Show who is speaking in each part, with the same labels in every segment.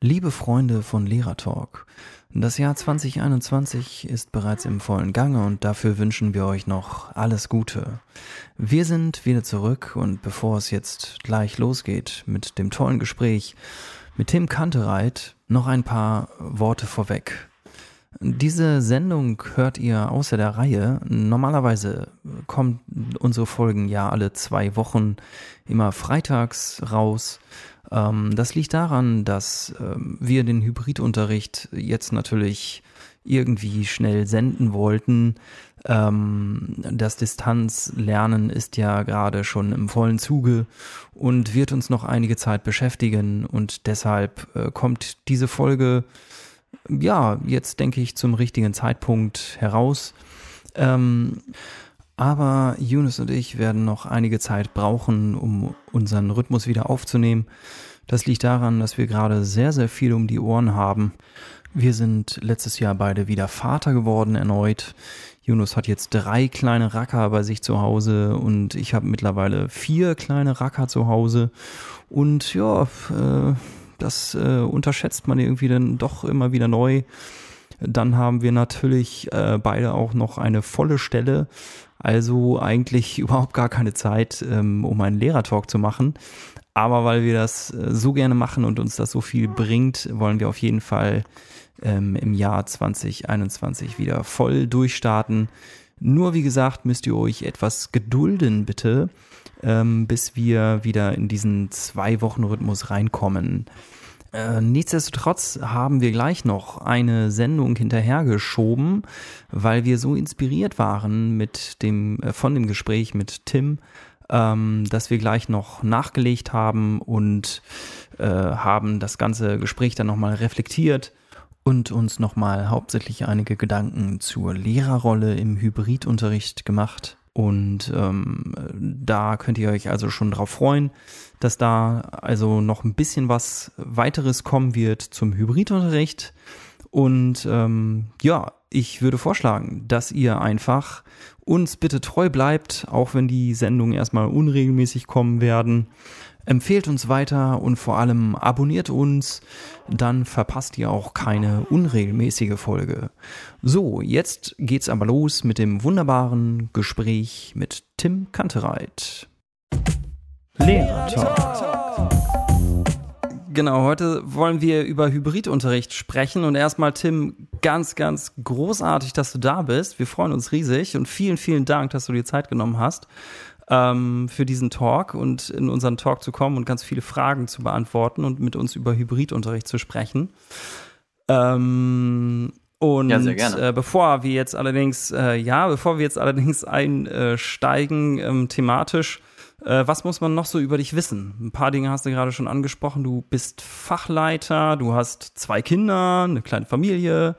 Speaker 1: Liebe Freunde von Lehrertalk, das Jahr 2021 ist bereits im vollen Gange und dafür wünschen wir euch noch alles Gute. Wir sind wieder zurück und bevor es jetzt gleich losgeht mit dem tollen Gespräch mit Tim Kantereit, noch ein paar Worte vorweg. Diese Sendung hört ihr außer der Reihe. Normalerweise kommen unsere Folgen ja alle zwei Wochen immer freitags raus. Ähm, das liegt daran, dass ähm, wir den Hybridunterricht jetzt natürlich irgendwie schnell senden wollten. Ähm, das Distanzlernen ist ja gerade schon im vollen Zuge und wird uns noch einige Zeit beschäftigen und deshalb äh, kommt diese Folge ja jetzt denke ich zum richtigen Zeitpunkt heraus. Ähm, aber Yunus und ich werden noch einige Zeit brauchen, um unseren Rhythmus wieder aufzunehmen. Das liegt daran, dass wir gerade sehr, sehr viel um die Ohren haben. Wir sind letztes Jahr beide wieder Vater geworden erneut. Yunus hat jetzt drei kleine Racker bei sich zu Hause und ich habe mittlerweile vier kleine Racker zu Hause. Und ja, äh, das äh, unterschätzt man irgendwie dann doch immer wieder neu. Dann haben wir natürlich äh, beide auch noch eine volle Stelle also eigentlich überhaupt gar keine Zeit, ähm, um einen Lehrertalk zu machen. Aber weil wir das äh, so gerne machen und uns das so viel bringt, wollen wir auf jeden Fall ähm, im Jahr 2021 wieder voll durchstarten. Nur wie gesagt, müsst ihr euch etwas gedulden, bitte, ähm, bis wir wieder in diesen zwei Wochen Rhythmus reinkommen. Äh, nichtsdestotrotz haben wir gleich noch eine Sendung hinterhergeschoben, weil wir so inspiriert waren mit dem, äh, von dem Gespräch mit Tim, ähm, dass wir gleich noch nachgelegt haben und äh, haben das ganze Gespräch dann nochmal reflektiert und uns nochmal hauptsächlich einige Gedanken zur Lehrerrolle im Hybridunterricht gemacht. Und ähm, da könnt ihr euch also schon drauf freuen, dass da also noch ein bisschen was weiteres kommen wird zum Hybridunterricht. Und ähm, ja, ich würde vorschlagen, dass ihr einfach uns bitte treu bleibt, auch wenn die Sendungen erstmal unregelmäßig kommen werden. Empfehlt uns weiter und vor allem abonniert uns, dann verpasst ihr auch keine unregelmäßige Folge. So, jetzt geht's aber los mit dem wunderbaren Gespräch mit Tim Kantereit. Lehrer Genau, heute wollen wir über Hybridunterricht sprechen und erstmal Tim, ganz, ganz großartig, dass du da bist. Wir freuen uns riesig und vielen, vielen Dank, dass du dir Zeit genommen hast ähm, für diesen Talk und in unseren Talk zu kommen und ganz viele Fragen zu beantworten und mit uns über Hybridunterricht zu sprechen. Ähm, und ja, äh, bevor wir jetzt allerdings, äh, ja, bevor wir jetzt allerdings einsteigen ähm, thematisch, äh, was muss man noch so über dich wissen? Ein paar Dinge hast du gerade schon angesprochen. Du bist Fachleiter, du hast zwei Kinder, eine kleine Familie.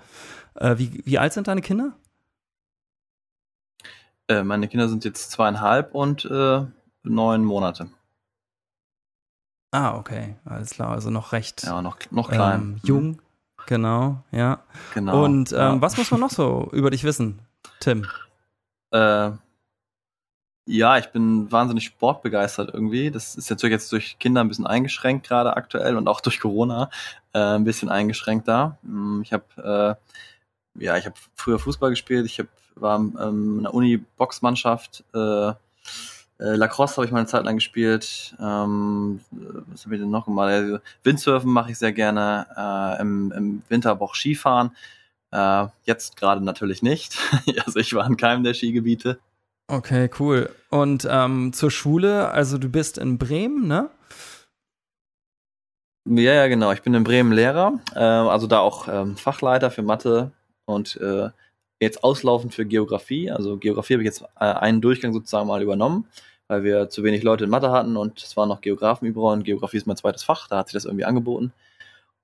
Speaker 1: Äh, wie, wie alt sind deine Kinder?
Speaker 2: Äh, meine Kinder sind jetzt zweieinhalb und äh, neun Monate.
Speaker 1: Ah, okay, alles klar. Also noch recht
Speaker 2: ja, noch, noch klein.
Speaker 1: Ähm, jung, mhm. genau, ja. Genau. Und ähm, ja. was muss man noch so über dich wissen, Tim?
Speaker 2: Äh, ja, ich bin wahnsinnig sportbegeistert irgendwie. Das ist natürlich jetzt durch Kinder ein bisschen eingeschränkt gerade aktuell und auch durch Corona äh, ein bisschen eingeschränkt da. Mm, ich habe äh, ja, ich habe früher Fußball gespielt. Ich hab, war ähm, in der Uni Boxmannschaft. Äh, äh, Lacrosse habe ich mal eine Zeit lang gespielt. Ähm, was habe ich denn noch gemacht? Also Windsurfen mache ich sehr gerne. Äh, im, Im Winter auch Skifahren. Äh, jetzt gerade natürlich nicht. also ich war in keinem der Skigebiete.
Speaker 1: Okay, cool. Und ähm, zur Schule, also du bist in Bremen, ne?
Speaker 2: Ja, ja, genau. Ich bin in Bremen Lehrer, äh, also da auch ähm, Fachleiter für Mathe und äh, jetzt auslaufend für Geografie. Also Geografie habe ich jetzt äh, einen Durchgang sozusagen mal übernommen, weil wir zu wenig Leute in Mathe hatten und es waren noch Geografen überall und Geografie ist mein zweites Fach, da hat sich das irgendwie angeboten.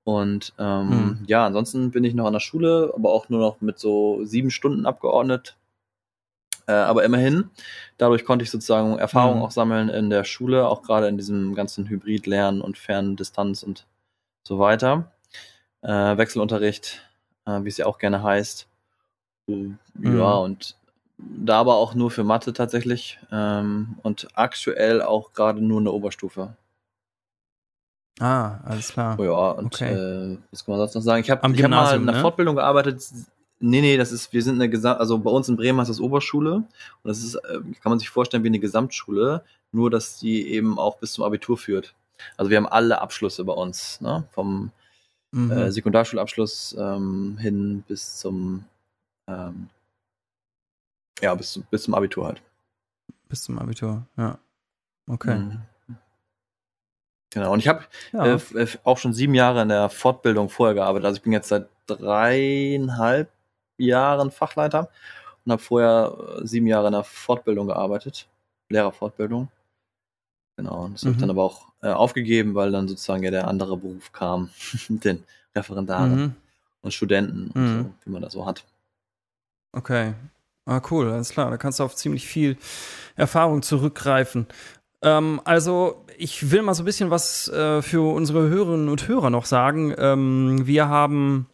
Speaker 2: Und ähm, hm. ja, ansonsten bin ich noch an der Schule, aber auch nur noch mit so sieben Stunden abgeordnet äh, aber immerhin, dadurch konnte ich sozusagen Erfahrungen mhm. auch sammeln in der Schule, auch gerade in diesem ganzen Hybrid-Lernen und Ferndistanz und so weiter. Äh, Wechselunterricht, äh, wie es ja auch gerne heißt. Mhm. Ja, und da aber auch nur für Mathe tatsächlich ähm, und aktuell auch gerade nur eine Oberstufe.
Speaker 1: Ah, alles klar.
Speaker 2: Ja, und
Speaker 1: Okay.
Speaker 2: äh, was kann man sonst noch sagen? Ich habe hab mal in einer
Speaker 1: ne?
Speaker 2: Fortbildung gearbeitet. Nee, nee, das ist, wir sind eine Gesam also bei uns in Bremen heißt das Oberschule. Und das ist, äh, kann man sich vorstellen wie eine Gesamtschule, nur dass die eben auch bis zum Abitur führt. Also wir haben alle Abschlüsse bei uns, ne? Vom
Speaker 1: Mhm.
Speaker 2: äh, Sekundarschulabschluss ähm, hin bis zum ähm, ja, bis, zum- bis zum Abitur halt.
Speaker 1: Bis zum Abitur, ja. Okay.
Speaker 2: Mhm. Genau, und ich habe
Speaker 1: Ja.
Speaker 2: äh, äh, auch schon sieben Jahre in der Fortbildung vorher gearbeitet. Also ich bin jetzt seit dreieinhalb Jahren Fachleiter und habe vorher äh, sieben Jahre in der Fortbildung gearbeitet, Lehrerfortbildung. Genau, und das habe ich
Speaker 1: Mhm.
Speaker 2: dann aber auch äh, aufgegeben, weil dann sozusagen ja der andere Beruf kam, mit den Referendaren
Speaker 1: mhm.
Speaker 2: und Studenten und
Speaker 1: Mhm.
Speaker 2: so, wie man das so hat.
Speaker 1: Okay. Ah, cool, alles klar. Da kannst du auf ziemlich viel Erfahrung zurückgreifen. Ähm, also, ich will mal so ein bisschen was äh, für unsere Hörerinnen und Hörer noch sagen. Ähm, wir haben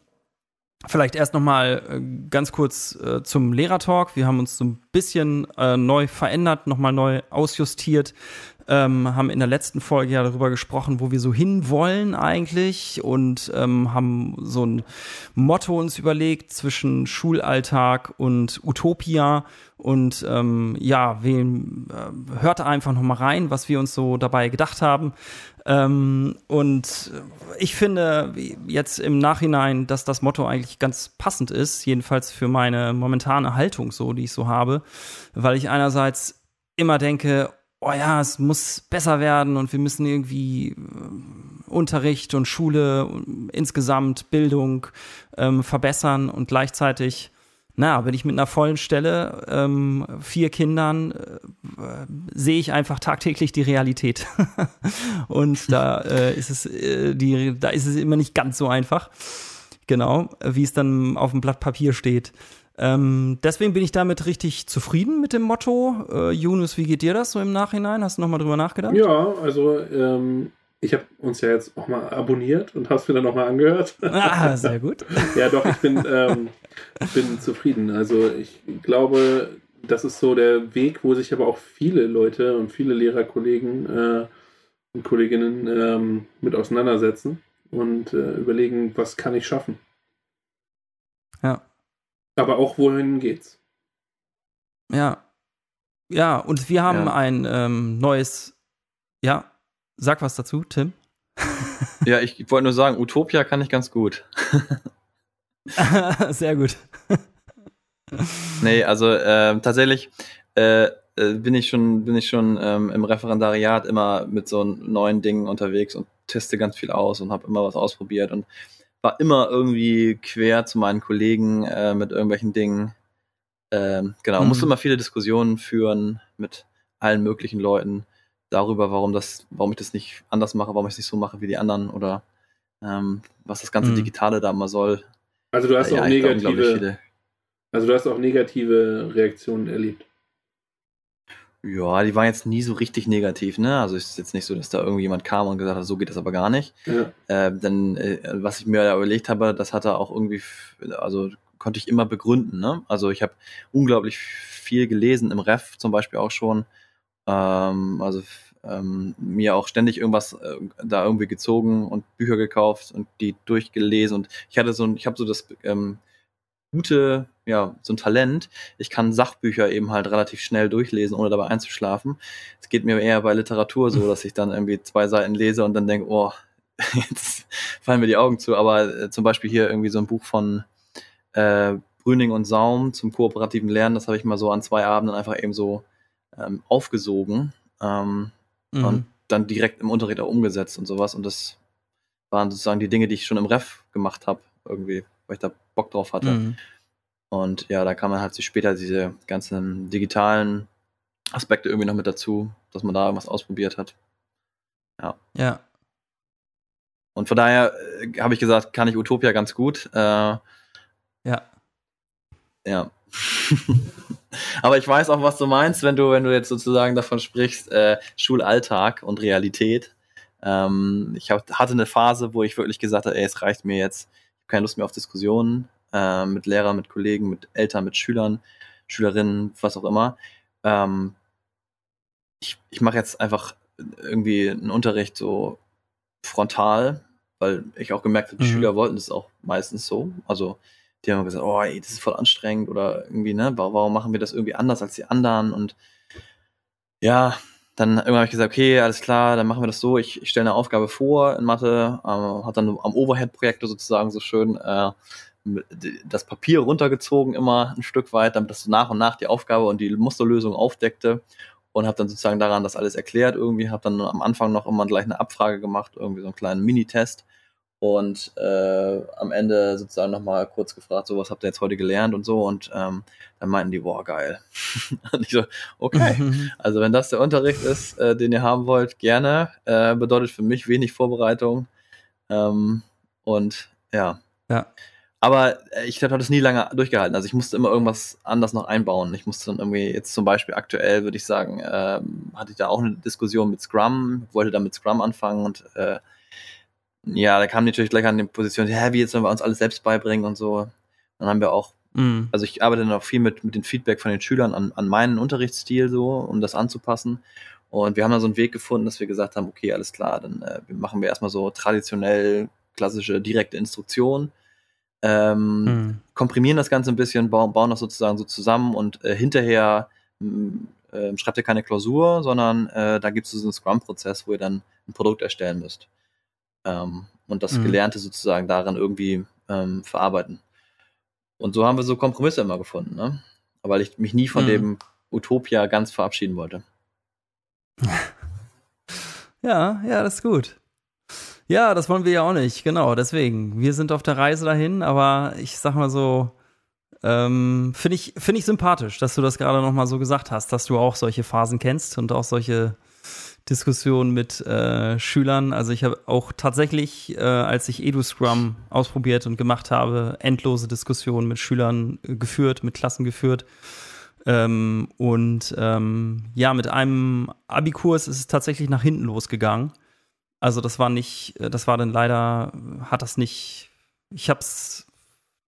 Speaker 1: vielleicht erst noch mal äh, ganz kurz äh, zum Lehrertalk. Wir haben uns so ein bisschen äh, neu verändert, noch mal neu ausjustiert. Ähm, haben in der letzten Folge ja darüber gesprochen, wo wir so hinwollen eigentlich und ähm, haben so ein Motto uns überlegt zwischen Schulalltag und Utopia. Und ähm, ja, wen, äh, hört einfach noch mal rein, was wir uns so dabei gedacht haben. Ähm, und ich finde jetzt im Nachhinein, dass das Motto eigentlich ganz passend ist, jedenfalls für meine momentane Haltung so, die ich so habe, weil ich einerseits immer denke, oh ja, es muss besser werden und wir müssen irgendwie äh, Unterricht und Schule und insgesamt Bildung ähm, verbessern und gleichzeitig, na, bin ich mit einer vollen Stelle, ähm, vier Kindern, äh, äh, sehe ich einfach tagtäglich die Realität. und da äh, ist es äh, die, da ist es immer nicht ganz so einfach. Genau, äh, wie es dann auf dem Blatt Papier steht. Ähm, deswegen bin ich damit richtig zufrieden mit dem Motto. Äh, Yunus, wie geht dir das so im Nachhinein? Hast du nochmal drüber nachgedacht?
Speaker 3: Ja, also ähm, ich habe uns ja jetzt auch mal abonniert und habe es mir dann nochmal angehört.
Speaker 1: Ah, sehr gut.
Speaker 3: ja, doch, ich bin, ähm, bin zufrieden. Also ich glaube, das ist so der Weg, wo sich aber auch viele Leute und viele Lehrerkollegen äh, und Kolleginnen ähm, mit auseinandersetzen und äh, überlegen, was kann ich schaffen.
Speaker 1: Ja.
Speaker 3: Aber auch wohin geht's?
Speaker 1: Ja. Ja, und wir haben
Speaker 2: Ja.
Speaker 1: ein ähm, neues. Ja, sag was dazu, Tim.
Speaker 2: Ja, ich, wollte nur sagen, Utopia kann ich ganz gut.
Speaker 1: sehr gut.
Speaker 2: Nee, also ähm, tatsächlich äh, äh, bin ich schon, bin ich schon ähm, im Referendariat immer mit so neuen Dingen unterwegs und teste ganz viel aus und habe immer was ausprobiert und war immer irgendwie quer zu meinen Kollegen äh, mit irgendwelchen Dingen. Ähm, genau,
Speaker 1: Mhm.
Speaker 2: musste immer viele Diskussionen führen mit allen möglichen Leuten darüber, warum das, warum ich das nicht anders mache, warum ich es nicht so mache wie die anderen oder ähm, was das ganze
Speaker 1: Mhm.
Speaker 2: Digitale da mal soll.
Speaker 3: Also du hast
Speaker 2: Ja,
Speaker 3: auch
Speaker 2: unglaublich
Speaker 3: negative,
Speaker 2: viele
Speaker 3: also du hast auch negative Reaktionen erlebt.
Speaker 2: Ja, die waren jetzt nie so richtig negativ, ne? Also es ist jetzt nicht so, dass da irgendjemand kam und gesagt hat, so geht das aber gar nicht.
Speaker 3: Ja.
Speaker 2: Äh, dann, äh, was ich mir da überlegt habe, das hatte auch irgendwie, also konnte ich immer begründen, ne? Also ich habe unglaublich viel gelesen im Ref zum Beispiel auch schon. Ähm, also ähm, mir auch ständig irgendwas äh, da irgendwie gezogen und Bücher gekauft und die durchgelesen und ich hatte so ein, ich habe so das ähm, gute, ja, so ein Talent. Ich kann Sachbücher eben halt relativ schnell durchlesen, ohne dabei einzuschlafen. Es geht mir eher bei Literatur so, dass ich dann irgendwie zwei Seiten lese und dann denke, oh, jetzt fallen mir die Augen zu. Aber äh, zum Beispiel hier irgendwie so ein Buch von äh, Brüning und Saum zum kooperativen Lernen, das habe ich mal so an zwei Abenden einfach eben so ähm, aufgesogen ähm,
Speaker 1: Mhm.
Speaker 2: und dann direkt im Unterricht auch umgesetzt und sowas. Und das waren sozusagen die Dinge, die ich schon im Ref gemacht habe, irgendwie, weil ich da Bock drauf hatte.
Speaker 1: Mhm.
Speaker 2: Und ja, da kam man halt sich später diese ganzen digitalen Aspekte irgendwie noch mit dazu, dass man da irgendwas ausprobiert hat.
Speaker 1: Ja.
Speaker 2: Und von daher äh, habe ich gesagt, kann ich Utopia ganz gut. Äh,
Speaker 1: Ja.
Speaker 2: ja. Aber ich weiß auch, was du meinst, wenn du, wenn du jetzt sozusagen davon sprichst, äh, Schulalltag und Realität. Ähm, ich hab, hatte eine Phase, wo ich wirklich gesagt habe, ey, es reicht mir jetzt, keine Lust mehr auf Diskussionen äh, mit Lehrern, mit Kollegen, mit Eltern, mit Schülern, Schülerinnen, was auch immer. Ähm, ich ich mache jetzt einfach irgendwie einen Unterricht so frontal, weil ich auch gemerkt habe, die
Speaker 1: Mhm.
Speaker 2: Schüler wollten das auch meistens so. Also die haben gesagt, oh, ey, das ist voll anstrengend oder irgendwie, ne, wa- warum machen wir das irgendwie anders als die anderen? Und ja, dann irgendwann habe ich gesagt, okay, alles klar, dann machen wir das so. Ich, ich stelle eine Aufgabe vor in Mathe, ähm, hat dann am Overhead-Projektor sozusagen so schön äh, das Papier runtergezogen immer ein Stück weit, damit das so nach und nach die Aufgabe und die Musterlösung aufdeckte und habe dann sozusagen daran das alles erklärt irgendwie, habe dann am Anfang noch immer gleich eine Abfrage gemacht, irgendwie so einen kleinen Mini-Test und äh, am Ende sozusagen nochmal kurz gefragt, so was habt ihr jetzt heute gelernt und so und ähm, dann meinten die, boah, geil. und ich so, okay,
Speaker 1: Mhm.
Speaker 2: also wenn das der Unterricht ist, äh, den ihr haben wollt, gerne. Äh, bedeutet für mich wenig Vorbereitung. Ähm, und ja.
Speaker 1: Ja.
Speaker 2: Aber äh, ich habe das nie lange durchgehalten. Also ich musste immer irgendwas anders noch einbauen. Ich musste dann irgendwie jetzt zum Beispiel aktuell, würde ich sagen, ähm, hatte ich da auch eine Diskussion mit Scrum, wollte dann mit Scrum anfangen und äh, ja, da kam natürlich gleich an die Position, hä, wie jetzt sollen wir uns alles selbst beibringen und so. Dann haben wir auch
Speaker 1: Mhm.
Speaker 2: also ich arbeite dann auch viel mit, mit dem Feedback von den Schülern an, an meinen Unterrichtsstil so, um das anzupassen. Und wir haben dann so einen Weg gefunden, dass wir gesagt haben, okay, alles klar, dann äh, machen wir erstmal so traditionell klassische direkte Instruktion, ähm,
Speaker 1: Mhm.
Speaker 2: komprimieren das Ganze ein bisschen, bauen, bauen das sozusagen so zusammen und äh, hinterher mh, äh, schreibt ihr keine Klausur, sondern äh, da gibt es so einen Scrum-Prozess, wo ihr dann ein Produkt erstellen müsst. Ähm, und das
Speaker 1: Mhm.
Speaker 2: Gelernte sozusagen daran irgendwie ähm, verarbeiten. Und so haben wir so Kompromisse immer gefunden, ne? Weil ich mich nie von
Speaker 1: Mhm.
Speaker 2: dem Utopia ganz verabschieden wollte.
Speaker 1: Ja, ja, das ist gut. Ja, das wollen wir ja auch nicht, genau, deswegen. Wir sind auf der Reise dahin, aber ich sag mal so, ähm, finde ich, finde ich sympathisch, dass du das gerade nochmal so gesagt hast, dass du auch solche Phasen kennst und auch solche Diskussionen mit äh, Schülern. Also ich habe auch tatsächlich, äh, als ich EduScrum ausprobiert und gemacht habe, endlose Diskussionen mit Schülern äh, geführt, mit Klassen geführt. Ähm, und ähm, ja, mit einem Abikurs ist es tatsächlich nach hinten losgegangen. Also das war nicht, äh, das war dann leider, hat das nicht, ich hab's,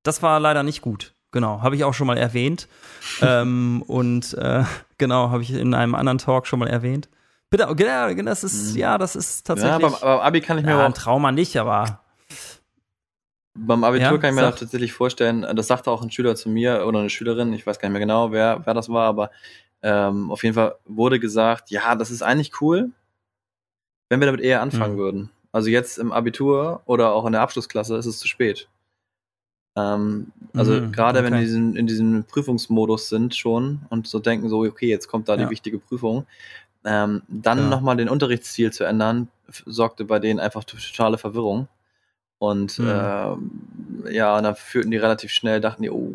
Speaker 1: das war leider nicht gut. Genau, habe ich auch schon mal erwähnt. ähm, und äh, genau, habe ich in einem anderen Talk schon mal erwähnt. Bitte, genau, das ist,
Speaker 2: Mhm.
Speaker 1: ja, das ist
Speaker 2: Ja,
Speaker 1: tatsächlich.
Speaker 2: beim, beim Abi kann ich mir
Speaker 1: ja, ein Trauma nicht, aber
Speaker 2: beim Abitur
Speaker 1: Ja,
Speaker 2: kann ich mir auch tatsächlich vorstellen, äh, das sagte auch ein Schüler zu mir oder eine Schülerin, ich weiß gar nicht mehr genau, wer, wer das war, aber ähm, auf jeden Fall wurde gesagt, ja, das ist eigentlich cool, wenn wir damit eher anfangen
Speaker 1: Mhm.
Speaker 2: würden. Also jetzt im Abitur oder auch in der Abschlussklasse ist es zu spät. Ähm, also
Speaker 1: Mhm,
Speaker 2: gerade wenn wir
Speaker 1: okay.
Speaker 2: in diesem, in diesem Prüfungsmodus sind schon und so denken so, okay, jetzt kommt da
Speaker 1: Ja.
Speaker 2: die wichtige Prüfung, ähm, dann
Speaker 1: Ja.
Speaker 2: nochmal den Unterrichtsstil zu ändern, sorgte bei denen einfach totale Verwirrung. Und
Speaker 1: Mhm.
Speaker 2: ähm, ja, dann fühlten die relativ schnell, dachten die, oh,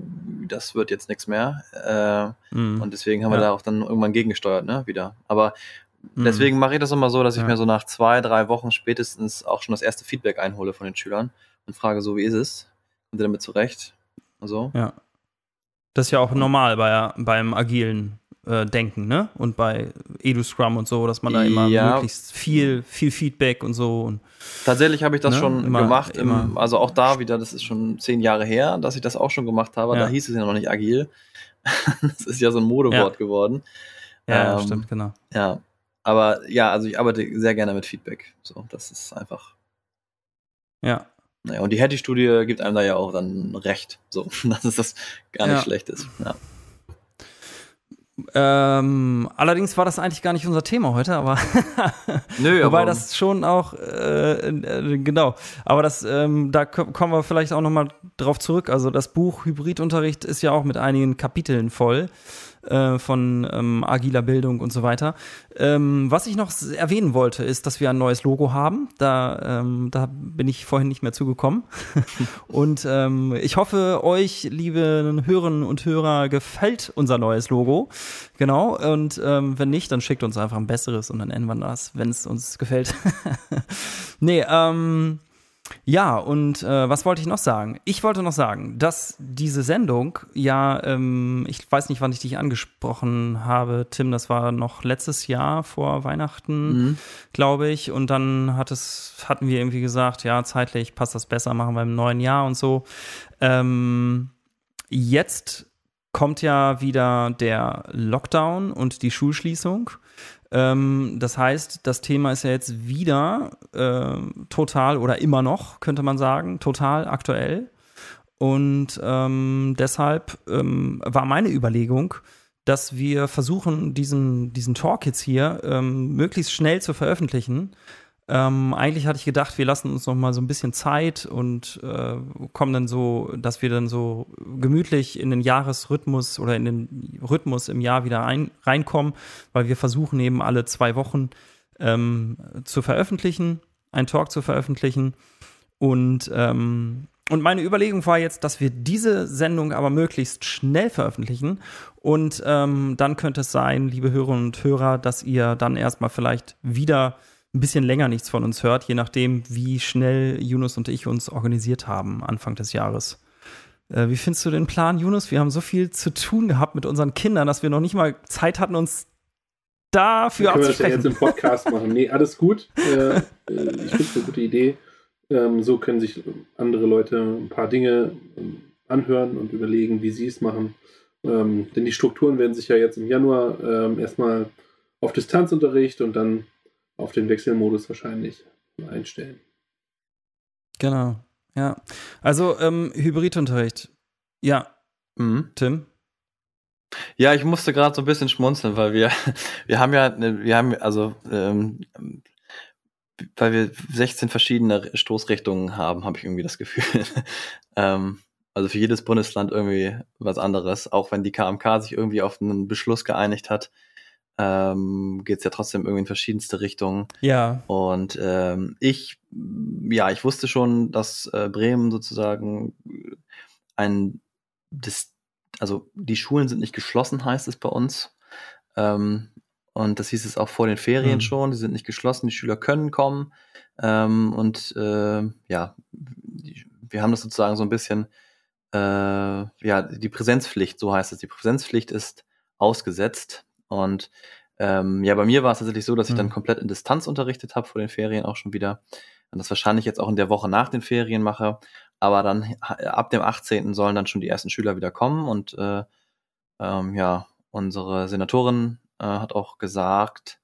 Speaker 2: das wird jetzt nichts mehr. Äh,
Speaker 1: mh,
Speaker 2: und deswegen haben wir
Speaker 1: Ja.
Speaker 2: da auch dann irgendwann gegengesteuert, ne, wieder. Aber
Speaker 1: mh.
Speaker 2: deswegen mache ich das immer so, dass ich
Speaker 1: Ja.
Speaker 2: mir so nach zwei, drei Wochen spätestens auch schon das erste Feedback einhole von den Schülern und frage so, wie ist es? Kommt ihr damit zurecht? Und so.
Speaker 1: Ja. Das ist ja auch normal bei, beim agilen äh, Denken, ne? Und bei EduScrum und so, dass man da immer
Speaker 2: Ja.
Speaker 1: möglichst viel, viel Feedback und so. Und,
Speaker 2: Tatsächlich habe ich das
Speaker 1: Ne?
Speaker 2: schon
Speaker 1: Immer-
Speaker 2: gemacht. Im,
Speaker 1: immer.
Speaker 2: also auch da wieder, das ist schon zehn Jahre her, dass ich das auch schon gemacht habe.
Speaker 1: Ja.
Speaker 2: Da hieß es ja noch nicht agil. das ist ja so ein Modewort
Speaker 1: Ja.
Speaker 2: geworden.
Speaker 1: ja,
Speaker 2: Ähm,
Speaker 1: stimmt, genau.
Speaker 2: Ja. Aber ja, also ich arbeite sehr gerne mit Feedback. So, das ist einfach.
Speaker 1: Ja.
Speaker 2: Naja, und die Hattie-Studie gibt einem da ja auch dann recht. So, dass es das gar nicht
Speaker 1: Ja.
Speaker 2: schlecht ist. Ja.
Speaker 1: Ähm, allerdings war das eigentlich gar nicht unser Thema heute, aber
Speaker 2: Nö,
Speaker 1: wobei
Speaker 2: aber
Speaker 1: das schon auch äh, äh, genau. Aber das, ähm, da ko- kommen wir vielleicht auch noch mal drauf zurück. Also das Buch Hybridunterricht ist ja auch mit einigen Kapiteln voll äh, von ähm, agiler Bildung und so weiter. Ähm, was ich noch erwähnen wollte, ist, dass wir ein neues Logo haben. Da, ähm, da bin ich vorhin nicht mehr zugekommen. und ähm, ich hoffe, euch, liebe Hörerinnen und Hörer, gefällt unser neues Logo. Genau. Und ähm, wenn nicht, dann schickt uns einfach ein besseres und dann ändern wir das, wenn es uns gefällt. nee, ähm, ja, und äh, was wollte ich noch sagen? Ich wollte noch sagen, dass diese Sendung ja, ähm, ich weiß nicht, wann ich dich angesprochen habe, Tim, das war noch letztes Jahr vor Weihnachten,
Speaker 2: Mhm.
Speaker 1: glaube ich. Und dann hat es, hatten wir irgendwie gesagt, ja, zeitlich passt das besser, machen wir im neuen Jahr und so. Ähm, jetzt kommt ja wieder der Lockdown und die Schulschließung. Ähm, das heißt, das Thema ist ja jetzt wieder äh, total oder immer noch, könnte man sagen, total aktuell. Und ähm, deshalb ähm, war meine Überlegung, dass wir versuchen, diesen, diesen Talk jetzt hier ähm, möglichst schnell zu veröffentlichen. Ähm, eigentlich hatte ich gedacht, wir lassen uns noch mal so ein bisschen Zeit und äh, kommen dann so, dass wir dann so gemütlich in den Jahresrhythmus oder in den Rhythmus im Jahr wieder ein, reinkommen, weil wir versuchen eben alle zwei Wochen ähm, zu veröffentlichen, einen Talk zu veröffentlichen. Und ähm, und meine Überlegung war jetzt, dass wir diese Sendung aber möglichst schnell veröffentlichen. Und ähm, dann könnte es sein, liebe Hörerinnen und Hörer, dass ihr dann erstmal vielleicht wieder ein bisschen länger nichts von uns hört, je nachdem, wie schnell Yunus und ich uns organisiert haben Anfang des Jahres. Äh, wie findest du den Plan, Yunus? Wir haben so viel zu tun gehabt mit unseren Kindern, dass wir noch nicht mal Zeit hatten, uns dafür
Speaker 3: abzusprechen. Können wir das ja jetzt im Podcast machen? Nee, alles gut. Äh, äh ich finde es eine gute Idee. Ähm, so können sich andere Leute ein paar Dinge ähm, anhören und überlegen, wie sie es machen. Ähm, denn die Strukturen werden sich ja jetzt im Januar ähm, erstmal auf Distanzunterricht und dann auf den Wechselmodus wahrscheinlich einstellen.
Speaker 1: Genau, ja. Also ähm, Hybridunterricht. Ja. Mhm. Tim?
Speaker 2: Ja, ich musste gerade so ein bisschen schmunzeln, weil wir, wir haben ja, wir haben, also ähm, weil wir 16 verschiedene Stoßrichtungen haben, habe ich irgendwie das Gefühl. ähm, also für jedes Bundesland irgendwie was anderes, auch wenn die KMK sich irgendwie auf einen Beschluss geeinigt hat, ähm, geht es ja trotzdem irgendwie in verschiedenste Richtungen.
Speaker 1: Ja.
Speaker 2: Und ähm, ich, ja, ich wusste schon, dass äh, Bremen sozusagen ein, das, also die Schulen sind nicht geschlossen, heißt es bei uns. Ähm, und das hieß es auch vor den Ferien mhm. schon. Die sind nicht geschlossen, die Schüler können kommen. Ähm, und äh, ja, die, wir haben das sozusagen so ein bisschen, äh, ja, die Präsenzpflicht, so heißt es. Die Präsenzpflicht ist ausgesetzt. Und ähm, ja, bei mir war es tatsächlich so, dass ich dann mhm. komplett in Distanz unterrichtet habe vor den Ferien auch schon wieder. Und das wahrscheinlich jetzt auch in der Woche nach den Ferien mache. Aber dann ab dem 18. sollen dann schon die ersten Schüler wieder kommen. Und äh, ähm, ja, unsere Senatorin äh, hat auch gesagt,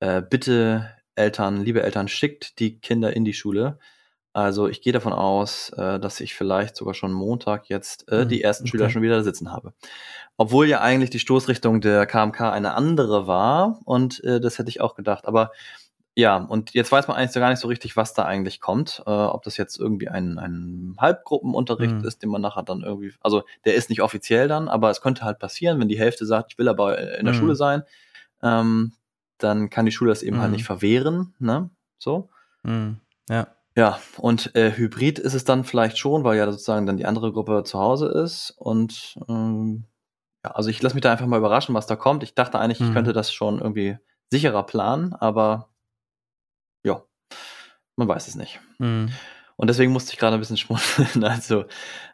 Speaker 2: äh, bitte Eltern, liebe Eltern, schickt die Kinder in die Schule. Also ich gehe davon aus, äh, dass ich vielleicht sogar schon Montag jetzt äh, die hm, ersten okay. Schüler schon wieder sitzen habe. Obwohl ja eigentlich die Stoßrichtung der KMK eine andere war und äh, das hätte ich auch gedacht. Aber ja, und jetzt weiß man eigentlich so gar nicht so richtig, was da eigentlich kommt. Äh, ob das jetzt irgendwie ein, ein Halbgruppenunterricht mhm. ist, den man nachher dann irgendwie, also der ist nicht offiziell dann, aber es könnte halt passieren, wenn die Hälfte sagt, ich will aber in der mhm. Schule sein, ähm, dann kann die Schule das eben mhm. halt nicht verwehren, ne? So.
Speaker 1: Mhm. Ja.
Speaker 2: Ja, und äh, Hybrid ist es dann vielleicht schon, weil ja sozusagen dann die andere Gruppe zu Hause ist. Und ähm, ja, also ich lasse mich da einfach mal überraschen, was da kommt. Ich dachte eigentlich, ich mhm. könnte das schon irgendwie sicherer planen, aber ja, man weiß es nicht. Mhm. Und deswegen musste ich gerade ein bisschen schmunzeln. Also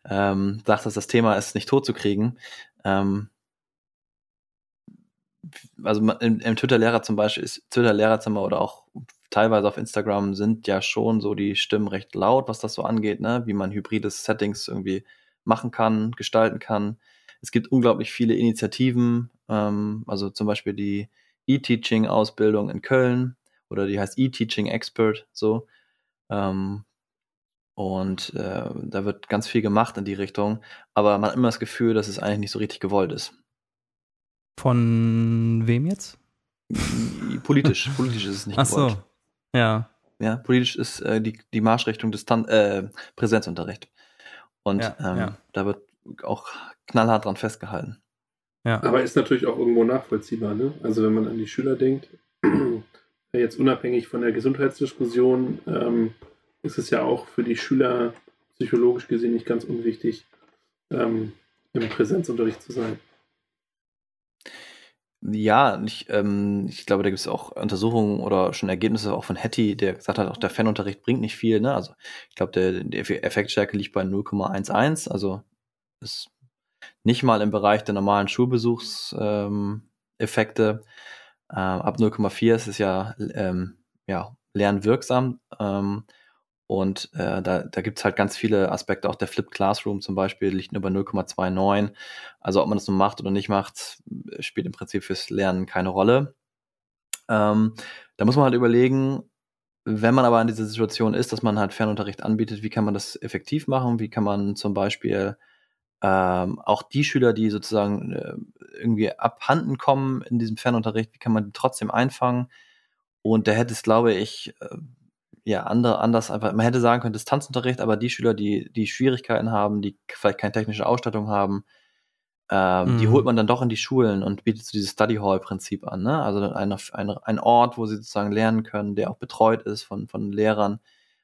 Speaker 2: ähm, dachte, dass das Thema ist nicht tot zu kriegen. Ähm, also im, im Twitter-Lehrer zum Beispiel ist Twitter-Lehrerzimmer oder auch teilweise auf Instagram sind ja schon so die Stimmen recht laut, was das so angeht, ne? wie man hybrides Settings irgendwie machen kann, gestalten kann. Es gibt unglaublich viele Initiativen, ähm, also zum Beispiel die E-Teaching-Ausbildung in Köln, oder die heißt E-Teaching Expert, so. Ähm, und äh, da wird ganz viel gemacht in die Richtung, aber man hat immer das Gefühl, dass es eigentlich nicht so richtig gewollt ist.
Speaker 1: Von wem jetzt?
Speaker 2: Politisch, politisch ist es nicht
Speaker 1: Ach gewollt. so, ja.
Speaker 2: Ja, politisch ist äh, die, die Marschrichtung Distan äh, Präsenzunterricht. Und ja, ähm, ja. da wird auch knallhart dran festgehalten.
Speaker 3: Ja. Aber ist natürlich auch irgendwo nachvollziehbar, ne? Also wenn man an die Schüler denkt, jetzt unabhängig von der Gesundheitsdiskussion, ähm, ist es ja auch für die Schüler psychologisch gesehen nicht ganz unwichtig, ähm, im Präsenzunterricht zu sein.
Speaker 2: Ja, ich, ähm, ich glaube, da gibt es auch Untersuchungen oder schon Ergebnisse auch von Hattie, der gesagt hat, auch der Fernunterricht bringt nicht viel. Ne? Also ich glaube, der, der Effektstärke liegt bei 0,11, also ist nicht mal im Bereich der normalen Schulbesuchseffekte. Ähm, äh, ab 0,4 ist es ja, ähm, ja lernwirksam. Ähm, und äh, da, da gibt es halt ganz viele Aspekte. Auch der Flip Classroom zum Beispiel liegt nur bei 0,29. Also ob man das nun macht oder nicht macht, spielt im Prinzip fürs Lernen keine Rolle. Ähm, da muss man halt überlegen, wenn man aber in dieser Situation ist, dass man halt Fernunterricht anbietet, wie kann man das effektiv machen? Wie kann man zum Beispiel ähm, auch die Schüler, die sozusagen äh, irgendwie abhanden kommen in diesem Fernunterricht, wie kann man die trotzdem einfangen? Und da hätte es, glaube ich, äh, ja, andere, anders einfach, man hätte sagen können, Distanzunterricht, aber die Schüler, die, die Schwierigkeiten haben, die vielleicht keine technische Ausstattung haben, ähm, mhm. die holt man dann doch in die Schulen und bietet so dieses Study Hall Prinzip an, ne? Also ein, ein, ein Ort, wo sie sozusagen lernen können, der auch betreut ist von, von Lehrern,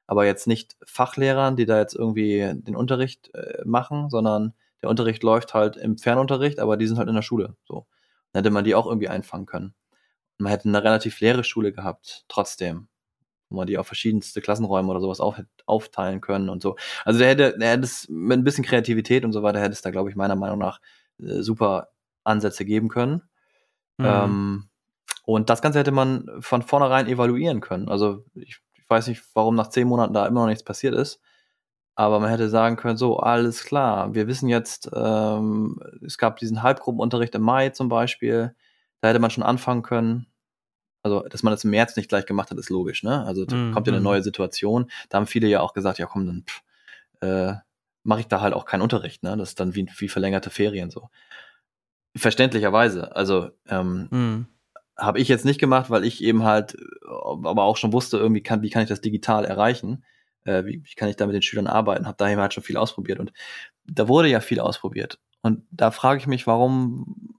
Speaker 2: aber jetzt nicht Fachlehrern, die da jetzt irgendwie den Unterricht äh, machen, sondern der Unterricht läuft halt im Fernunterricht, aber die sind halt in der Schule, so. Dann hätte man die auch irgendwie einfangen können. man hätte eine relativ leere Schule gehabt, trotzdem wo man die auf verschiedenste Klassenräume oder sowas auf, aufteilen können und so. Also der hätte, der hätte es mit ein bisschen Kreativität und so weiter, hätte es da, glaube ich, meiner Meinung nach äh, super Ansätze geben können. Mhm. Ähm, und das Ganze hätte man von vornherein evaluieren können. Also ich, ich weiß nicht, warum nach zehn Monaten da immer noch nichts passiert ist. Aber man hätte sagen können, so, alles klar, wir wissen jetzt, ähm, es gab diesen Halbgruppenunterricht im Mai zum Beispiel, da hätte man schon anfangen können, also dass man das im März nicht gleich gemacht hat, ist logisch, ne? Also mm, kommt ja eine mhm. neue Situation. Da haben viele ja auch gesagt, ja komm, dann pff, äh, mache ich da halt auch keinen Unterricht, ne? Das ist dann wie, wie verlängerte Ferien so. Verständlicherweise. Also ähm, mm. habe ich jetzt nicht gemacht, weil ich eben halt, aber auch schon wusste, irgendwie kann, wie kann ich das digital erreichen? Äh, wie, wie kann ich da mit den Schülern arbeiten? Habe daher halt schon viel ausprobiert und da wurde ja viel ausprobiert. Und da frage ich mich, warum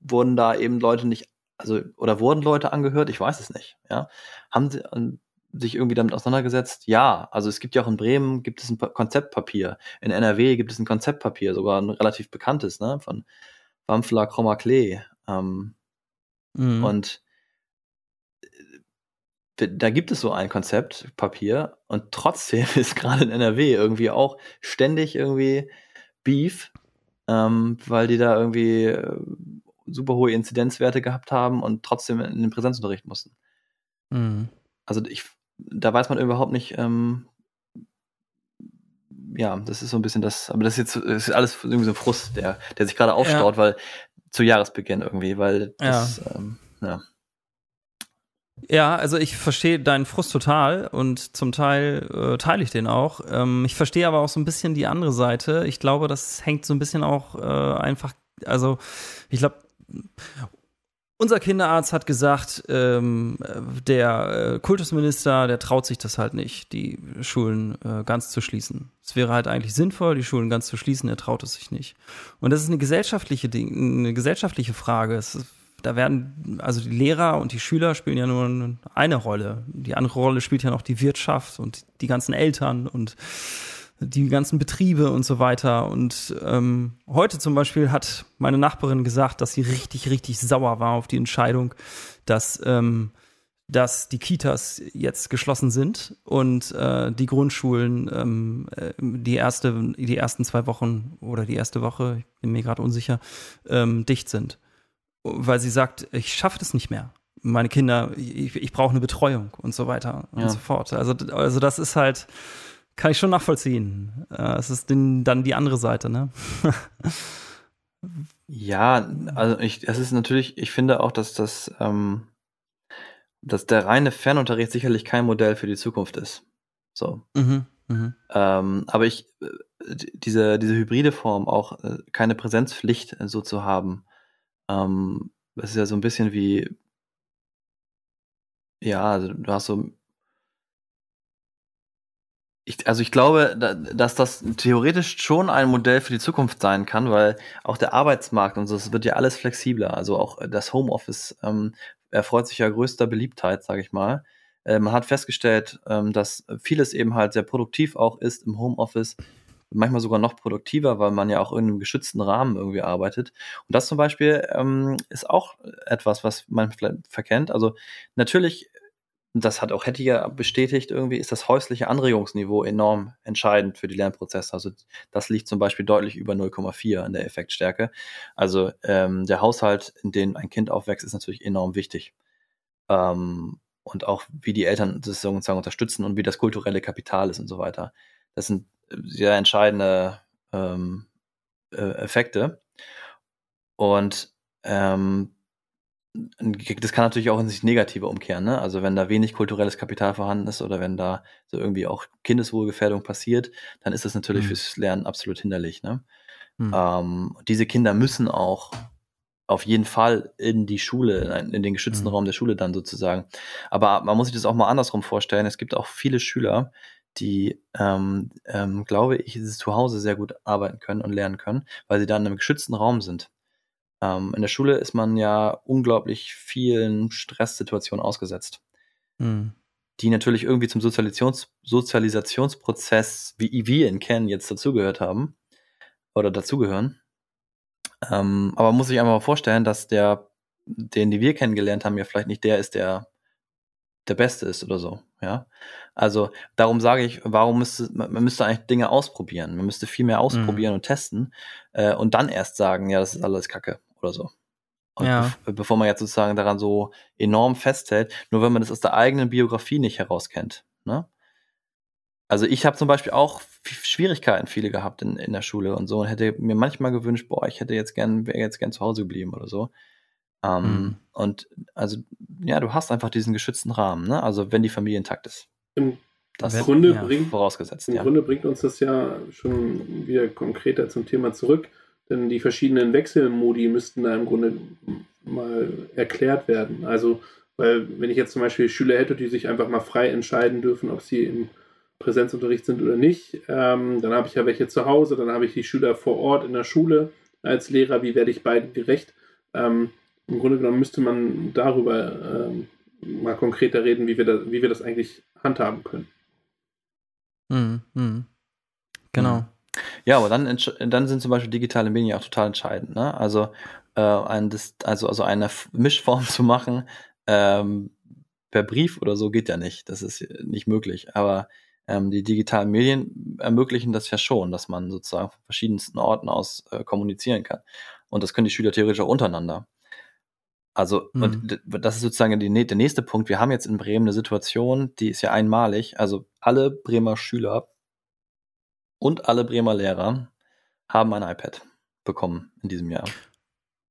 Speaker 2: wurden da eben Leute nicht also, oder wurden Leute angehört? Ich weiß es nicht, ja. Haben sie ähm, sich irgendwie damit auseinandergesetzt? Ja. Also, es gibt ja auch in Bremen gibt es ein Konzeptpapier. In NRW gibt es ein Konzeptpapier, sogar ein relativ bekanntes, ne, von Wampfler Chroma Klee. Ähm, mhm. Und äh, da gibt es so ein Konzeptpapier und trotzdem ist gerade in NRW irgendwie auch ständig irgendwie Beef, ähm, weil die da irgendwie äh, super hohe Inzidenzwerte gehabt haben und trotzdem in den Präsenzunterricht mussten. Mhm. Also ich, da weiß man überhaupt nicht, ähm, ja, das ist so ein bisschen das, aber das ist jetzt das ist alles irgendwie so ein Frust, der, der sich gerade aufstaut, ja. weil zu Jahresbeginn irgendwie, weil das, ja. Ähm, ja.
Speaker 1: Ja, also ich verstehe deinen Frust total und zum Teil äh, teile ich den auch. Ähm, ich verstehe aber auch so ein bisschen die andere Seite. Ich glaube, das hängt so ein bisschen auch äh, einfach, also ich glaube, unser Kinderarzt hat gesagt, ähm, der äh, Kultusminister, der traut sich das halt nicht, die Schulen äh, ganz zu schließen. Es wäre halt eigentlich sinnvoll, die Schulen ganz zu schließen, er traut es sich nicht. Und das ist eine gesellschaftliche eine gesellschaftliche Frage. Ist, da werden, also die Lehrer und die Schüler spielen ja nur eine Rolle. Die andere Rolle spielt ja noch die Wirtschaft und die ganzen Eltern und die ganzen Betriebe und so weiter. Und ähm, heute zum Beispiel hat meine Nachbarin gesagt, dass sie richtig, richtig sauer war auf die Entscheidung, dass, ähm, dass die Kitas jetzt geschlossen sind und äh, die Grundschulen ähm, äh, die erste, die ersten zwei Wochen oder die erste Woche, ich bin mir gerade unsicher, ähm, dicht sind. Weil sie sagt, ich schaffe das nicht mehr meine Kinder, ich, ich brauche eine Betreuung und so weiter und ja. so fort. Also, also das ist halt, kann ich schon nachvollziehen. Äh, es ist den, dann die andere Seite, ne?
Speaker 2: ja, also ich, es ist natürlich, ich finde auch, dass das, ähm, dass der reine Fernunterricht sicherlich kein Modell für die Zukunft ist. So. Mhm, mh. ähm, aber ich, äh, diese, diese hybride Form, auch äh, keine Präsenzpflicht äh, so zu haben, ähm, das ist ja so ein bisschen wie, ja, also du hast so ich, also ich glaube, dass das theoretisch schon ein Modell für die Zukunft sein kann, weil auch der Arbeitsmarkt und so, es wird ja alles flexibler. Also auch das Homeoffice ähm, erfreut sich ja größter Beliebtheit, sage ich mal. Äh, man hat festgestellt, ähm, dass vieles eben halt sehr produktiv auch ist im Homeoffice, manchmal sogar noch produktiver, weil man ja auch in einem geschützten Rahmen irgendwie arbeitet. Und das zum Beispiel ähm, ist auch etwas, was man vielleicht verkennt. Also natürlich das hat auch Hetty ja bestätigt, irgendwie ist das häusliche Anregungsniveau enorm entscheidend für die Lernprozesse. Also das liegt zum Beispiel deutlich über 0,4 in der Effektstärke. Also ähm, der Haushalt, in dem ein Kind aufwächst, ist natürlich enorm wichtig. Ähm, und auch wie die Eltern das sozusagen unterstützen und wie das kulturelle Kapital ist und so weiter. Das sind sehr entscheidende ähm, äh, Effekte. Und ähm, das kann natürlich auch in sich negative umkehren, ne? Also wenn da wenig kulturelles Kapital vorhanden ist oder wenn da so irgendwie auch Kindeswohlgefährdung passiert, dann ist das natürlich mhm. fürs Lernen absolut hinderlich, ne? Mhm. Ähm, diese Kinder müssen auch auf jeden Fall in die Schule, in den geschützten mhm. Raum der Schule dann sozusagen. Aber man muss sich das auch mal andersrum vorstellen. Es gibt auch viele Schüler, die, ähm, ähm, glaube ich, zu Hause sehr gut arbeiten können und lernen können, weil sie dann in einem geschützten Raum sind. Ähm, in der Schule ist man ja unglaublich vielen Stresssituationen ausgesetzt, mhm. die natürlich irgendwie zum Sozialisations Sozialisationsprozess, wie wir ihn kennen, jetzt dazugehört haben oder dazugehören. Ähm, aber man muss sich einfach mal vorstellen, dass der, den, die wir kennengelernt haben, ja vielleicht nicht der ist, der der Beste ist oder so, ja. Also darum sage ich, warum müsste man müsste eigentlich Dinge ausprobieren. Man müsste viel mehr ausprobieren mhm. und testen äh, und dann erst sagen, ja, das ist alles Kacke oder so. Und ja. be bevor man jetzt sozusagen daran so enorm festhält, nur wenn man das aus der eigenen Biografie nicht herauskennt. Ne? Also ich habe zum Beispiel auch Schwierigkeiten viele gehabt in, in der Schule und so und hätte mir manchmal gewünscht, boah, ich hätte jetzt gern, wäre jetzt gern zu Hause geblieben oder so. Ähm, mhm. Und also, ja, du hast einfach diesen geschützten Rahmen, ne? Also wenn die Familie intakt ist.
Speaker 3: Im das Grunde ja, bringt, vorausgesetzt. Im ja. Grunde bringt uns das ja schon wieder konkreter zum Thema zurück, denn die verschiedenen Wechselmodi müssten da im Grunde mal erklärt werden. Also, weil wenn ich jetzt zum Beispiel Schüler hätte, die sich einfach mal frei entscheiden dürfen, ob sie im Präsenzunterricht sind oder nicht, ähm, dann habe ich ja welche zu Hause, dann habe ich die Schüler vor Ort in der Schule als Lehrer, wie werde ich beiden gerecht? Ähm, im Grunde genommen müsste man darüber ähm, mal konkreter reden, wie wir, da, wie wir das eigentlich handhaben können.
Speaker 1: Mhm. Mhm. Genau.
Speaker 2: Ja, aber dann, dann sind zum Beispiel digitale Medien auch total entscheidend. Ne? Also, äh, ein, also, also eine Mischform zu machen ähm, per Brief oder so geht ja nicht. Das ist nicht möglich. Aber ähm, die digitalen Medien ermöglichen das ja schon, dass man sozusagen von verschiedensten Orten aus äh, kommunizieren kann. Und das können die Schüler theoretisch auch untereinander. Also, mhm. und das ist sozusagen die, der nächste Punkt. Wir haben jetzt in Bremen eine Situation, die ist ja einmalig. Also, alle Bremer Schüler und alle Bremer Lehrer haben ein iPad bekommen in diesem Jahr.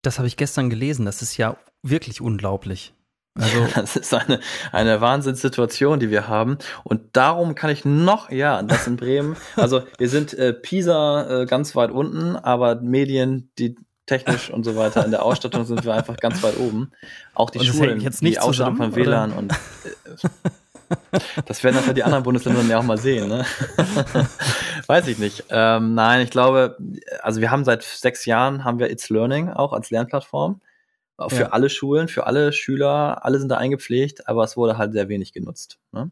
Speaker 1: Das habe ich gestern gelesen. Das ist ja wirklich unglaublich.
Speaker 2: Also das ist eine, eine Wahnsinnssituation, die wir haben. Und darum kann ich noch, ja, das in Bremen. Also wir sind äh, Pisa äh, ganz weit unten, aber Medien, die technisch und so weiter. In der Ausstattung sind wir einfach ganz weit oben. Auch die Schulen, die Ausstattung von WLAN oder? und äh, das werden dann die anderen Bundesländer ja auch mal sehen. Ne? Weiß ich nicht. Ähm, nein, ich glaube, also wir haben seit sechs Jahren haben wir It's Learning auch als Lernplattform. Für ja. alle Schulen, für alle Schüler, alle sind da eingepflegt, aber es wurde halt sehr wenig genutzt. Ne?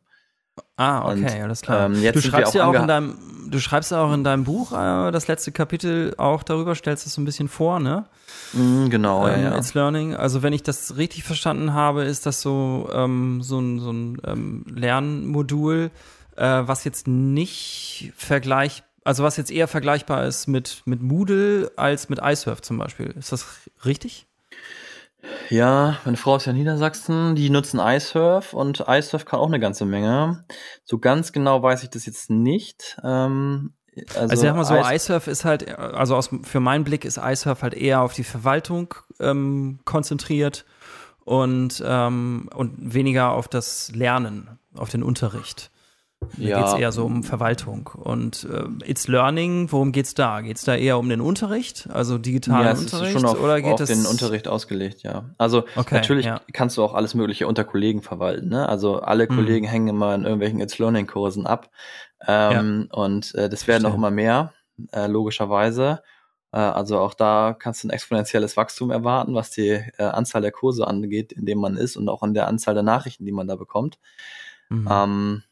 Speaker 1: Ah, okay, und, alles klar. Ähm, du schreibst ja auch in deinem, du schreibst ja auch in deinem Buch äh, das letzte Kapitel auch darüber, stellst es so ein bisschen vor, ne?
Speaker 2: Mm, genau,
Speaker 1: ähm, ja, ja. It's Learning. Also wenn ich das richtig verstanden habe, ist das so ähm, so ein, so ein ähm, Lernmodul, äh, was jetzt nicht vergleich, also was jetzt eher vergleichbar ist mit mit Moodle als mit iSurf zum Beispiel. Ist das richtig?
Speaker 2: Ja, meine Frau ist ja in Niedersachsen, die nutzen iSurf und iSurf kann auch eine ganze Menge. So ganz genau weiß ich das jetzt nicht. Ähm,
Speaker 1: also, also sag mal so, iSurf ist halt, also aus, für meinen Blick ist iSurf halt eher auf die Verwaltung ähm, konzentriert und, ähm, und weniger auf das Lernen, auf den Unterricht. Da ja. geht es eher so um Verwaltung. Und äh, It's Learning, worum geht's da? Geht's da eher um den Unterricht, also digitalen ja, Unterricht?
Speaker 2: Ist schon auf,
Speaker 1: oder geht
Speaker 2: auf es den Unterricht ausgelegt, ja. Also okay, natürlich ja. kannst du auch alles Mögliche unter Kollegen verwalten. Ne? Also alle mhm. Kollegen hängen immer in irgendwelchen It's Learning-Kursen ab. Ähm, ja. Und äh, das werden auch immer mehr, äh, logischerweise. Äh, also auch da kannst du ein exponentielles Wachstum erwarten, was die äh, Anzahl der Kurse angeht, in dem man ist und auch an der Anzahl der Nachrichten, die man da bekommt. Mhm. Ähm,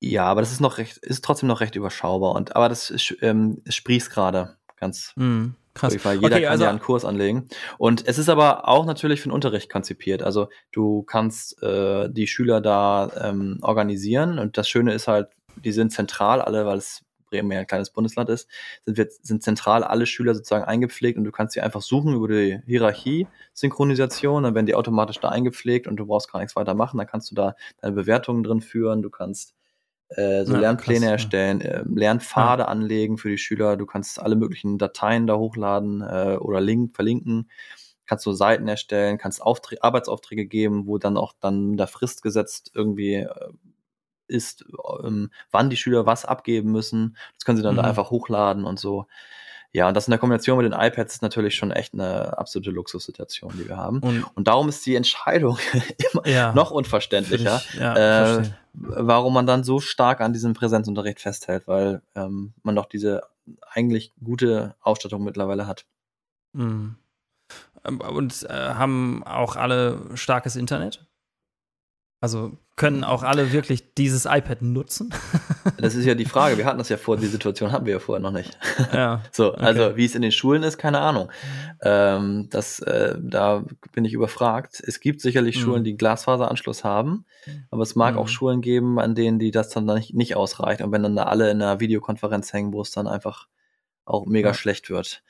Speaker 2: ja, aber das ist noch recht, ist trotzdem noch recht überschaubar und aber das ist, ähm, sprießt gerade ganz. Mm, krass. Jeder okay, kann also, ja einen Kurs anlegen. Und es ist aber auch natürlich für den Unterricht konzipiert. Also du kannst äh, die Schüler da ähm, organisieren und das Schöne ist halt, die sind zentral alle, weil es Bremen ja ein kleines Bundesland ist, sind, wir, sind zentral alle Schüler sozusagen eingepflegt und du kannst sie einfach suchen über die Hierarchie-Synchronisation, dann werden die automatisch da eingepflegt und du brauchst gar nichts weiter machen, dann kannst du da deine Bewertungen drin führen, du kannst äh, so ja, Lernpläne krass, erstellen, äh, Lernpfade ja. anlegen für die Schüler. Du kannst alle möglichen Dateien da hochladen äh, oder link, verlinken. kannst du Seiten erstellen, kannst Aufträ Arbeitsaufträge geben, wo dann auch dann mit der Frist gesetzt irgendwie äh, ist, ähm, wann die Schüler was abgeben müssen. Das können sie dann mhm. da einfach hochladen und so. Ja, und das in der Kombination mit den iPads ist natürlich schon echt eine absolute Luxussituation, die wir haben. Und, und darum ist die Entscheidung immer ja, noch unverständlicher, ich, ja, äh, warum man dann so stark an diesem Präsenzunterricht festhält, weil ähm, man doch diese eigentlich gute Ausstattung mittlerweile hat.
Speaker 1: Mhm. Ähm, und äh, haben auch alle starkes Internet? Also können auch alle wirklich dieses iPad nutzen?
Speaker 2: das ist ja die Frage. Wir hatten das ja vor, die Situation hatten wir ja vorher noch nicht. Ja. So, okay. also wie es in den Schulen ist, keine Ahnung. Ähm, das, äh, da bin ich überfragt. Es gibt sicherlich mhm. Schulen, die Glasfaseranschluss haben, aber es mag mhm. auch Schulen geben, an denen die das dann nicht, nicht ausreicht. Und wenn dann da alle in einer Videokonferenz hängen, wo es dann einfach auch mega ja. schlecht wird.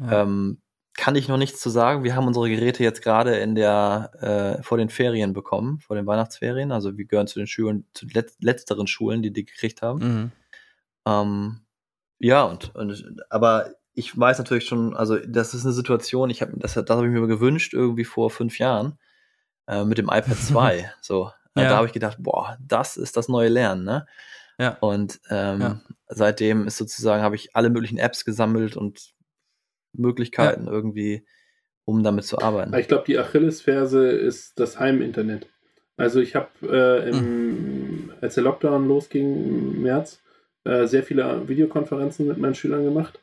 Speaker 2: Ja. Ähm, kann ich noch nichts zu sagen. Wir haben unsere Geräte jetzt gerade in der äh, vor den Ferien bekommen, vor den Weihnachtsferien. Also wir gehören zu den Schulen, zu let letzteren Schulen, die die gekriegt haben. Mhm. Ähm, ja und, und aber ich weiß natürlich schon, also das ist eine Situation. Ich habe das, das habe ich mir gewünscht irgendwie vor fünf Jahren äh, mit dem iPad 2. so, äh, ja. da habe ich gedacht, boah, das ist das neue Lernen, ne? Ja. Und ähm, ja. seitdem ist sozusagen habe ich alle möglichen Apps gesammelt und Möglichkeiten ja. irgendwie, um damit zu arbeiten.
Speaker 3: Ich glaube, die Achillesferse ist das Heiminternet. Also ich habe, äh, mhm. als der Lockdown losging im März, äh, sehr viele Videokonferenzen mit meinen Schülern gemacht.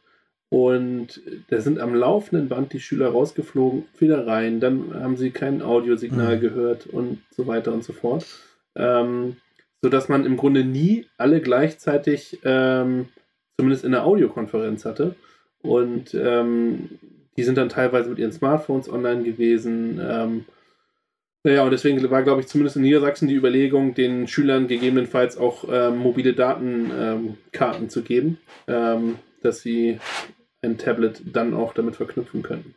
Speaker 3: Und da sind am laufenden Band die Schüler rausgeflogen, wieder rein. Dann haben sie kein Audiosignal mhm. gehört und so weiter und so fort. Ähm, sodass man im Grunde nie alle gleichzeitig, ähm, zumindest in der Audiokonferenz hatte. Und ähm, die sind dann teilweise mit ihren Smartphones online gewesen. Ähm, naja, und deswegen war, glaube ich, zumindest in Niedersachsen die Überlegung, den Schülern gegebenenfalls auch ähm, mobile Datenkarten ähm, zu geben, ähm, dass sie ein Tablet dann auch damit verknüpfen können.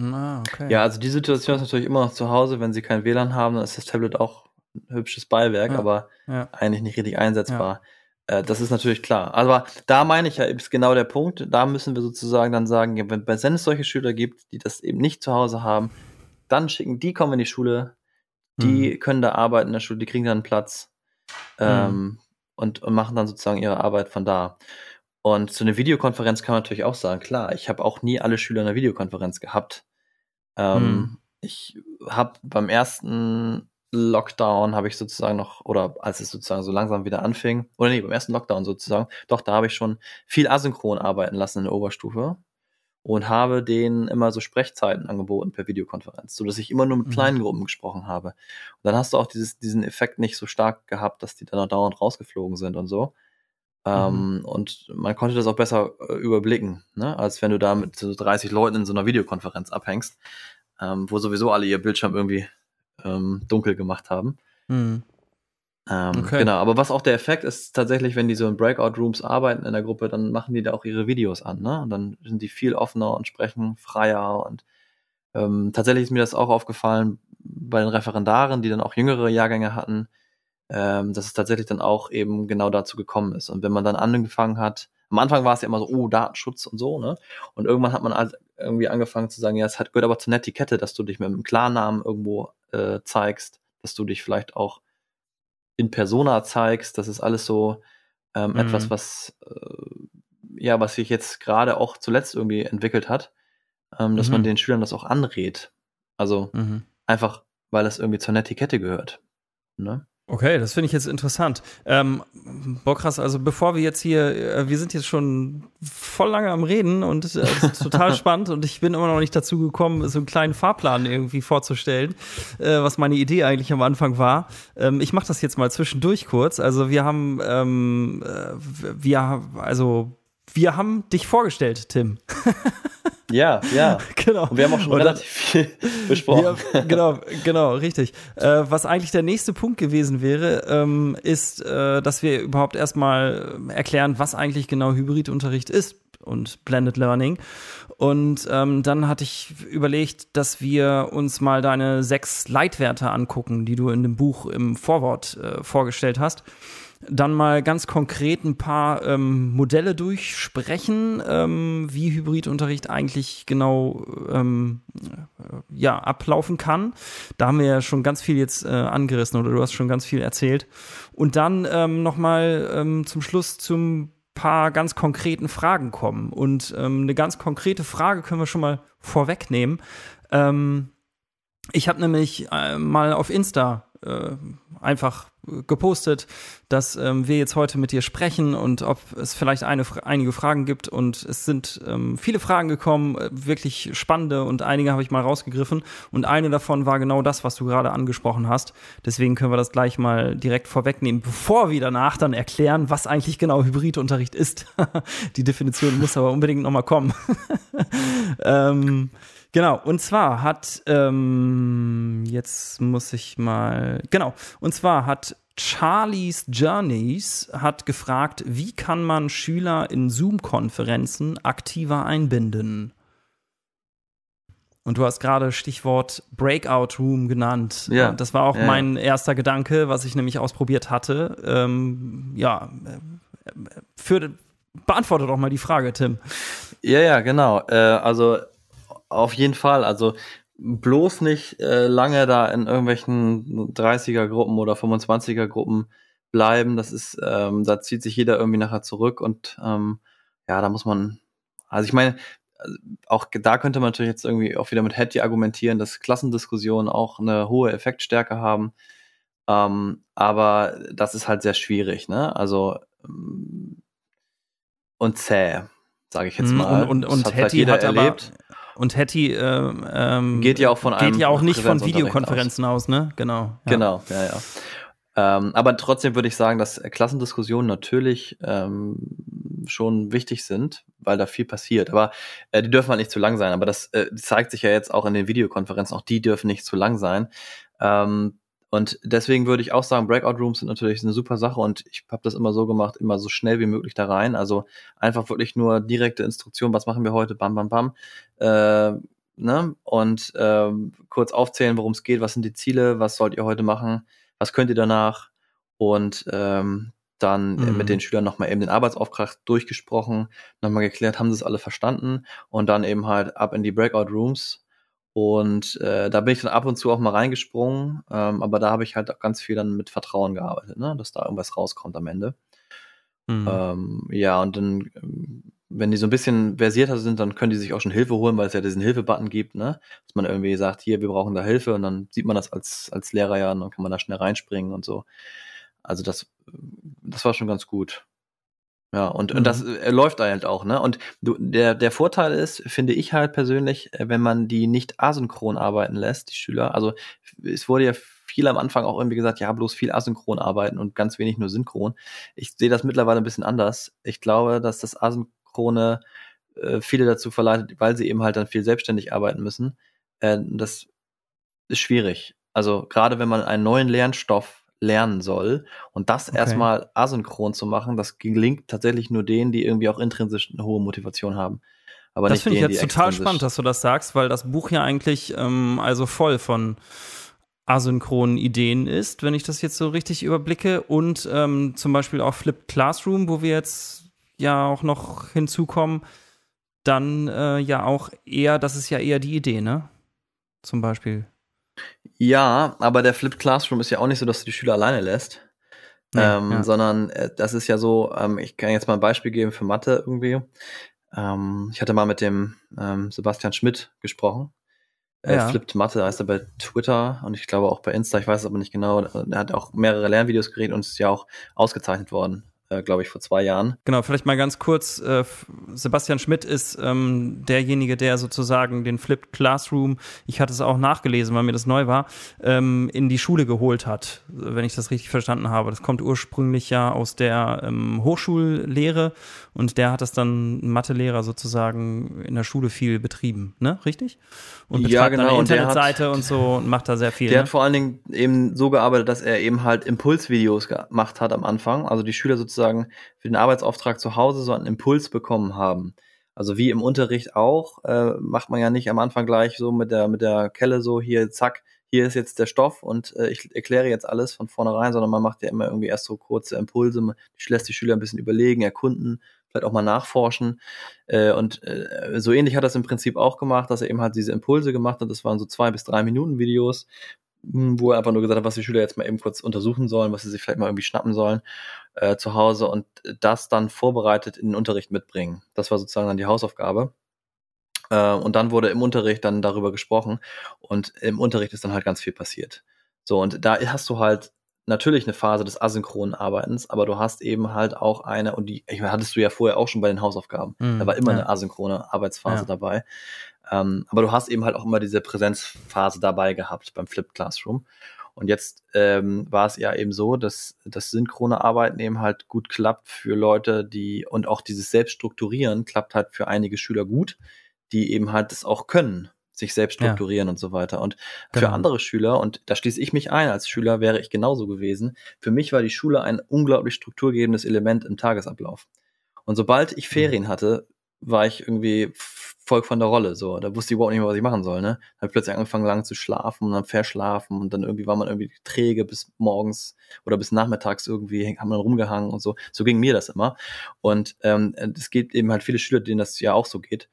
Speaker 2: Ah, okay. Ja, also die Situation ist natürlich immer noch zu Hause. Wenn sie kein WLAN haben, dann ist das Tablet auch ein hübsches Beiwerk, ja, aber ja. eigentlich nicht richtig einsetzbar. Ja. Äh, das ist natürlich klar. Aber da meine ich ja, ist genau der Punkt. Da müssen wir sozusagen dann sagen, wenn, wenn es solche Schüler gibt, die das eben nicht zu Hause haben, dann schicken, die kommen in die Schule, die mhm. können da arbeiten in der Schule, die kriegen dann einen Platz ähm, mhm. und, und machen dann sozusagen ihre Arbeit von da. Und zu einer Videokonferenz kann man natürlich auch sagen, klar, ich habe auch nie alle Schüler in einer Videokonferenz gehabt. Ähm, mhm. Ich habe beim ersten Lockdown habe ich sozusagen noch, oder als es sozusagen so langsam wieder anfing, oder nee, beim ersten Lockdown sozusagen, doch, da habe ich schon viel asynchron arbeiten lassen in der Oberstufe und habe denen immer so Sprechzeiten angeboten per Videokonferenz, so dass ich immer nur mit mhm. kleinen Gruppen gesprochen habe. Und dann hast du auch dieses, diesen Effekt nicht so stark gehabt, dass die dann auch dauernd rausgeflogen sind und so. Ähm, mhm. und man konnte das auch besser äh, überblicken, ne? als wenn du da mit so 30 Leuten in so einer Videokonferenz abhängst, ähm, wo sowieso alle ihr Bildschirm irgendwie ähm, dunkel gemacht haben. Mhm. Ähm, okay. Genau, aber was auch der Effekt ist, tatsächlich, wenn die so in Breakout-Rooms arbeiten in der Gruppe, dann machen die da auch ihre Videos an, ne? Und dann sind die viel offener und sprechen freier und ähm, tatsächlich ist mir das auch aufgefallen bei den Referendaren, die dann auch jüngere Jahrgänge hatten, ähm, dass es tatsächlich dann auch eben genau dazu gekommen ist. Und wenn man dann angefangen hat, am Anfang war es ja immer so, oh, Datenschutz und so, ne? Und irgendwann hat man halt irgendwie angefangen zu sagen, ja, es hat, gehört aber zur Netiquette, dass du dich mit einem Klarnamen irgendwo äh, zeigst, dass du dich vielleicht auch in Persona zeigst. Das ist alles so ähm, mhm. etwas, was äh, ja, was sich jetzt gerade auch zuletzt irgendwie entwickelt hat, ähm, dass mhm. man den Schülern das auch anrät. Also mhm. einfach, weil das irgendwie zur Netiquette gehört. Ne?
Speaker 1: Okay, das finde ich jetzt interessant. Ähm, Bokras, also bevor wir jetzt hier, äh, wir sind jetzt schon voll lange am Reden und äh, total spannend und ich bin immer noch nicht dazu gekommen, so einen kleinen Fahrplan irgendwie vorzustellen, äh, was meine Idee eigentlich am Anfang war. Ähm, ich mache das jetzt mal zwischendurch kurz. Also wir haben, ähm, äh, wir, also wir haben dich vorgestellt, Tim.
Speaker 2: Ja, ja.
Speaker 1: genau.
Speaker 2: Und wir haben auch schon und relativ viel besprochen.
Speaker 1: Ja, genau, genau, richtig. Äh, was eigentlich der nächste Punkt gewesen wäre, ähm, ist, äh, dass wir überhaupt erstmal erklären, was eigentlich genau Hybridunterricht ist und Blended Learning. Und ähm, dann hatte ich überlegt, dass wir uns mal deine sechs Leitwerte angucken, die du in dem Buch im Vorwort äh, vorgestellt hast. Dann mal ganz konkret ein paar ähm, Modelle durchsprechen, ähm, wie Hybridunterricht eigentlich genau ähm, ja, ablaufen kann. Da haben wir ja schon ganz viel jetzt äh, angerissen oder du hast schon ganz viel erzählt. Und dann ähm, nochmal ähm, zum Schluss zum paar ganz konkreten Fragen kommen. Und ähm, eine ganz konkrete Frage können wir schon mal vorwegnehmen. Ähm, ich habe nämlich äh, mal auf Insta äh, einfach gepostet, dass ähm, wir jetzt heute mit dir sprechen und ob es vielleicht eine, einige Fragen gibt. Und es sind ähm, viele Fragen gekommen, äh, wirklich spannende und einige habe ich mal rausgegriffen. Und eine davon war genau das, was du gerade angesprochen hast. Deswegen können wir das gleich mal direkt vorwegnehmen, bevor wir danach dann erklären, was eigentlich genau Hybridunterricht ist. Die Definition muss aber unbedingt nochmal kommen. ähm, Genau, und zwar hat, ähm, jetzt muss ich mal, genau, und zwar hat Charlie's Journeys hat gefragt, wie kann man Schüler in Zoom-Konferenzen aktiver einbinden? Und du hast gerade Stichwort Breakout Room genannt.
Speaker 2: Ja.
Speaker 1: Das war auch
Speaker 2: ja,
Speaker 1: mein erster Gedanke, was ich nämlich ausprobiert hatte. Ähm, ja, für, beantworte doch mal die Frage, Tim.
Speaker 2: Ja, ja, genau. Äh, also auf jeden Fall. Also bloß nicht äh, lange da in irgendwelchen 30er-Gruppen oder 25er-Gruppen bleiben. Das ist, ähm, da zieht sich jeder irgendwie nachher zurück und ähm, ja, da muss man, also ich meine, auch da könnte man natürlich jetzt irgendwie auch wieder mit Hattie argumentieren, dass Klassendiskussionen auch eine hohe Effektstärke haben. Ähm, aber das ist halt sehr schwierig, ne? Also ähm, und zäh, sage ich jetzt
Speaker 1: Mhm,
Speaker 2: mal.
Speaker 1: Und, und, und
Speaker 2: hat halt
Speaker 1: Hattie
Speaker 2: jeder
Speaker 1: hat aber,
Speaker 2: erlebt.
Speaker 1: Und Hattie ähm, ähm,
Speaker 2: Geht ja auch von einem
Speaker 1: geht ja auch nicht von Videokonferenzen aus, ne? Genau. Ja.
Speaker 2: Genau, ja, ja. Ähm, aber trotzdem würde ich sagen, dass Klassendiskussionen natürlich ähm, schon wichtig sind, weil da viel passiert. Aber äh, die dürfen halt nicht zu lang sein. Aber das äh, zeigt sich ja jetzt auch in den Videokonferenzen. Auch die dürfen nicht zu lang sein. Ähm, und deswegen würde ich auch sagen, Breakout Rooms sind natürlich eine super Sache und ich habe das immer so gemacht, immer so schnell wie möglich da rein. Also einfach wirklich nur direkte Instruktion, was machen wir heute, bam, bam, bam. Äh, ne? Und ähm, kurz aufzählen, worum es geht, was sind die Ziele, was sollt ihr heute machen, was könnt ihr danach und ähm, dann äh,
Speaker 1: Mhm.
Speaker 2: mit den Schülern nochmal eben den Arbeitsauftrag durchgesprochen, nochmal geklärt, haben sie es alle verstanden und dann eben halt ab in die Breakout Rooms und äh, da bin ich dann ab und zu auch mal reingesprungen, ähm, aber da habe ich halt auch ganz viel dann mit Vertrauen gearbeitet, ne? dass da irgendwas rauskommt am Ende.
Speaker 1: Mhm.
Speaker 2: Ähm, ja, und dann, ähm, wenn die so ein bisschen versierter sind, dann können die sich auch schon Hilfe holen, weil es ja diesen Hilfe-Button gibt, ne? Dass man irgendwie sagt, hier, wir brauchen da Hilfe und dann sieht man das als, als Lehrer ja und dann kann man da schnell reinspringen und so. Also das, das war schon ganz gut. Ja, und,
Speaker 1: Mhm.
Speaker 2: und das äh, läuft halt auch, ne? Und du, der, der Vorteil ist, finde ich halt persönlich, äh, wenn man die nicht asynchron arbeiten lässt, die Schüler, also es wurde ja viel am Anfang auch irgendwie gesagt, ja, bloß viel asynchron arbeiten und ganz wenig nur synchron. Ich sehe das mittlerweile ein bisschen anders. Ich glaube, dass das Asynchrone äh, viele dazu verleitet, weil sie eben halt dann viel selbstständig arbeiten müssen. Äh, das ist schwierig. Also gerade wenn man einen neuen Lernstoff lernen soll und das
Speaker 1: Okay.
Speaker 2: erstmal asynchron zu machen, das gelingt tatsächlich nur denen, die irgendwie auch intrinsisch eine hohe Motivation haben. Aber
Speaker 1: das finde ich jetzt total
Speaker 2: extrinsisch-
Speaker 1: spannend, dass du das sagst, weil das Buch ja eigentlich ähm, also voll von asynchronen Ideen ist, wenn ich das jetzt so richtig überblicke. Und ähm, zum Beispiel auch Flipped Classroom, wo wir jetzt ja auch noch hinzukommen, dann äh, ja auch eher, das ist ja eher die Idee, ne? Zum Beispiel.
Speaker 2: Ja, aber der Flipped Classroom ist ja auch nicht so, dass du die Schüler alleine lässt.
Speaker 1: Nee,
Speaker 2: ähm,
Speaker 1: ja.
Speaker 2: sondern äh, das ist ja so, ähm, ich kann jetzt mal ein Beispiel geben für Mathe irgendwie. Ähm, ich hatte mal mit dem ähm, Sebastian Schmidt gesprochen. Äh,
Speaker 1: Ja.
Speaker 2: Flipped Mathe heißt er bei Twitter und ich glaube auch bei Insta, ich weiß es aber nicht genau. Er hat auch mehrere Lernvideos geredet und ist ja auch ausgezeichnet worden, äh, glaube ich, vor zwei Jahren.
Speaker 1: Genau, vielleicht mal ganz kurz. Äh, Sebastian Schmidt ist ähm, derjenige, der sozusagen den Flipped Classroom, ich hatte es auch nachgelesen, weil mir das neu war, ähm, in die Schule geholt hat, wenn ich das richtig verstanden habe. Das kommt ursprünglich ja aus der ähm, Hochschullehre und der hat das dann Mathelehrer sozusagen in der Schule viel betrieben, ne? Richtig? Und
Speaker 2: Ja,
Speaker 1: betreibt dann
Speaker 2: genau,
Speaker 1: eine
Speaker 2: und hat-
Speaker 1: Internetseite und so und macht da sehr viel.
Speaker 2: Der
Speaker 1: ne?
Speaker 2: hat vor allen Dingen eben so gearbeitet, dass er eben halt Impulsvideos gemacht hat am Anfang. Also die Schüler sozusagen für den Arbeitsauftrag zu Hause so einen Impuls bekommen haben. Also wie im Unterricht auch, äh, macht man ja nicht am Anfang gleich so mit der, mit der Kelle so hier, zack, hier ist jetzt der Stoff und äh, ich erkläre jetzt alles von vornherein, sondern man macht ja immer irgendwie erst so kurze Impulse, man lässt die Schüler ein bisschen überlegen, erkunden, vielleicht auch mal nachforschen. Äh, und äh, so ähnlich hat er es im Prinzip auch gemacht, dass er eben halt diese Impulse gemacht hat. Das waren so zwei bis drei Minuten Videos, hm, wo er einfach nur gesagt hat, was die Schüler jetzt mal eben kurz untersuchen sollen, was sie sich vielleicht mal irgendwie schnappen sollen äh, zu Hause und das dann vorbereitet in den Unterricht mitbringen. Das war sozusagen dann die Hausaufgabe. Äh, und dann wurde im Unterricht dann darüber gesprochen und im Unterricht ist dann halt ganz viel passiert. So, und da hast du halt natürlich eine Phase des asynchronen Arbeitens, aber du hast eben halt auch eine, und die ich meine, hattest du ja vorher auch schon bei den Hausaufgaben. Mm, da war immer ja. eine asynchrone Arbeitsphase ja. dabei. Ähm, aber du hast eben halt auch immer diese Präsenzphase dabei gehabt beim Flipped Classroom. Und jetzt ähm, war es ja eben so, dass das synchrone Arbeiten eben halt gut klappt für Leute, die und auch dieses Selbststrukturieren klappt halt für einige Schüler gut, die eben halt das auch können sich selbst strukturieren ja. und so weiter. Und genau. für andere Schüler, und da schließe ich mich ein, als Schüler wäre ich genauso gewesen, für mich war die Schule ein unglaublich strukturgebendes Element im Tagesablauf. Und sobald ich mhm. Ferien hatte, war ich irgendwie voll von der Rolle. So, da wusste ich überhaupt nicht mehr, was ich machen soll. Ne? Dann habe ich plötzlich angefangen, lange zu schlafen und dann verschlafen und dann irgendwie war man irgendwie träge bis morgens oder bis nachmittags irgendwie, haben man rumgehangen und so. So ging mir das immer. Und ähm, es gibt eben halt viele Schüler, denen das ja auch so geht.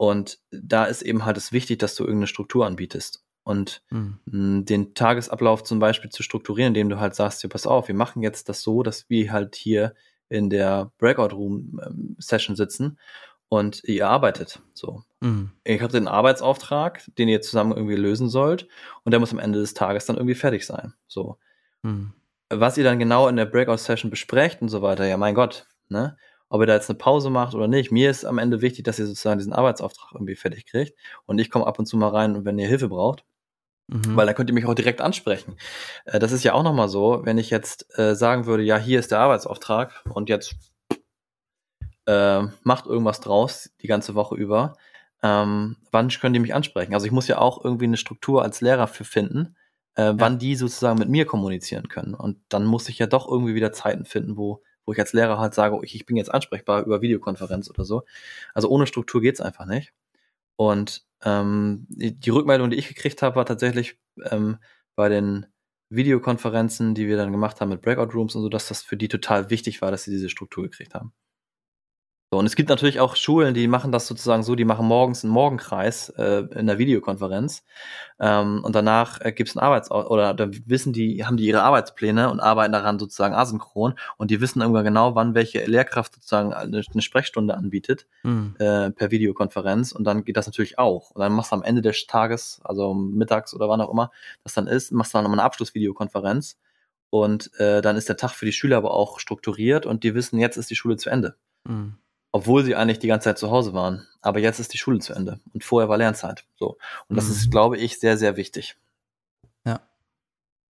Speaker 2: Und da ist eben halt es wichtig, dass du irgendeine Struktur anbietest. Und mhm. den Tagesablauf zum Beispiel zu strukturieren, indem du halt sagst, ja, pass auf, wir machen jetzt das so, dass wir halt hier in der Breakout-Room-Session ähm, sitzen und ihr arbeitet. So. Mhm. Ich habe den Arbeitsauftrag, den ihr zusammen irgendwie lösen sollt, und der muss am Ende des Tages dann irgendwie fertig sein. So. Mhm. Was ihr dann genau in der Breakout-Session besprecht und so weiter, ja, mein Gott, ne? Ob ihr da jetzt eine Pause macht oder nicht. Mir ist am Ende wichtig, dass ihr sozusagen diesen Arbeitsauftrag irgendwie fertig kriegt. Und ich komme ab und zu mal rein, wenn ihr Hilfe braucht. Mhm. Weil dann könnt ihr mich auch direkt ansprechen. Äh, das ist ja auch nochmal so, wenn ich jetzt äh, sagen würde, ja, hier ist der Arbeitsauftrag und jetzt äh, macht irgendwas draus die ganze Woche über. Ähm, wann könnt ihr mich ansprechen? Also ich muss ja auch irgendwie eine Struktur als Lehrer für finden, äh, ja. wann die sozusagen mit mir kommunizieren können. Und dann muss ich ja doch irgendwie wieder Zeiten finden, wo wo ich als Lehrer halt sage, ich, bin jetzt ansprechbar über Videokonferenz oder so. Also ohne Struktur geht's einfach nicht. Und ähm, die, die Rückmeldung, die ich gekriegt habe, war tatsächlich ähm, bei den Videokonferenzen, die wir dann gemacht haben mit Breakout Rooms und so, dass das für die total wichtig war, dass sie diese Struktur gekriegt haben. So, und es gibt natürlich auch Schulen, die machen das sozusagen so, die machen morgens einen Morgenkreis äh, in der Videokonferenz ähm, und danach äh, gibt es einen Arbeits- oder da wissen die, haben die ihre Arbeitspläne und arbeiten daran sozusagen asynchron und die wissen irgendwann genau, wann welche Lehrkraft sozusagen eine, eine Sprechstunde anbietet mhm. äh, per Videokonferenz und dann geht das natürlich auch. Und dann machst du am Ende des Tages, also mittags oder wann auch immer das dann ist, machst du dann nochmal eine Abschlussvideokonferenz und äh, dann ist der Tag für die Schüler aber auch strukturiert und die wissen, jetzt ist die Schule zu Ende. Mhm obwohl sie eigentlich die ganze Zeit zu Hause waren. Aber jetzt ist die Schule zu Ende und vorher war Lernzeit. So. Und das mhm. ist, glaube ich, sehr, sehr wichtig.
Speaker 3: Ja.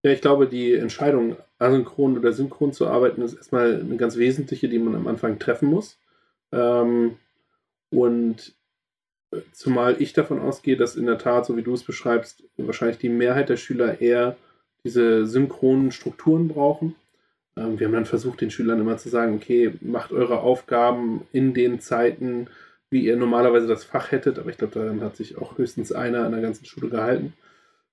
Speaker 3: Ja, ich glaube, die Entscheidung, asynchron oder synchron zu arbeiten, ist erstmal eine ganz wesentliche, die man am Anfang treffen muss. Ähm, und äh, zumal ich davon ausgehe, dass in der Tat, so wie du es beschreibst, wahrscheinlich die Mehrheit der Schüler eher diese synchronen Strukturen brauchen ähm, wir haben dann versucht, den Schülern immer zu sagen, okay, macht eure Aufgaben in den Zeiten, wie ihr normalerweise das Fach hättet, aber ich glaube, daran hat sich auch höchstens einer an der ganzen Schule gehalten.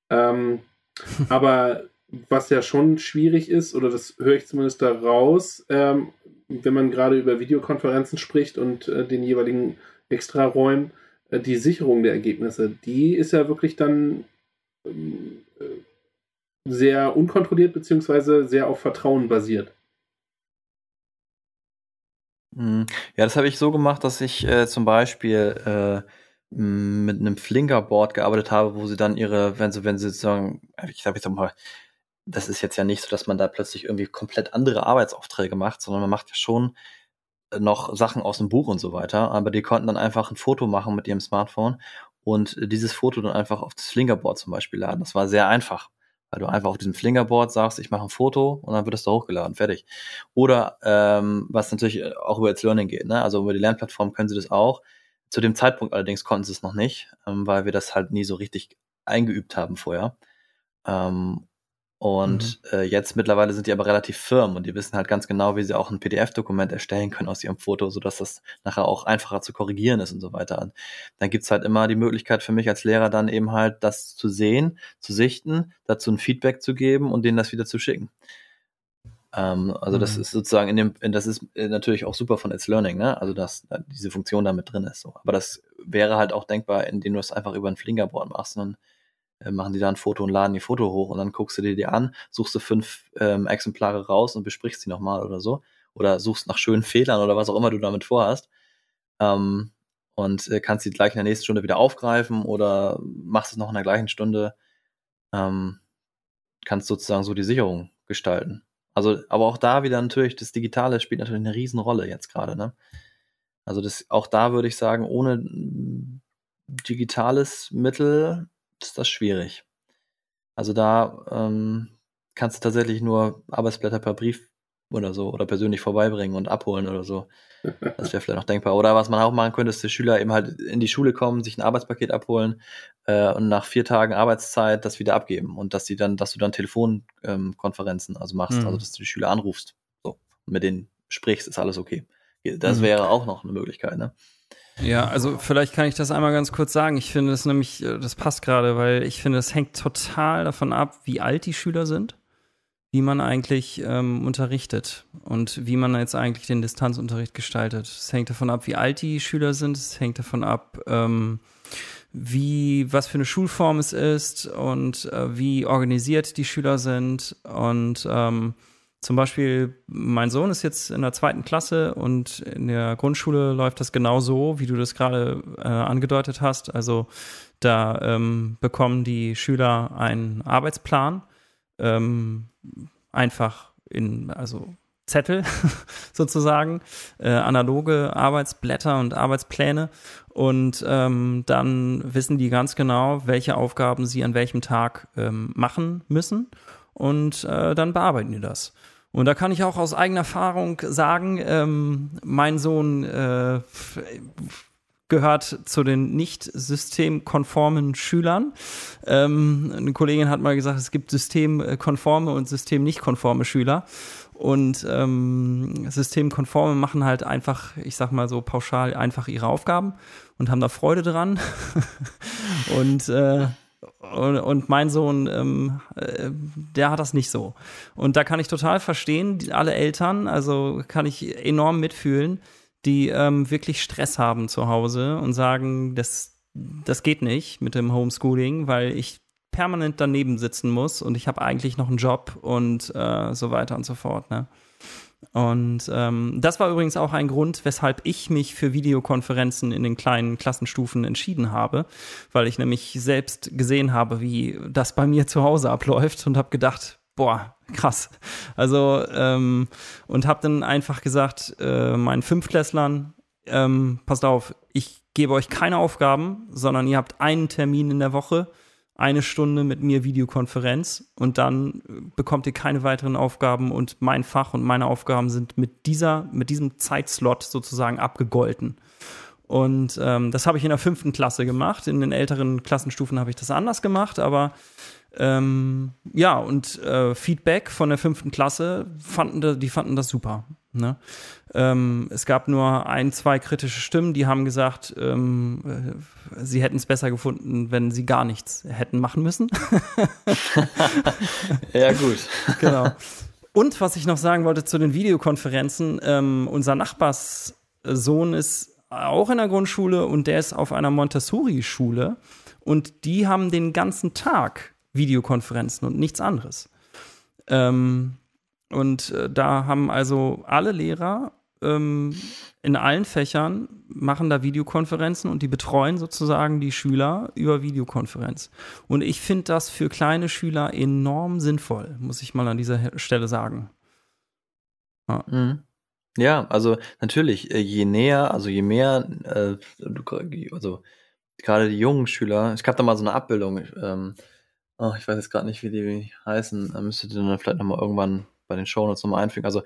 Speaker 3: Ähm, aber was ja schon schwierig ist, oder das höre ich zumindest daraus, ähm, wenn man gerade über Videokonferenzen spricht und äh, den jeweiligen Extraräumen, äh, die Sicherung der Ergebnisse, die ist ja wirklich dann ähm, äh, sehr unkontrolliert beziehungsweise sehr auf Vertrauen basiert.
Speaker 2: Hm. Ja, das habe ich so gemacht, dass ich äh, zum Beispiel äh, mit einem Flinkerboard gearbeitet habe, wo sie dann ihre, wenn sie, wenn sie sagen, ich habe jetzt mal, das ist jetzt ja nicht so, dass man da plötzlich irgendwie komplett andere Arbeitsaufträge macht, sondern man macht ja schon noch Sachen aus dem Buch und so weiter, aber die konnten dann einfach ein Foto machen mit ihrem Smartphone und dieses Foto dann einfach auf das Flinkerboard zum Beispiel laden. Das war sehr einfach weil du einfach auf diesem Flingerboard sagst, ich mache ein Foto und dann wird es da hochgeladen, fertig. Oder ähm, was natürlich auch über It's Learning geht, ne? also über die Lernplattform können sie das auch. Zu dem Zeitpunkt allerdings konnten sie es noch nicht, ähm, weil wir das halt nie so richtig eingeübt haben vorher. Ähm, Und mhm. äh, jetzt mittlerweile sind die aber relativ firm und die wissen halt ganz genau, wie sie auch ein PDF-Dokument erstellen können aus ihrem Foto, sodass das nachher auch einfacher zu korrigieren ist und so weiter. Und dann gibt's halt immer die Möglichkeit für mich als Lehrer dann eben halt das zu sehen, zu sichten, dazu ein Feedback zu geben und denen das wieder zu schicken. Ähm, also mhm. das ist sozusagen in dem, das ist äh, natürlich auch super von It's Learning, ne? Also dass diese Funktion da mit drin ist. So. Aber das wäre halt auch denkbar, indem du es einfach über ein Fingerboard machst und dann äh, machen die da ein Foto und laden die Foto hoch und dann guckst du dir die an, suchst du fünf ähm, Exemplare raus und besprichst sie nochmal oder so. Oder suchst nach schönen Fehlern oder was auch immer du damit vorhast. Ähm, und äh, kannst sie gleich in der nächsten Stunde wieder aufgreifen oder machst es noch in der gleichen Stunde. Ähm, kannst sozusagen so die Sicherung gestalten. Also, aber auch da wieder natürlich, das Digitale spielt natürlich eine Riesenrolle jetzt gerade, ne? Also das, auch da würde ich sagen, ohne digitales Mittel ist das schwierig. Also da ähm, kannst du tatsächlich nur Arbeitsblätter per Brief oder so oder persönlich vorbeibringen und abholen oder so. Das wäre vielleicht noch denkbar. Oder was man auch machen könnte, ist, die Schüler eben halt in die Schule kommen, sich ein Arbeitspaket abholen äh, und nach vier Tagen Arbeitszeit das wieder abgeben und dass die dann, dass du dann Telefonkonferenzen ähm, also machst, mhm. also dass du die Schüler anrufst, so mit denen sprichst, ist alles okay. Das mhm. wäre auch noch eine Möglichkeit, ne?
Speaker 1: Ja, also vielleicht kann ich das einmal ganz kurz sagen. Ich finde das nämlich, äh, das passt gerade, weil ich finde, es hängt total davon ab, wie alt die Schüler sind wie man eigentlich ähm, unterrichtet und wie man jetzt eigentlich den Distanzunterricht gestaltet. Es hängt davon ab, wie alt die Schüler sind, es hängt davon ab, ähm, wie, was für eine Schulform es ist und äh, wie organisiert die Schüler sind. Und ähm, zum Beispiel, mein Sohn ist jetzt in der zweiten Klasse und in der Grundschule läuft das genau so, wie du das gerade äh, angedeutet hast. Also da ähm, bekommen die Schüler einen Arbeitsplan ähm, einfach in, also Zettel sozusagen, äh, analoge Arbeitsblätter und Arbeitspläne. Und ähm, dann wissen die ganz genau, welche Aufgaben sie an welchem Tag ähm, machen müssen. Und äh, dann bearbeiten die das. Und da kann ich auch aus eigener Erfahrung sagen, ähm, mein Sohn äh, gehört zu den nicht systemkonformen Schülern. Ähm, eine Kollegin hat mal gesagt, es gibt systemkonforme und systemnicht konforme Schüler. Und ähm, systemkonforme machen halt einfach, ich sag mal so pauschal, einfach ihre Aufgaben und haben da Freude dran. und äh, und, mein Sohn, ähm, äh, der hat das nicht so. Und da kann ich total verstehen, alle Eltern, also kann ich enorm mitfühlen, die ähm, wirklich Stress haben zu Hause und sagen, das, das geht nicht mit dem Homeschooling, weil ich permanent daneben sitzen muss und ich habe eigentlich noch einen Job und äh, so weiter und so fort. Ne? Und ähm, das war übrigens auch ein Grund, weshalb ich mich für Videokonferenzen in den kleinen Klassenstufen entschieden habe, weil ich nämlich selbst gesehen habe, wie das bei mir zu Hause abläuft und habe gedacht, boah, krass. Also, ähm, und habe dann einfach gesagt, äh, meinen Fünftklässlern, ähm, passt auf, ich gebe euch keine Aufgaben, sondern ihr habt einen Termin in der Woche, eine Stunde mit mir Videokonferenz und dann bekommt ihr keine weiteren Aufgaben und mein Fach und meine Aufgaben sind mit dieser, mit diesem Zeitslot sozusagen abgegolten. Und ähm, das habe ich in der fünften Klasse gemacht. In den älteren Klassenstufen habe ich das anders gemacht, aber ähm, ja, und äh, Feedback von der fünften Klasse fanden, die fanden das super. Ne? Ähm, es gab nur ein, zwei kritische Stimmen, die haben gesagt, ähm, äh, sie hätten es besser gefunden, wenn sie gar nichts hätten machen müssen.
Speaker 2: ja, gut.
Speaker 1: genau. Und was ich noch sagen wollte zu den Videokonferenzen, ähm, unser Nachbarssohn ist auch in der Grundschule und der ist auf einer Montessori-Schule und die haben den ganzen Tag Videokonferenzen und nichts anderes. Ähm, und äh, da haben also alle Lehrer ähm, in allen Fächern machen da Videokonferenzen und die betreuen sozusagen die Schüler über Videokonferenz. Und ich finde das für kleine Schüler enorm sinnvoll, muss ich mal an dieser Stelle sagen.
Speaker 2: Ja. Mhm. Ja, also natürlich, äh, je näher, also je mehr, äh, also gerade die jungen Schüler, ich habe da mal so eine Abbildung, ähm, oh, ich weiß jetzt gerade nicht, wie die heißen, müsstet ihr dann vielleicht nochmal irgendwann bei den Shownotes nochmal einfügen. Also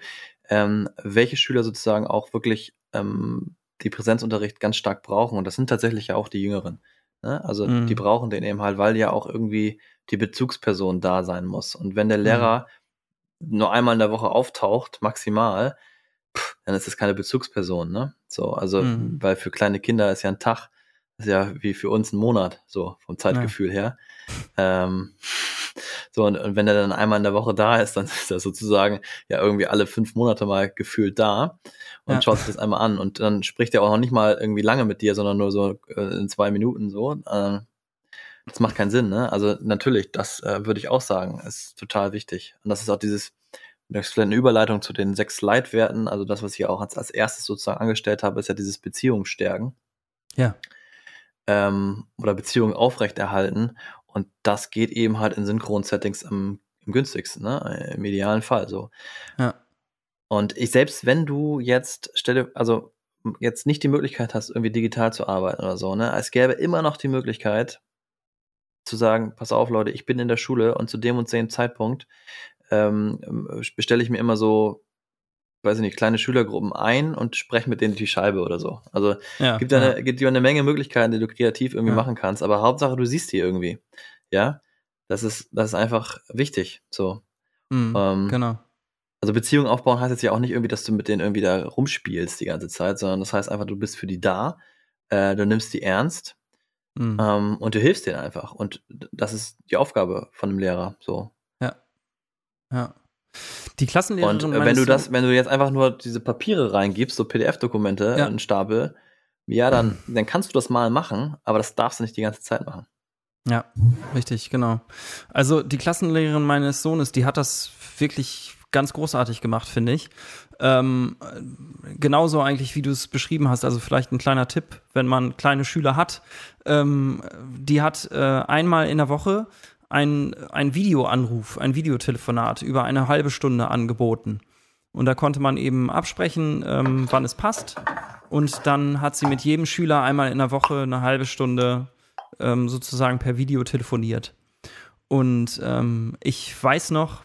Speaker 2: ähm, welche Schüler sozusagen auch wirklich ähm, die Präsenzunterricht ganz stark brauchen und das sind tatsächlich ja auch die Jüngeren. Ne? Also mhm. die brauchen den eben halt, weil ja auch irgendwie die Bezugsperson da sein muss. Und wenn der Lehrer mhm. nur einmal in der Woche auftaucht, maximal, pff, dann ist das keine Bezugsperson, ne? So, also, mhm. weil für kleine Kinder ist ja ein Tag, ist ja wie für uns ein Monat, so vom Zeitgefühl ja. her. Ähm, so, und, und, wenn er dann einmal in der Woche da ist, dann ist er sozusagen ja irgendwie alle fünf Monate mal gefühlt da und ja. schaut sich das einmal an. Und dann spricht er auch noch nicht mal irgendwie lange mit dir, sondern nur so äh, in zwei Minuten so. Äh, das macht keinen Sinn, ne? Also natürlich, das äh, würde ich auch sagen, ist total wichtig. Und das ist auch dieses, das ist vielleicht eine Überleitung zu den sechs Leitwerten. Also das, was ich auch als, als erstes sozusagen angestellt habe, ist ja dieses Beziehungsstärken.
Speaker 1: Ja.
Speaker 2: Ähm, oder Beziehungen aufrechterhalten. Und das geht eben halt in Synchron-Settings am, am günstigsten, ne? Im idealen Fall so.
Speaker 1: Ja.
Speaker 2: Und ich, selbst wenn du jetzt, stelle, also jetzt nicht die Möglichkeit hast, irgendwie digital zu arbeiten oder so, ne? Es gäbe immer noch die Möglichkeit, zu sagen, pass auf, Leute, ich bin in der Schule und zu dem und dem Zeitpunkt ähm, bestelle ich mir immer so, weiß ich nicht, kleine Schülergruppen ein und spreche mit denen die Scheibe oder so. Also ja, gibt ja eine, gibt ja eine Menge Möglichkeiten, die du kreativ irgendwie ja. machen kannst, aber Hauptsache du siehst die irgendwie. Ja, das ist, das ist einfach wichtig. So.
Speaker 1: Mhm, ähm, genau.
Speaker 2: Also Beziehungen aufbauen heißt jetzt ja auch nicht irgendwie, dass du mit denen irgendwie da rumspielst die ganze Zeit, sondern das heißt einfach, du bist für die da, äh, du nimmst die ernst Mhm. Ähm, und du hilfst denen einfach. Und das ist die Aufgabe von einem Lehrer. So.
Speaker 1: Ja. Ja. Die Klassenlehrerin.
Speaker 2: Und wenn du das, wenn du jetzt einfach nur diese Papiere reingibst, so PDF-Dokumente, ja. einen Stapel, ja, dann, dann kannst du das mal machen, aber das darfst du nicht die ganze Zeit machen.
Speaker 1: Ja, richtig, genau. Also die Klassenlehrerin meines Sohnes, die hat das wirklich ganz großartig gemacht, finde ich. Ähm, genauso eigentlich, wie du es beschrieben hast. Also vielleicht ein kleiner Tipp, wenn man kleine Schüler hat. Ähm, die hat äh, einmal in der Woche ein, ein Videoanruf, ein Videotelefonat über eine halbe Stunde angeboten. Und da konnte man eben absprechen, ähm, wann es passt. Und dann hat sie mit jedem Schüler einmal in der Woche eine halbe Stunde ähm, sozusagen per Video telefoniert. Und ähm, ich weiß noch,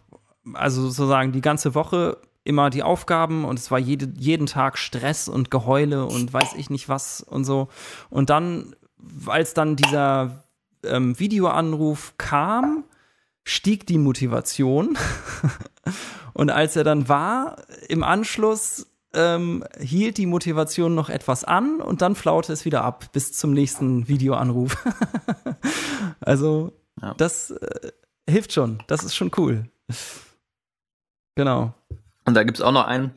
Speaker 1: also sozusagen die ganze Woche immer die Aufgaben und es war jede, jeden Tag Stress und Geheule und weiß ich nicht was und so. Und dann, als dann dieser ähm, Videoanruf kam, stieg die Motivation. und als er dann war, im Anschluss ähm, hielt die Motivation noch etwas an und dann flaute es wieder ab bis zum nächsten Videoanruf. also, ja. das äh, hilft schon. Das ist schon cool. Genau.
Speaker 2: Und da gibt es auch noch einen,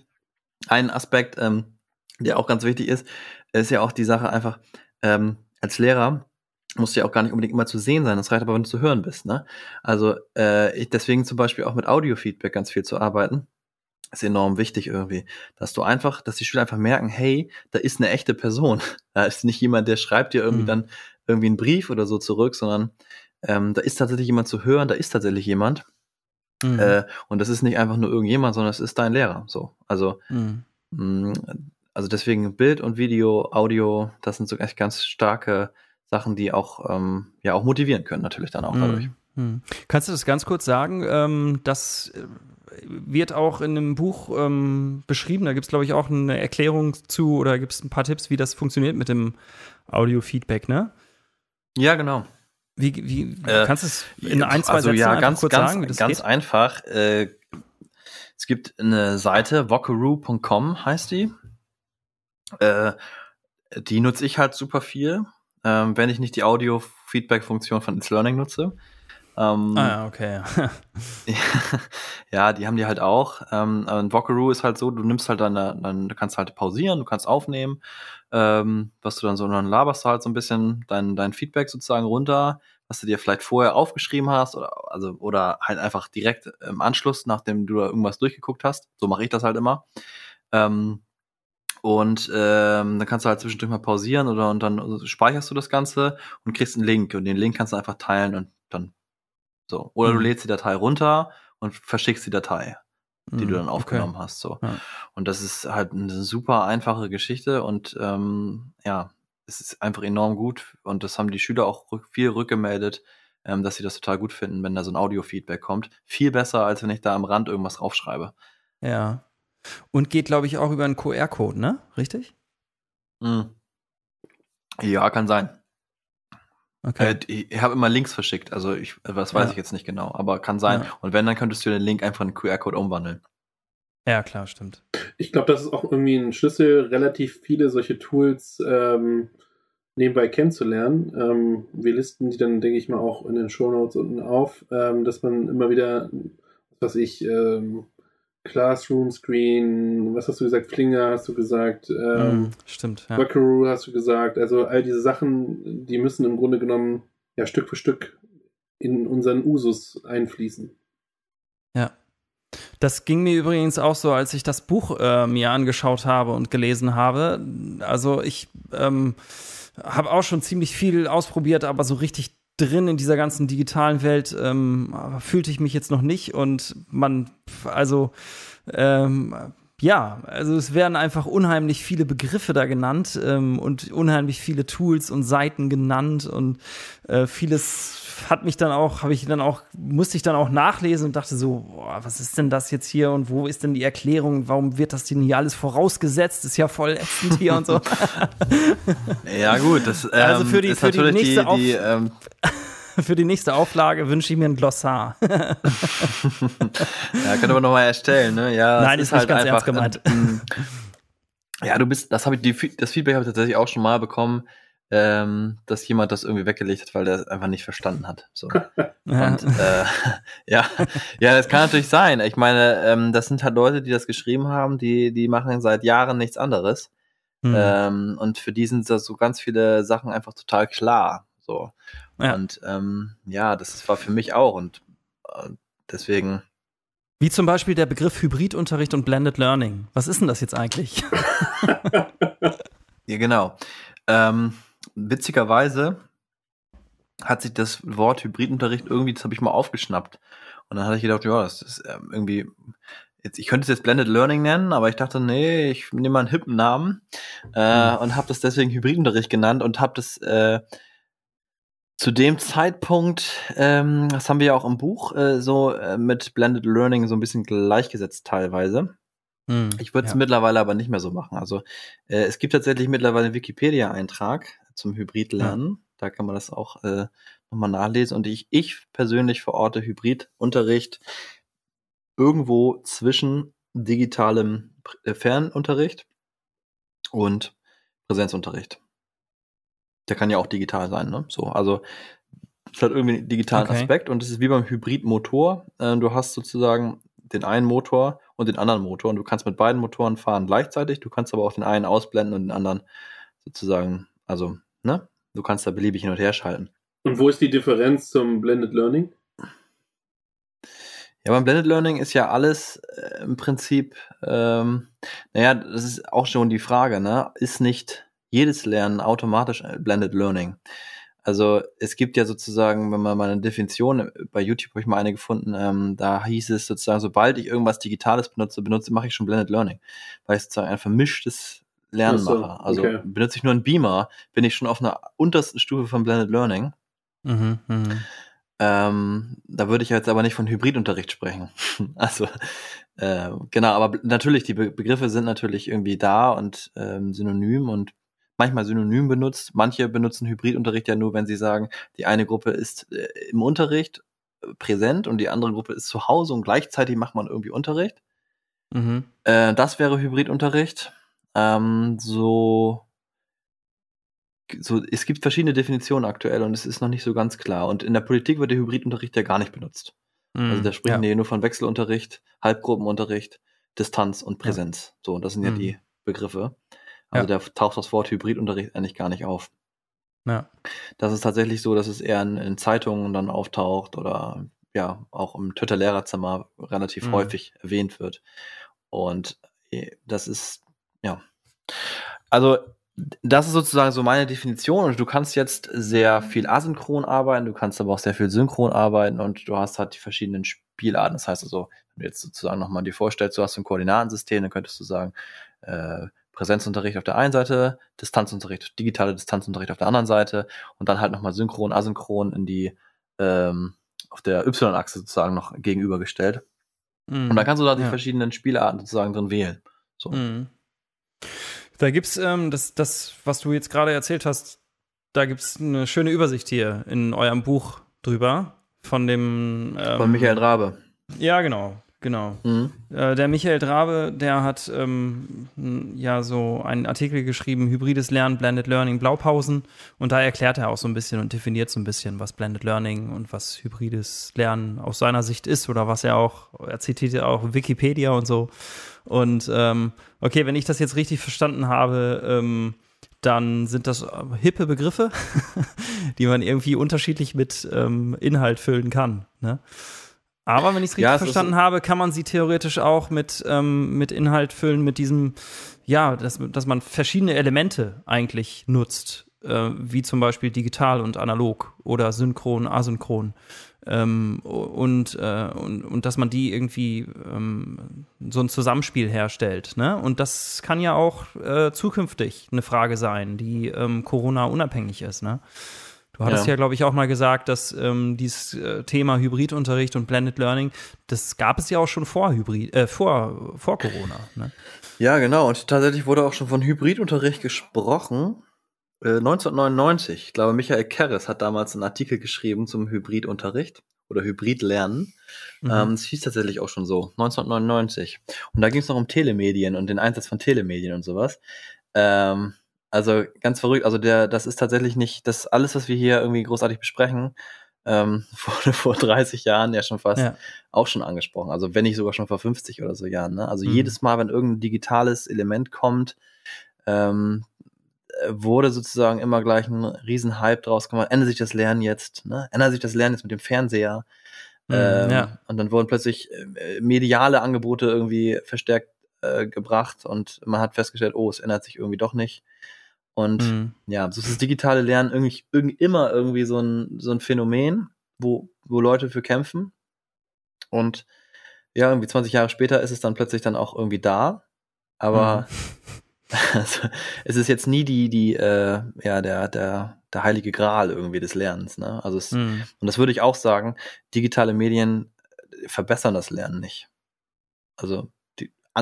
Speaker 2: einen Aspekt, ähm, der auch ganz wichtig ist, ist ja auch die Sache einfach, ähm, als Lehrer musst du ja auch gar nicht unbedingt immer zu sehen sein. Das reicht aber, wenn du zu hören bist. Ne? Also äh, ich deswegen zum Beispiel auch mit Audio-Feedback ganz viel zu arbeiten. Ist enorm wichtig irgendwie, dass du einfach, dass die Schüler einfach merken, hey, da ist eine echte Person. Da ist nicht jemand, der schreibt dir irgendwie mhm. dann irgendwie einen Brief oder so zurück, sondern ähm, da ist tatsächlich jemand zu hören, da ist tatsächlich jemand. Mhm. Äh, und das ist nicht einfach nur irgendjemand, sondern es ist dein Lehrer. So. Also, mhm. mh, mm, also deswegen Bild und Video, Audio, das sind so echt ganz starke Sachen, die auch, ähm, ja, auch motivieren können, natürlich dann auch dadurch.
Speaker 1: Mhm. Kannst du das ganz kurz sagen? Ähm, das äh, wird auch in einem Buch ähm, beschrieben. Da gibt es, glaube ich, auch eine Erklärung zu oder gibt es ein paar Tipps, wie das funktioniert mit dem Audio-Feedback, ne?
Speaker 2: Ja, genau.
Speaker 1: Wie, wie äh, kannst du es in ein, zwei also,
Speaker 2: Sätzen ja, ganz, kurz ganz, sagen, ganz geht? einfach. Äh, es gibt eine Seite, vocaroo.com heißt die. Äh, die nutze ich halt super viel, ähm, wenn ich nicht die Audio-Feedback-Funktion von It's Learning nutze.
Speaker 1: Ähm, ah, ja, okay.
Speaker 2: ja, die haben die halt auch. Ähm, Vocaroo ist halt so, du nimmst halt dann, dann du kannst halt pausieren, du kannst aufnehmen, ähm, was du dann so, dann laberst du halt so ein bisschen dein, dein Feedback sozusagen runter, was du dir vielleicht vorher aufgeschrieben hast oder, also, oder halt einfach direkt im Anschluss, nachdem du da irgendwas durchgeguckt hast. So mache ich das halt immer. Ähm, und ähm, dann kannst du halt zwischendurch mal pausieren oder und dann speicherst du das Ganze und kriegst einen Link. Und den Link kannst du einfach teilen und dann so. Oder mhm. du lädst die Datei runter und verschickst die Datei, die mhm. du dann aufgenommen okay. hast. So. Ja. Und das ist halt eine super einfache Geschichte und ähm, ja, es ist einfach enorm gut und das haben die Schüler auch viel rückgemeldet, ähm, dass sie das total gut finden, wenn da so ein Audio-Feedback kommt. Viel besser, als wenn ich da am Rand irgendwas draufschreibe.
Speaker 1: Ja. Und geht, glaube ich, auch über einen QR-Code, ne? Richtig?
Speaker 2: Mhm. Ja, kann sein. Okay. Äh, ich, habe immer Links verschickt, also ich, das weiß ja. ich jetzt nicht genau, aber kann sein. Ja. Und wenn, dann könntest du den Link einfach in den QR-Code umwandeln.
Speaker 1: Ja, klar, stimmt.
Speaker 3: Ich glaube, das ist auch irgendwie ein Schlüssel, relativ viele solche Tools ähm, nebenbei kennenzulernen. Ähm, wir listen die dann, denke ich mal, auch in den Show Notes unten auf, ähm, dass man immer wieder, was ich, ähm, Classroom Screen, was hast du gesagt? Flinger hast du gesagt. Ähm,
Speaker 1: mm, stimmt.
Speaker 3: Ja. Buckaroo hast du gesagt. Also all diese Sachen, die müssen im Grunde genommen ja Stück für Stück in unseren Usus einfließen.
Speaker 1: Ja. Das ging mir übrigens auch so, als ich das Buch äh, mir angeschaut habe und gelesen habe. Also ich ähm, habe auch schon ziemlich viel ausprobiert, aber so richtig drin in dieser ganzen digitalen Welt ähm, fühlte ich mich jetzt noch nicht und man, also ähm, ja, also es werden einfach unheimlich viele Begriffe da genannt ähm, und unheimlich viele Tools und Seiten genannt und äh, vieles hat mich dann auch, habe ich dann auch, musste ich dann auch nachlesen und dachte so, boah, was ist denn das jetzt hier und wo ist denn die Erklärung? Warum wird das denn hier alles vorausgesetzt? Ist ja voll ätzend hier und so.
Speaker 2: ja gut, das ähm, also für die, ist für die nächste die, die ähm
Speaker 1: für die nächste Auflage wünsche ich mir ein Glossar. ja,
Speaker 2: können wir nochmal erstellen, ne? Ja,
Speaker 1: Nein, ist, ist halt ganz einfach, ernst gemeint.
Speaker 2: Ähm, ja, du bist, das habe ich, die, das Feedback habe ich tatsächlich auch schon mal bekommen, ähm, dass jemand das irgendwie weggelegt hat, weil der es einfach nicht verstanden hat. So. Und äh, ja, ja, das kann natürlich sein. Ich meine, ähm, das sind halt Leute, die das geschrieben haben, die, die machen seit Jahren nichts anderes. Hm. Ähm, und für die sind so ganz viele Sachen einfach total klar. So. Ja. Und ähm, ja, das war für mich auch. Und äh, deswegen.
Speaker 1: Wie zum Beispiel der Begriff Hybridunterricht und Blended Learning. Was ist denn das jetzt eigentlich?
Speaker 2: ja, genau. Ähm, witzigerweise hat sich das Wort Hybridunterricht irgendwie, das habe ich mal aufgeschnappt. Und dann hatte ich gedacht, ja, das ist ähm, irgendwie, jetzt, ich könnte es jetzt Blended Learning nennen, aber ich dachte, nee, ich nehme mal einen hippen Namen äh, mhm. und habe das deswegen Hybridunterricht genannt und habe das äh, zu dem Zeitpunkt, ähm, das haben wir ja auch im Buch, äh, so äh, mit Blended Learning so ein bisschen gleichgesetzt teilweise. Hm, ich würde es ja. mittlerweile aber nicht mehr so machen. Also äh, es gibt tatsächlich mittlerweile einen Wikipedia-Eintrag zum Hybridlernen. Ja. Da kann man das auch äh, nochmal nachlesen. Und ich, ich persönlich verorte Hybridunterricht irgendwo zwischen digitalem äh, Fernunterricht und Präsenzunterricht der kann ja auch digital sein, ne? So, also es hat irgendwie einen digitalen okay. Aspekt und es ist wie beim Hybridmotor. Äh, du hast sozusagen den einen Motor und den anderen Motor und du kannst mit beiden Motoren fahren gleichzeitig. Du kannst aber auch den einen ausblenden und den anderen sozusagen, also, ne? Du kannst da beliebig hin und her schalten.
Speaker 3: Und wo ist die Differenz zum Blended Learning?
Speaker 2: Ja, beim Blended Learning ist ja alles äh, im Prinzip, ähm, naja, das ist auch schon die Frage, ne? Ist nicht jedes Lernen automatisch äh, Blended Learning. Also es gibt ja sozusagen, wenn man mal eine Definition, äh, bei YouTube habe ich mal eine gefunden, ähm, da hieß es sozusagen, sobald ich irgendwas Digitales benutze, benutze, mache ich schon Blended Learning, weil ich sozusagen ein vermischtes Lernen so, mache. Also okay. benutze ich nur einen Beamer, bin ich schon auf einer untersten Stufe von Blended Learning. Mhm, mh. ähm, da würde ich jetzt aber nicht von Hybridunterricht sprechen. also äh, genau, aber natürlich, die Be Begriffe sind natürlich irgendwie da und ähm, synonym und manchmal synonym benutzt. Manche benutzen Hybridunterricht ja nur, wenn sie sagen, die eine Gruppe ist äh, im Unterricht äh, präsent und die andere Gruppe ist zu Hause und gleichzeitig macht man irgendwie Unterricht. Mhm. Äh, das wäre Hybridunterricht. Ähm, so, so, es gibt verschiedene Definitionen aktuell und es ist noch nicht so ganz klar. Und in der Politik wird der Hybridunterricht ja gar nicht benutzt. Mhm, also da sprechen ja. die nur von Wechselunterricht, Halbgruppenunterricht, Distanz und Präsenz. Ja. So, und das sind ja mhm. die Begriffe. Also ja. da taucht das Wort Hybridunterricht eigentlich gar nicht auf. Ja. Das ist tatsächlich so, dass es eher in, in Zeitungen dann auftaucht oder ja, auch im Twitter-Lehrerzimmer relativ mhm. häufig erwähnt wird. Und äh, das ist, ja. Also, das ist sozusagen so meine Definition und du kannst jetzt sehr viel asynchron arbeiten, du kannst aber auch sehr viel synchron arbeiten und du hast halt die verschiedenen Spielarten. Das heißt also, wenn du jetzt sozusagen nochmal dir vorstellst, du hast ein Koordinatensystem, dann könntest du sagen, äh, Präsenzunterricht auf der einen Seite, Distanzunterricht, digitale Distanzunterricht auf der anderen Seite und dann halt nochmal synchron, asynchron in die ähm, auf der Y-Achse sozusagen noch gegenübergestellt. Mm, und dann kannst du da die ja. verschiedenen Spielarten sozusagen drin wählen. So. Mm.
Speaker 1: Da gibt's ähm, das, das, was du jetzt gerade erzählt hast, da gibt es eine schöne Übersicht hier genau. Mhm. Äh, der Michael Drabe, der hat ähm, ja so einen Artikel geschrieben, hybrides Lernen, Blended Learning, Blaupausen. Und da erklärt er auch so ein bisschen und definiert so ein bisschen, was Blended Learning und was hybrides Lernen aus seiner Sicht ist oder was er auch, er zitiert ja auch Wikipedia und so. Und ähm, okay, wenn ich das jetzt richtig verstanden habe, ähm, dann sind das hippe Begriffe, die man irgendwie unterschiedlich mit ähm, Inhalt füllen kann. Ne? Aber wenn ich es richtig ja, verstanden habe, kann man sie theoretisch auch mit, ähm, mit Inhalt füllen, mit diesem, ja, dass, dass man verschiedene Elemente eigentlich nutzt, äh, wie zum Beispiel digital und analog oder synchron, asynchron. Ähm, und, äh, und, und dass man die irgendwie ähm, so ein Zusammenspiel herstellt. Ne? Und das kann ja auch äh, zukünftig eine Frage sein, die ähm, Corona-unabhängig ist. Ne? Du hattest ja, ja glaube ich, auch mal gesagt, dass ähm, dieses äh, Thema Hybridunterricht und Blended Learning, das gab es ja auch schon vor Hybrid, äh, vor, vor Corona. Ne?
Speaker 2: Ja, genau. Und tatsächlich wurde auch schon von Hybridunterricht gesprochen. Äh, 1999, ich glaube, Michael Kerres hat damals einen Artikel geschrieben zum Hybridunterricht oder Hybridlernen. Mhm. Ähm, das hieß tatsächlich auch schon so, 1999. Und da ging es noch um Telemedien und den Einsatz von Telemedien und sowas. Ähm, also ganz verrückt. Also der, das ist tatsächlich nicht, das alles, was wir hier irgendwie großartig besprechen, ähm, wurde vor 30 Jahren ja schon fast ja. auch schon angesprochen. Also wenn nicht sogar schon vor 50 oder so Jahren. Ne? Also mhm. jedes Mal, wenn irgendein digitales Element kommt, ähm, wurde sozusagen immer gleich ein Riesenhype draus gemacht. Ändert sich das Lernen jetzt? Ne? Ändert sich das Lernen jetzt mit dem Fernseher? Mhm, ähm, ja. Und dann wurden plötzlich äh, mediale Angebote irgendwie verstärkt äh, gebracht und man hat festgestellt, oh, es ändert sich irgendwie doch nicht. Und mhm. ja, so ist das digitale Lernen irgendwie, irgendwie immer irgendwie so ein, so ein Phänomen, wo, wo Leute für kämpfen. Und ja, irgendwie 20 Jahre später ist es dann plötzlich dann auch irgendwie da. Aber mhm. also, es ist jetzt nie die, die, äh, ja, der, der, der heilige Gral irgendwie des Lernens. Ne? Also es, mhm. und das würde ich auch sagen, digitale Medien verbessern das Lernen nicht. Also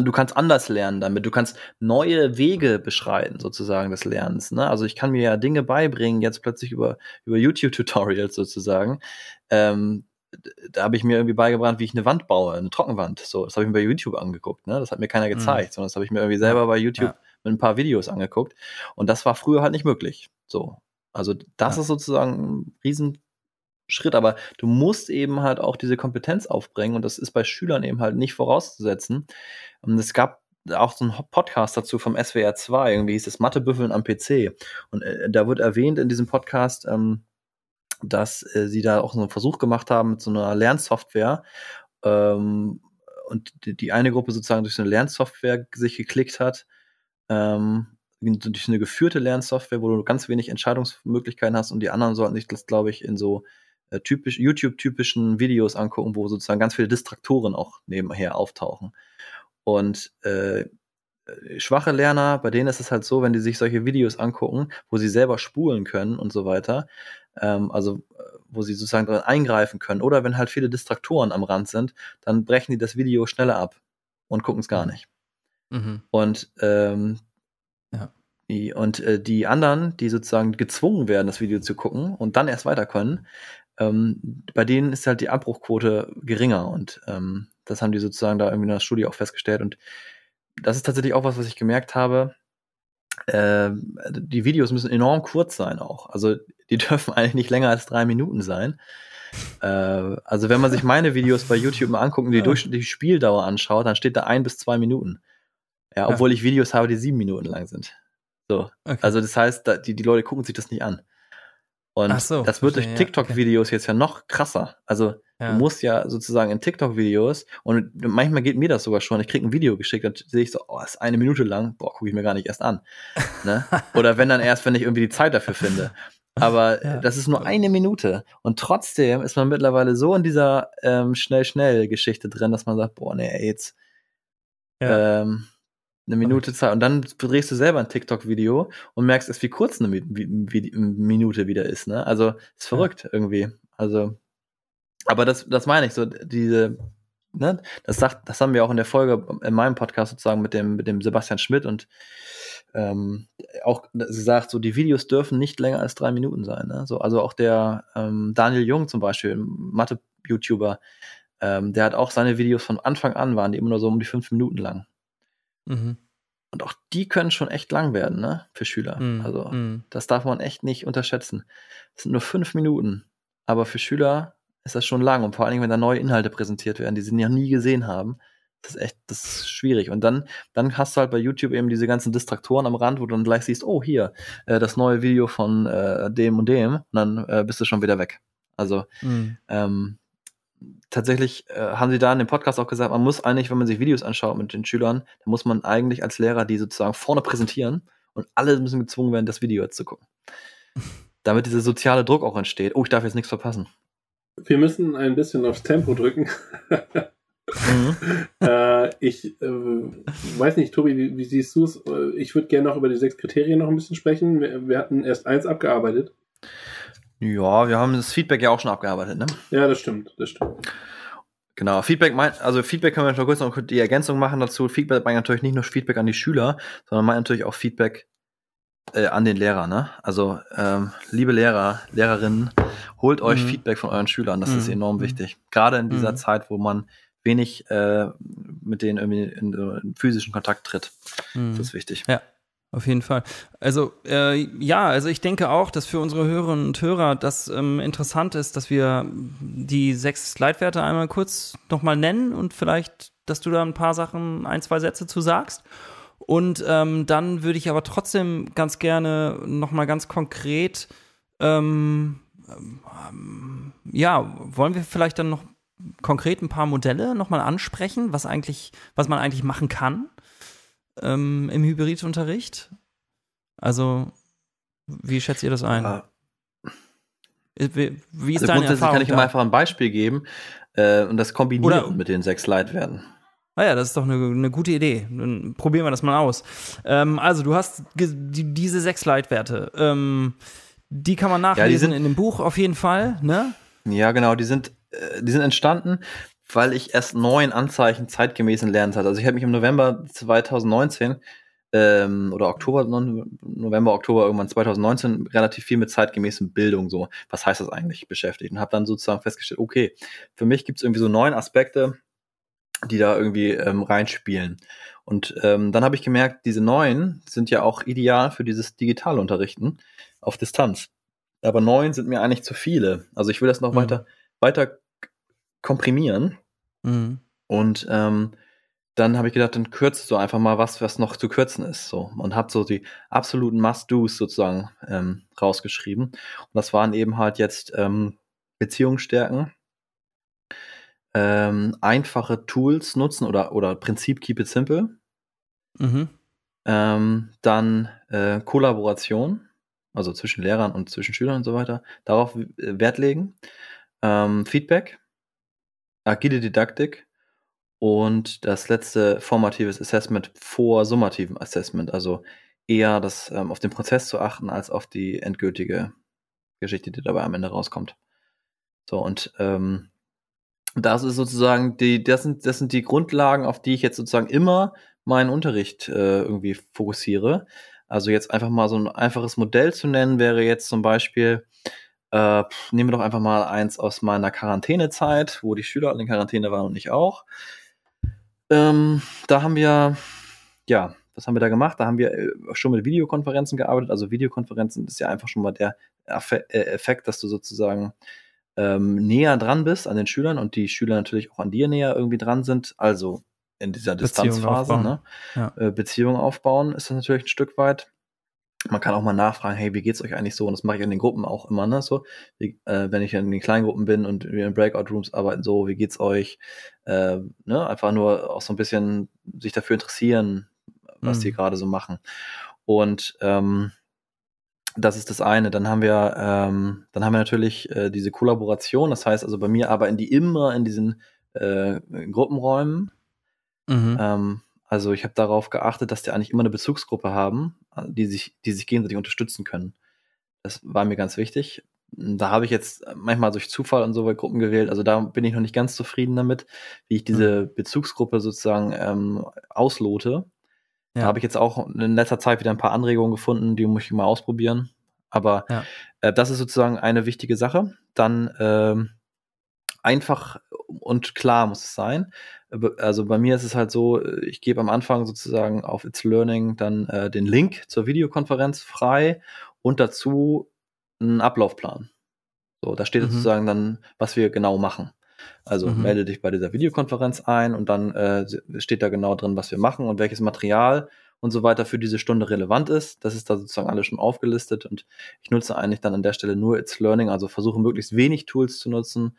Speaker 2: du kannst anders lernen damit. Du kannst neue Wege beschreiten, sozusagen, des Lernens. Ne? Also ich kann mir ja Dinge beibringen, jetzt plötzlich über, über YouTube-Tutorials sozusagen. Ähm, da habe ich mir irgendwie beigebracht, wie ich eine Wand baue, eine Trockenwand. So, das habe ich mir bei YouTube angeguckt. Ne? Das hat mir keiner mhm. gezeigt, mhm. sondern das habe ich mir irgendwie selber bei YouTube ja. mit ein paar Videos angeguckt. Und das war früher halt nicht möglich. So. Also das ja. ist sozusagen ein riesen Schritt, aber du musst eben halt auch diese Kompetenz aufbringen und das ist bei Schülern eben halt nicht vorauszusetzen. Und es gab auch so einen Podcast dazu vom SWR 2, irgendwie hieß es Mathebüffeln am PC. Und äh, da wird erwähnt in diesem Podcast, ähm, dass äh, sie da auch so einen Versuch gemacht haben mit so einer Lernsoftware. Ähm, und die, die, eine Gruppe sozusagen durch so eine Lernsoftware sich geklickt hat. Ähm, durch eine geführte Lernsoftware, wo du ganz wenig Entscheidungsmöglichkeiten hast und die anderen sollten sich das, glaube ich, in so äh, typisch, YouTube-typischen Videos angucken, wo sozusagen ganz viele Distraktoren auch nebenher auftauchen. Und äh, schwache Lerner, bei denen ist es halt so, wenn die sich solche Videos angucken, wo sie selber spulen können und so weiter, ähm, also äh, wo sie sozusagen drin eingreifen können, oder wenn halt viele Distraktoren am Rand sind, dann brechen die das Video schneller ab und gucken es gar mhm. nicht. Mhm. Und ähm, ja. Die, und äh, die anderen, die sozusagen gezwungen werden, das Video zu gucken und dann erst weiter können, ähm, bei denen ist halt die Abbruchquote geringer und ähm, das haben die sozusagen da irgendwie in der Studie auch festgestellt und das ist tatsächlich auch was, was ich gemerkt habe. Äh, die Videos müssen enorm kurz sein auch. Also die dürfen eigentlich nicht länger als drei Minuten sein. Äh, also wenn man sich meine Videos bei YouTube mal anguckt und die ja. durchschnittliche Spieldauer anschaut, dann steht da ein bis zwei Minuten. Ja, obwohl ja. ich Videos habe, die sieben Minuten lang sind. So. Okay. Also das heißt, die, die Leute gucken sich das nicht an. Und so, das wird durch TikTok-Videos okay. jetzt ja noch krasser. Also ja. du musst ja sozusagen in TikTok-Videos, und manchmal geht mir das sogar schon, ich krieg ein Video geschickt, dann sehe ich so, oh, ist eine Minute lang, boah, gucke ich mir gar nicht erst an. ne? Oder wenn dann erst, wenn ich irgendwie die Zeit dafür finde. Aber ja. das ist nur eine Minute. Und trotzdem ist man mittlerweile so in dieser ähm, Schnell-Schnell-Geschichte drin, dass man sagt, boah, nee, jetzt ähm, eine Minute Zeit. Und dann drehst du selber ein TikTok-Video und merkst erst, wie kurz eine Minute wieder ist. Ne? Also ist verrückt ja. irgendwie. Also, aber das, das meine ich so, diese, ne, das sagt, das haben wir auch in der Folge in meinem Podcast sozusagen mit dem, mit dem Sebastian Schmidt und ähm, auch sie sagt, so die Videos dürfen nicht länger als drei Minuten sein. Ne? So, also auch der ähm, Daniel Jung zum Beispiel, Mathe-YouTuber, ähm, der hat auch seine Videos von Anfang an waren die immer nur so um die fünf Minuten lang. Mhm. Und auch die können schon echt lang werden, ne, für Schüler. Mhm. Also mhm. das darf man echt nicht unterschätzen. Das sind nur fünf Minuten, aber für Schüler ist das schon lang und vor allen Dingen, wenn da neue Inhalte präsentiert werden, die sie noch nie gesehen haben, das ist echt, das ist schwierig. Und dann, dann hast du halt bei YouTube eben diese ganzen Distraktoren am Rand, wo du dann gleich siehst, oh, hier, äh, das neue Video von äh, dem und dem, und dann äh, bist du schon wieder weg. Also, mhm. ähm, tatsächlich äh, haben sie da in dem Podcast auch gesagt, man muss eigentlich, wenn man sich Videos anschaut mit den Schülern, dann muss man eigentlich als Lehrer die sozusagen vorne präsentieren und alle müssen gezwungen werden, das Video jetzt zu gucken. Damit dieser soziale Druck auch entsteht. Oh, ich darf jetzt nichts verpassen.
Speaker 3: Wir müssen ein bisschen aufs Tempo drücken. Mhm. äh, ich äh, weiß nicht, Tobi, wie, wie siehst du es? Äh, ich würde gerne noch über die sechs Kriterien noch ein bisschen sprechen. Wir, wir, hatten erst eins abgearbeitet.
Speaker 2: Ja, wir haben das Feedback ja auch schon abgearbeitet, ne?
Speaker 3: Ja, das stimmt, das stimmt.
Speaker 2: Genau, Feedback meint, also Feedback können wir noch kurz noch die Ergänzung machen dazu. Feedback meint natürlich nicht nur Feedback an die Schüler, sondern meint natürlich auch Feedback äh, an den Lehrer, ne? Also, ähm, liebe Lehrer, Lehrerinnen, holt euch mhm. Feedback von euren Schülern. Das mhm. ist enorm wichtig. Gerade in dieser mhm. Zeit, wo man wenig äh, mit denen irgendwie in, in physischen Kontakt tritt. Mhm. Das ist wichtig.
Speaker 1: Ja. Auf jeden Fall. Also äh, ja, also ich denke auch, dass für unsere Hörerinnen und Hörer das ähm, interessant ist, dass wir die sechs Leitwerte einmal kurz nochmal nennen und vielleicht, dass du da ein paar Sachen, ein, zwei Sätze zu sagst. Und ähm, dann würde ich aber trotzdem ganz gerne nochmal ganz konkret, ähm, ähm, ja, wollen wir vielleicht dann noch konkret ein paar Modelle nochmal ansprechen, was eigentlich, was man eigentlich machen kann? Ähm, im Hybridunterricht? Also, wie schätzt ihr das ein? Ja.
Speaker 2: Äh, wie, wie ist also deine Erfahrung? kann ich da? einfach ein Beispiel geben äh, und das kombinieren Oder, mit den sechs Leitwerten.
Speaker 1: Naja, ah das ist doch eine, eine gute Idee. Dann probieren wir das mal aus. Ähm, also, du hast die, diese sechs Leitwerte. Ähm, die kann man nachlesen ja, sind, in dem Buch auf jeden Fall, ne?
Speaker 2: Ja, genau. Die sind, äh, die sind entstanden weil ich erst neun Anzeichen zeitgemäßen Lernens hatte. Also ich habe mich im November 2019 ähm, oder Oktober, November, Oktober irgendwann 2019 relativ viel mit zeitgemäßen Bildung so, was heißt das eigentlich, beschäftigt und habe dann sozusagen festgestellt, okay, für mich gibt es irgendwie so neun Aspekte, die da irgendwie ähm, reinspielen. Und ähm, dann habe ich gemerkt, diese neun sind ja auch ideal für dieses digitale Unterrichten auf Distanz. Aber neun sind mir eigentlich zu viele. Also ich will das noch mhm. weiter, weiter komprimieren. Mhm. Und ähm, dann habe ich gedacht, dann kürzt so einfach mal was, was noch zu kürzen ist. So. Und habe so die absoluten Must-Dos sozusagen ähm, rausgeschrieben. Und das waren eben halt jetzt ähm, Beziehungsstärken, ähm, einfache Tools nutzen oder, oder Prinzip Keep It Simple. Mhm. Ähm, dann äh, Kollaboration, also zwischen Lehrern und zwischen Schülern und so weiter, darauf äh, Wert legen. Ähm, Feedback, agile Didaktik und das letzte formatives Assessment vor summativem Assessment, also eher das ähm, auf den Prozess zu achten als auf die endgültige Geschichte, die dabei am Ende rauskommt. So und ähm, das ist sozusagen die, das sind, das sind die Grundlagen, auf die ich jetzt sozusagen immer meinen Unterricht äh, irgendwie fokussiere. Also jetzt einfach mal so ein einfaches Modell zu nennen, wäre jetzt zum Beispiel, äh, nehmen wir doch einfach mal eins aus meiner Quarantänezeit, wo die Schüler in Quarantäne waren und ich auch. Ähm, da haben wir, ja, was haben wir da gemacht? Da haben wir äh, schon mit Videokonferenzen gearbeitet. Also Videokonferenzen ist ja einfach schon mal der äh, Effekt, dass du sozusagen ähm, näher dran bist an den Schülern und die Schüler natürlich auch an dir näher irgendwie dran sind. Also in dieser Distanzphase, ne? Ja. Äh, Beziehung aufbauen ist das natürlich ein Stück weit man kann auch mal nachfragen, hey, wie geht's euch eigentlich so? Und das mache ich in den Gruppen auch immer, ne? So, wie, äh, wenn ich in den kleinen Gruppen bin und wir in Breakout Rooms arbeiten, so, wie geht's euch? Äh, ne? Einfach nur auch so ein bisschen sich dafür interessieren, was mhm. die gerade so machen. Und ähm, das ist das eine. Dann haben wir, ähm, dann haben wir natürlich äh, diese Kollaboration. Das heißt also bei mir arbeiten die immer in diesen äh, Gruppenräumen. Mhm. Ähm, also ich habe darauf geachtet, dass die eigentlich immer eine Bezugsgruppe haben, die sich, die sich gegenseitig unterstützen können. Das war mir ganz wichtig. da habe ich jetzt manchmal durch Zufall und so Gruppen gewählt. Also da bin ich noch nicht ganz zufrieden damit, wie ich diese mhm. Bezugsgruppe sozusagen ähm, auslote. Ja. Da habe ich jetzt auch in letzter Zeit wieder ein paar Anregungen gefunden, die muss ich mal ausprobieren. Aber ja. äh, das ist sozusagen eine wichtige Sache. Dann ähm, einfach und klar muss es sein. Also bei mir ist es halt so, ich gebe am Anfang sozusagen auf It's Learning dann äh, den Link zur Videokonferenz frei und dazu einen Ablaufplan. So, da steht mhm. sozusagen dann, was wir genau machen. Also mhm. melde dich bei dieser Videokonferenz ein und dann äh, steht da genau drin, was wir machen und welches Material und so weiter für diese Stunde relevant ist. Das ist da sozusagen alles schon aufgelistet und ich nutze eigentlich dann an der Stelle nur It's Learning, also versuche möglichst wenig Tools zu nutzen,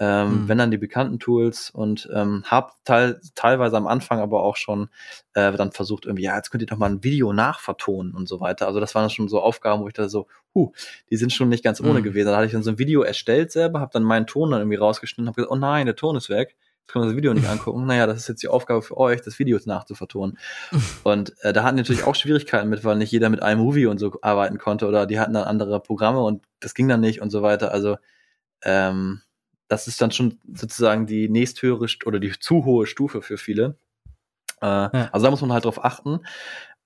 Speaker 2: ähm, mhm. wenn dann die bekannten Tools und ähm, habe teil, teilweise am Anfang aber auch schon äh, dann versucht irgendwie, ja, jetzt könnt ihr doch mal ein Video nachvertonen und so weiter. Also das waren schon so Aufgaben, wo ich da so, huh, die sind schon nicht ganz ohne mhm. gewesen. Da hatte ich dann so ein Video erstellt selber, habe dann meinen Ton dann irgendwie rausgeschnitten, habe gesagt, oh nein, der Ton ist weg. Jetzt können wir das Video nicht angucken. Naja, das ist jetzt die Aufgabe für euch, das Video nachzuvertonen. und äh, da hatten natürlich auch Schwierigkeiten mit, weil nicht jeder mit einem Movie und so arbeiten konnte oder die hatten dann andere Programme und das ging dann nicht und so weiter. Also ähm, das ist dann schon sozusagen die nächsthöhere oder die zu hohe Stufe für viele. Äh, ja. Also da muss man halt drauf achten.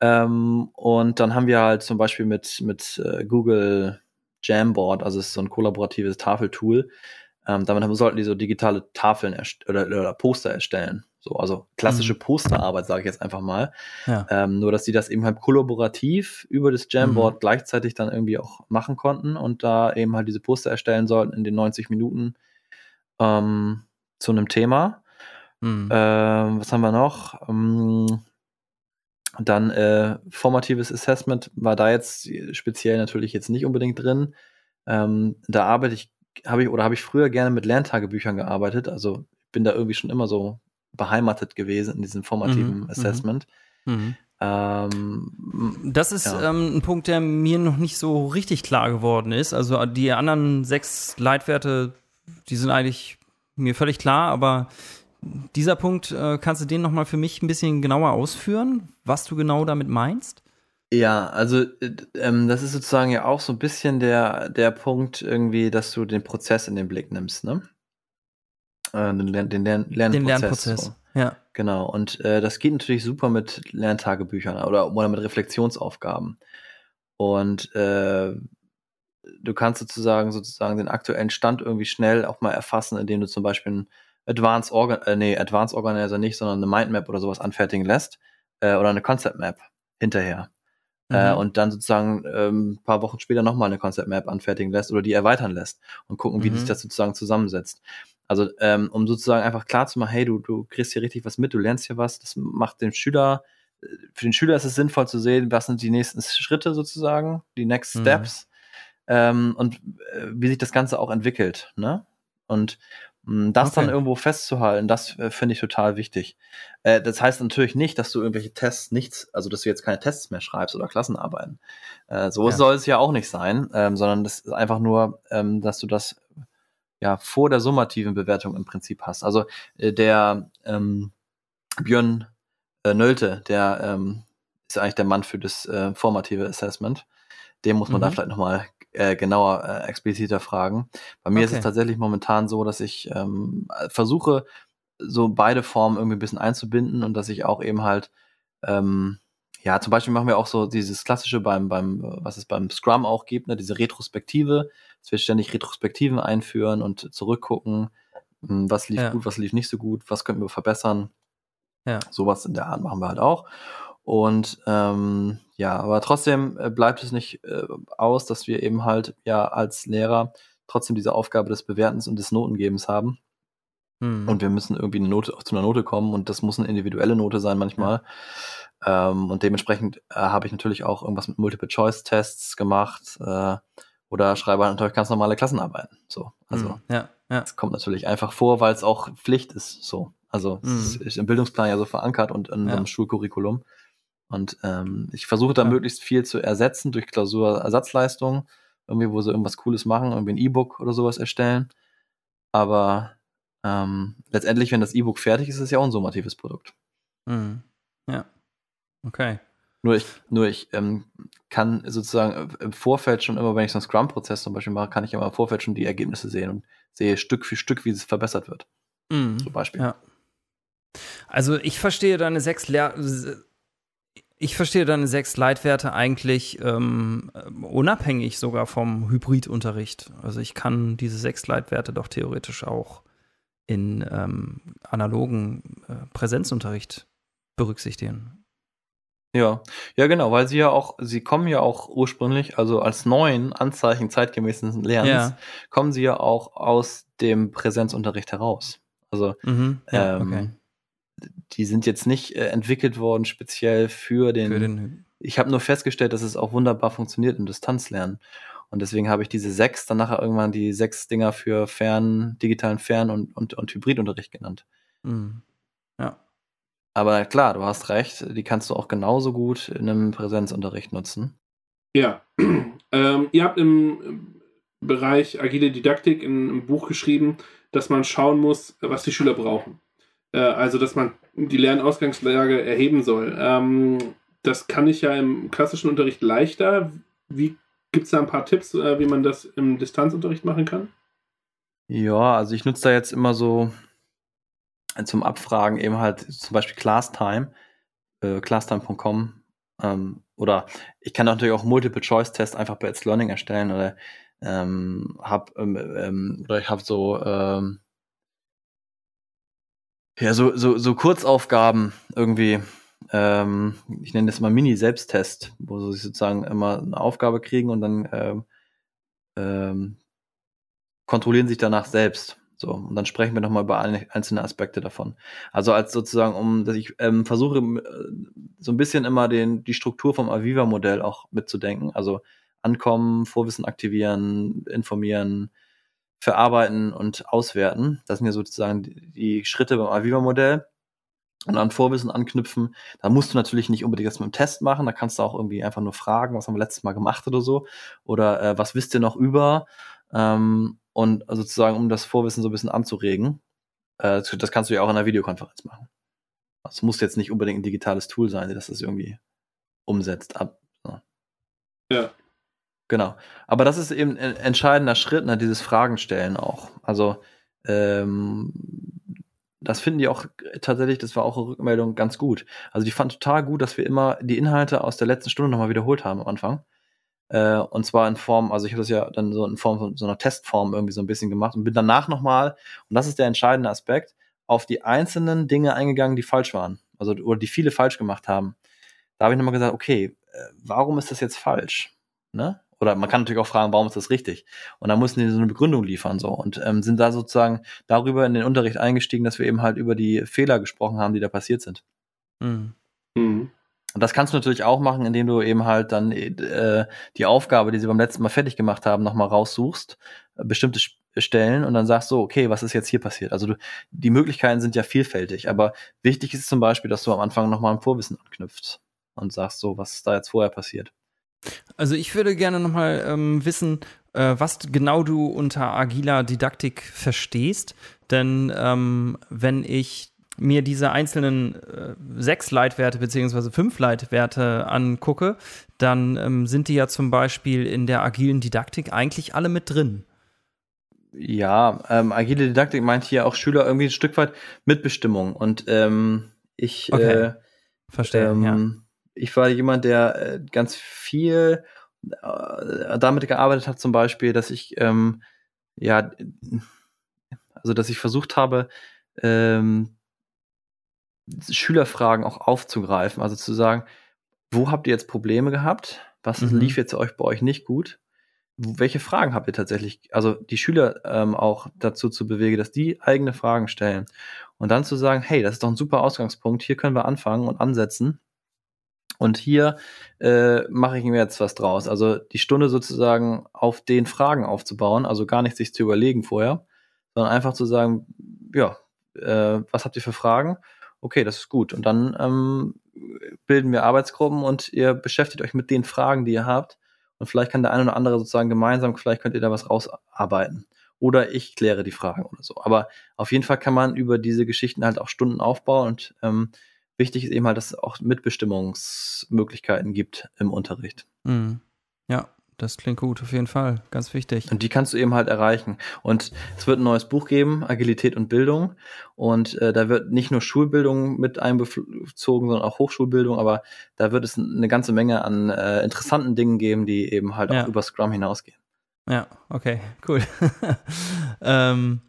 Speaker 2: Ähm, und dann haben wir halt zum Beispiel mit, mit äh, Google Jamboard, also es ist so ein kollaboratives Tafeltool. Ähm, damit sollten die so digitale Tafeln oder, oder, Poster erstellen. So, also klassische mhm. Posterarbeit, sage ich jetzt einfach mal. Ja. Ähm, nur, dass die das eben halt kollaborativ über das Jamboard mhm. gleichzeitig dann irgendwie auch machen konnten und da eben halt diese Poster erstellen sollten in den 90 Minuten, ähm, zu einem Thema. Mhm. Ähm, was haben wir noch? Ähm, dann äh, formatives Assessment war da jetzt speziell natürlich jetzt nicht unbedingt drin. Ähm, da arbeite ich, habe ich oder habe ich früher gerne mit Lerntagebüchern gearbeitet. Also bin da irgendwie schon immer so beheimatet gewesen in diesem formativen mhm. mhm. Assessment. Mhm.
Speaker 1: Ähm, das ist ja. ähm, ein Punkt, der mir noch nicht so richtig klar geworden ist. Also die anderen sechs Leitwerte die sind eigentlich mir völlig klar, aber dieser Punkt, äh, kannst du den nochmal für mich ein bisschen genauer ausführen, was du genau damit meinst?
Speaker 2: Ja, also äh, ähm, das ist sozusagen ja auch so ein bisschen der, der Punkt irgendwie, dass du den Prozess in den Blick nimmst, ne? Äh, den, Lern, den Lern, Lernprozess. Den Lernprozess, so. ja. Genau, und äh, das geht natürlich super mit Lerntagebüchern oder, oder mit Reflexionsaufgaben. Und äh, du kannst sozusagen sozusagen den aktuellen Stand irgendwie schnell auch mal erfassen, indem du zum Beispiel ein Advanced Organ, äh, nee, Advanced Organizer nicht, sondern eine Mindmap oder sowas anfertigen lässt äh, oder eine Concept Map hinterher. Äh, mhm. Äh, und dann sozusagen ähm, ein paar Wochen später nochmal eine Concept Map anfertigen lässt oder die erweitern lässt und gucken, wie mhm. sich das sozusagen zusammensetzt. Also ähm, um sozusagen einfach klar zu machen, hey, du, du kriegst hier richtig was mit, du lernst hier was, das macht dem Schüler, äh, für den Schüler ist es sinnvoll zu sehen, was sind die nächsten Schritte sozusagen, die Next mhm. Ähm, und äh, wie sich das Ganze auch entwickelt. Ne? Und hm, das okay. dann irgendwo festzuhalten, das äh, finde ich total wichtig. Äh, das heißt natürlich nicht, dass du irgendwelche Tests nichts, also dass du jetzt keine Tests mehr schreibst oder Klassenarbeiten. Äh, so ja. soll es ja auch nicht sein, ähm, sondern das ist einfach nur, ähm, dass du das ja vor der summativen Bewertung im Prinzip hast. Also äh, der ähm, Björn äh, Nölte, der ähm, ist eigentlich der Mann für das formative Assessment. Dem muss man mhm. da vielleicht nochmal äh, genauer, äh, expliziter fragen. Bei mir okay. ist es tatsächlich momentan so, dass ich ähm, versuche, so beide Formen irgendwie ein bisschen einzubinden und dass ich auch eben halt, ähm, ja, zum Beispiel machen wir auch so dieses klassische beim, beim, was es beim Scrum auch gibt, ne, diese Retrospektive, dass wir ständig Retrospektiven einführen und zurückgucken, hm, was lief ja. gut, was lief nicht so gut, was könnten wir verbessern. Ja. Sowas in der Art machen wir halt auch. Und ähm, ja, aber trotzdem äh, bleibt es nicht äh, aus, dass wir eben halt ja als Lehrer trotzdem diese Aufgabe des Bewertens und des Notengebens haben. Hm. Und wir müssen irgendwie eine Note, zu einer Note kommen und das muss eine individuelle Note sein manchmal. Ja. Ähm, und dementsprechend äh, habe ich natürlich auch irgendwas mit Multiple-Choice-Tests gemacht äh, oder schreibe halt natürlich ganz normale Klassenarbeiten. So, also hm. ja, ja. das kommt natürlich einfach vor, weil es auch Pflicht ist. So, also hm. es ist im Bildungsplan ja so verankert und in ja. einem Schulcurriculum. Und ähm, ich versuche da ja. möglichst viel zu ersetzen durch Klausurersatzleistungen, irgendwie, wo sie irgendwas Cooles machen, irgendwie ein E-Book oder sowas erstellen. Aber ähm, letztendlich, wenn das E-Book fertig ist, ist es ja auch ein summatives Produkt.
Speaker 1: Mhm. Ja. Okay.
Speaker 2: Nur ich, nur ich ähm, kann sozusagen im Vorfeld schon immer, wenn ich so einen Scrum-Prozess zum Beispiel mache, kann ich immer im Vorfeld schon die Ergebnisse sehen und sehe Stück für Stück, wie es verbessert wird.
Speaker 1: Mhm.
Speaker 2: Zum Beispiel.
Speaker 1: Ja. Also ich verstehe deine sechs Lehr ich verstehe deine sechs Leitwerte eigentlich ähm, unabhängig sogar vom Hybridunterricht. Also ich kann diese sechs Leitwerte doch theoretisch auch in ähm, analogen äh, Präsenzunterricht berücksichtigen.
Speaker 2: Ja, ja, genau, weil sie ja auch, sie kommen ja auch ursprünglich, also als neuen Anzeichen zeitgemäßen Lernens,
Speaker 1: Ja.
Speaker 2: kommen sie ja auch aus dem Präsenzunterricht heraus. Also
Speaker 1: Mhm. Ja,
Speaker 2: ähm,
Speaker 1: okay.
Speaker 2: Die sind jetzt nicht äh, entwickelt worden speziell für den.
Speaker 1: Für den
Speaker 2: ich habe nur festgestellt, dass es auch wunderbar funktioniert im Distanzlernen. Und deswegen habe ich diese sechs, dann nachher irgendwann die sechs Dinger für Fern, digitalen Fern- und, und, und Hybridunterricht genannt.
Speaker 1: Mhm. Ja.
Speaker 2: Aber klar, du hast recht, die kannst du auch genauso gut in einem Präsenzunterricht nutzen.
Speaker 3: Ja, ähm, ihr habt im Bereich agile Didaktik in einem Buch geschrieben, dass man schauen muss, was die Schüler brauchen. Äh, also, dass man die Lernausgangslage erheben soll. Ähm, das kann ich ja im klassischen Unterricht leichter. Wie gibt es da ein paar Tipps, äh, wie man das im Distanzunterricht machen kann?
Speaker 2: Ja, also ich nutze da jetzt immer so äh, zum Abfragen eben halt zum Beispiel ClassTime, äh, classtime.com ähm, oder ich kann natürlich auch Multiple-Choice-Tests einfach bei It's Learning erstellen oder ähm, hab ähm, ähm, oder ich habe so ähm, ja so so so Kurzaufgaben irgendwie ähm, ich nenne das mal Mini-Selbsttest, wo sie sozusagen immer eine Aufgabe kriegen und dann ähm, ähm, kontrollieren sich danach selbst. So, und dann sprechen wir nochmal über ein- einzelne Aspekte davon. Also als sozusagen, um, dass ich ähm, versuche, äh, so ein bisschen immer den, die Struktur vom Aviva-Modell auch mitzudenken. Also ankommen, Vorwissen aktivieren, informieren, verarbeiten und auswerten. Das sind ja sozusagen die, Schritte beim Aviva-Modell. Und an Vorwissen anknüpfen. Da musst du natürlich nicht unbedingt das mit dem Test machen. Da kannst du auch irgendwie einfach nur fragen, was haben wir letztes Mal gemacht oder so. Oder äh, was wisst ihr noch über? Ähm, und sozusagen, um das Vorwissen so ein bisschen anzuregen. Äh, das kannst du ja auch in einer Videokonferenz machen. Es muss jetzt nicht unbedingt ein digitales Tool sein, das das irgendwie umsetzt. Ab, so.
Speaker 3: Ja.
Speaker 2: Genau. Aber das ist eben ein entscheidender Schritt, ne, dieses Fragen stellen auch. Also ähm, das finden die auch tatsächlich, das war auch eine Rückmeldung ganz gut. Also die fanden total gut, dass wir immer die Inhalte aus der letzten Stunde nochmal wiederholt haben am Anfang. Äh, und zwar in Form, also ich habe das ja dann so in Form von so einer Testform irgendwie so ein bisschen gemacht und bin danach nochmal, und das ist der entscheidende Aspekt, auf die einzelnen Dinge eingegangen, die falsch waren. Also, oder die viele falsch gemacht haben. Da habe ich nochmal gesagt, okay, äh, warum ist das jetzt falsch? Ne? Oder man kann natürlich auch fragen, warum ist das richtig? Und dann mussten die so eine Begründung liefern so und ähm, sind da sozusagen darüber in den Unterricht eingestiegen, dass wir eben halt über die Fehler gesprochen haben, die da passiert sind.
Speaker 1: Mhm.
Speaker 3: Mhm.
Speaker 2: Und das kannst du natürlich auch machen, indem du eben halt dann äh, die Aufgabe, die sie beim letzten Mal fertig gemacht haben, nochmal raussuchst, äh, bestimmte Stellen und dann sagst so, okay, was ist jetzt hier passiert? Also du, die Möglichkeiten sind ja vielfältig, aber wichtig ist zum Beispiel, dass du am Anfang nochmal ein Vorwissen anknüpfst und sagst so, was ist da jetzt vorher passiert.
Speaker 1: Also ich würde gerne nochmal ähm, wissen, äh, was genau du unter agiler Didaktik verstehst. Denn ähm, wenn ich mir diese einzelnen äh, sechs Leitwerte beziehungsweise fünf Leitwerte angucke, dann ähm, sind die ja zum Beispiel in der agilen Didaktik eigentlich alle mit drin.
Speaker 2: Ja, ähm, agile Didaktik meint hier auch Schüler irgendwie ein Stück weit Mitbestimmung. Und ähm, ich,
Speaker 1: Okay.
Speaker 2: äh,
Speaker 1: Verstehe,
Speaker 2: ähm,
Speaker 1: ja.
Speaker 2: Ich war jemand, der äh, ganz viel äh, damit gearbeitet hat, zum Beispiel, dass ich ähm, ja, also dass ich versucht habe, ähm, Schülerfragen auch aufzugreifen, also zu sagen, wo habt ihr jetzt Probleme gehabt? Was
Speaker 1: Mhm.
Speaker 2: lief jetzt euch bei euch nicht gut? Welche Fragen habt ihr tatsächlich? Also die Schüler ähm, auch dazu zu bewegen, dass die eigene Fragen stellen und dann zu sagen, hey, das ist doch ein super Ausgangspunkt. Hier können wir anfangen und ansetzen. Und hier äh, mache ich mir jetzt was draus. Also die Stunde sozusagen auf den Fragen aufzubauen, also gar nicht sich zu überlegen vorher, sondern einfach zu sagen, ja, äh, was habt ihr für Fragen? Okay, das ist gut. Und dann ähm, bilden wir Arbeitsgruppen und ihr beschäftigt euch mit den Fragen, die ihr habt. Und vielleicht kann der eine oder andere sozusagen gemeinsam, vielleicht könnt ihr da was rausarbeiten. Oder ich kläre die Fragen oder so. Aber auf jeden Fall kann man über diese Geschichten halt auch Stunden aufbauen und ähm, wichtig ist eben halt, dass es auch Mitbestimmungsmöglichkeiten gibt im Unterricht.
Speaker 1: Mhm. Ja, das klingt gut, auf jeden Fall. Ganz wichtig.
Speaker 2: Und die kannst du eben halt erreichen. Und es wird ein neues Buch geben, Agilität und Bildung. Und äh, da wird nicht nur Schulbildung mit einbezogen, sondern auch Hochschulbildung. Aber da wird es eine ganze Menge an äh, interessanten Dingen geben, die eben halt
Speaker 1: Ja.
Speaker 2: auch über Scrum hinausgehen.
Speaker 1: Ja, okay, cool. ähm,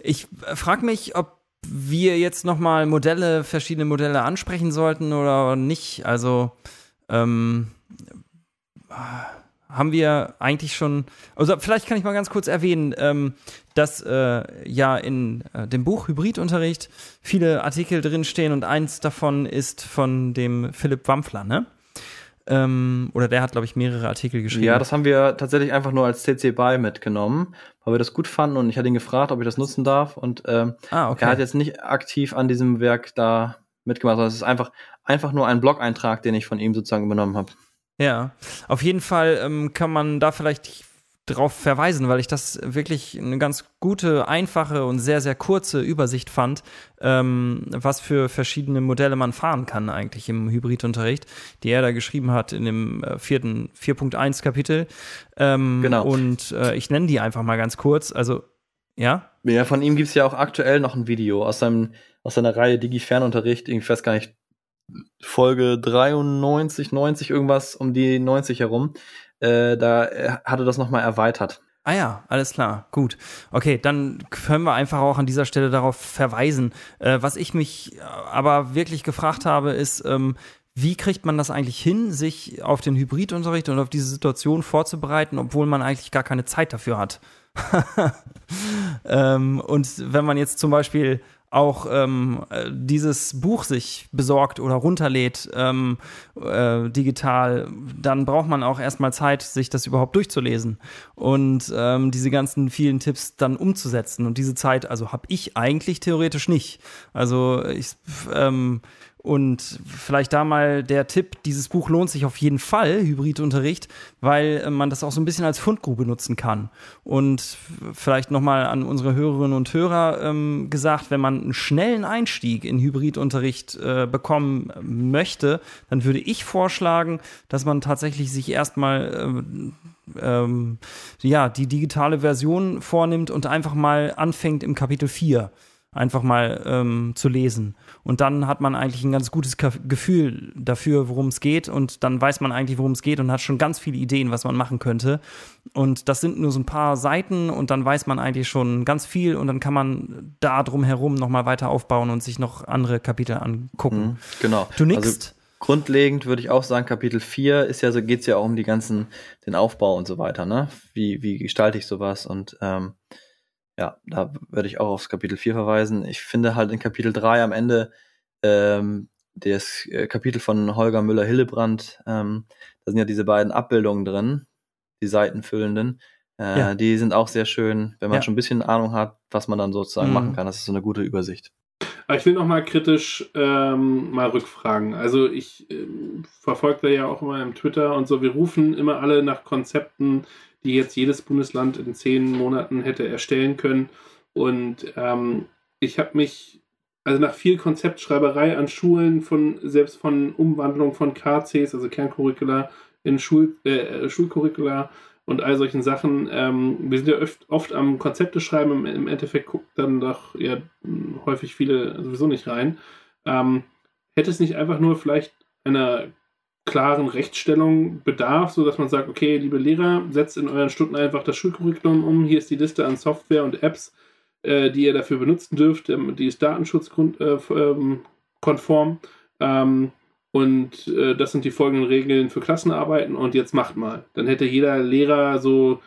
Speaker 1: ich frage mich, ob wir jetzt noch mal Modelle, verschiedene Modelle ansprechen sollten oder nicht. Also ähm, haben wir eigentlich schon, also vielleicht kann ich mal ganz kurz erwähnen, ähm, dass äh, ja in äh, dem Buch Hybridunterricht viele Artikel drinstehen und eins davon ist von dem Philipp Wampfler, ne? Ähm, oder der hat, glaube ich, mehrere Artikel geschrieben.
Speaker 2: Ja, das haben wir tatsächlich einfach nur als CC BY mitgenommen, weil wir das gut fanden und ich hatte ihn gefragt, ob ich das nutzen darf. Und ähm,
Speaker 1: ah, okay.
Speaker 2: er hat jetzt nicht aktiv an diesem Werk da mitgemacht, sondern es ist einfach, einfach nur ein Blog-Eintrag, den ich von ihm sozusagen übernommen habe.
Speaker 1: Ja, auf jeden Fall ähm, kann man da vielleicht drauf verweisen, weil ich das wirklich eine ganz gute, einfache und sehr, sehr kurze Übersicht fand, ähm, was für verschiedene Modelle man fahren kann eigentlich im Hybridunterricht, die er da geschrieben hat in dem äh, vierten 4.1 Kapitel. Ähm,
Speaker 2: Genau.
Speaker 1: Und äh, ich nenne die einfach mal ganz kurz. Also, ja?
Speaker 2: Ja, von ihm gibt's ja auch aktuell noch ein Video aus seinem, aus seiner Reihe Digi-Fernunterricht, ich weiß gar nicht, Folge 93, 90, irgendwas um die 90 herum. Äh, da äh, hatte das nochmal erweitert.
Speaker 1: Ah ja, alles klar, gut. Okay, dann können wir einfach auch an dieser Stelle darauf verweisen. Äh, was ich mich äh, aber wirklich gefragt habe, ist, ähm, wie kriegt man das eigentlich hin, sich auf den Hybridunterricht und auf diese Situation vorzubereiten, obwohl man eigentlich gar keine Zeit dafür hat? ähm, und wenn man jetzt zum Beispiel auch ähm, äh, dieses Buch sich besorgt oder runterlädt ähm, äh, digital, dann braucht man auch erstmal Zeit, sich das überhaupt durchzulesen und ähm, diese ganzen vielen Tipps dann umzusetzen. Und diese Zeit, also habe ich eigentlich theoretisch nicht. Also ich ähm, und vielleicht da mal der Tipp, dieses Buch lohnt sich auf jeden Fall, Hybridunterricht, weil äh, man das auch so ein bisschen als Fundgrube nutzen kann. Und vielleicht nochmal an unsere Hörerinnen und Hörer ähm, gesagt, wenn man einen schnellen Einstieg in Hybridunterricht äh, bekommen möchte, dann würde ich vorschlagen, dass man tatsächlich sich erstmal ähm, ähm, ja, die digitale Version vornimmt und einfach mal anfängt im Kapitel 4 einfach mal ähm, zu lesen. Und dann hat man eigentlich ein ganz gutes Gefühl dafür, worum es geht. Und dann weiß man eigentlich, worum es geht und hat schon ganz viele Ideen, was man machen könnte. Und das sind nur so ein paar Seiten und dann weiß man eigentlich schon ganz viel und dann kann man da drum herum nochmal weiter aufbauen und sich noch andere Kapitel angucken.
Speaker 2: Mhm, genau.
Speaker 1: Du
Speaker 2: Also,
Speaker 1: nickst?
Speaker 2: grundlegend würde ich auch sagen, Kapitel 4 ist ja so, geht's ja auch um die ganzen, den Aufbau und so weiter, ne? Wie, wie gestalte ich sowas? Und ähm, ja, da würde ich auch aufs Kapitel 4 verweisen. Ich finde halt in Kapitel 3 am Ende ähm, das äh, Kapitel von Holger Müller-Hillebrand, ähm, da sind ja diese beiden Abbildungen drin, die seitenfüllenden. Äh,
Speaker 1: Ja.
Speaker 2: Die sind auch sehr schön, wenn man
Speaker 1: Ja.
Speaker 2: schon ein bisschen Ahnung hat, was man dann sozusagen
Speaker 1: Mhm.
Speaker 2: machen kann. Das ist so eine gute Übersicht.
Speaker 3: Aber ich will noch mal kritisch ähm, mal rückfragen. Also ich ähm, verfolge da ja auch immer im Twitter und so. Wir rufen immer alle nach Konzepten, die jetzt jedes Bundesland in zehn Monaten hätte erstellen können. Und ähm, ich habe mich, also nach viel Konzeptschreiberei an Schulen, von selbst von Umwandlung von KCs, also Kerncurricula, in Schul, äh, Schulcurricula und all solchen Sachen. Ähm, wir sind ja oft, oft am Konzepte schreiben, im, Endeffekt guckt dann doch ja häufig viele sowieso nicht rein. Ähm, hätte es nicht einfach nur vielleicht einer klaren Rechtsstellung bedarf, so dass man sagt, okay, liebe Lehrer, setzt in euren Stunden einfach das Schulcurriculum um. Hier ist die Liste an Software und Apps, äh, die ihr dafür benutzen dürft. Ähm, die ist datenschutzkonform. Äh, konform. ähm, und äh, das sind die folgenden Regeln für Klassenarbeiten und jetzt macht mal. Dann hätte jeder Lehrer so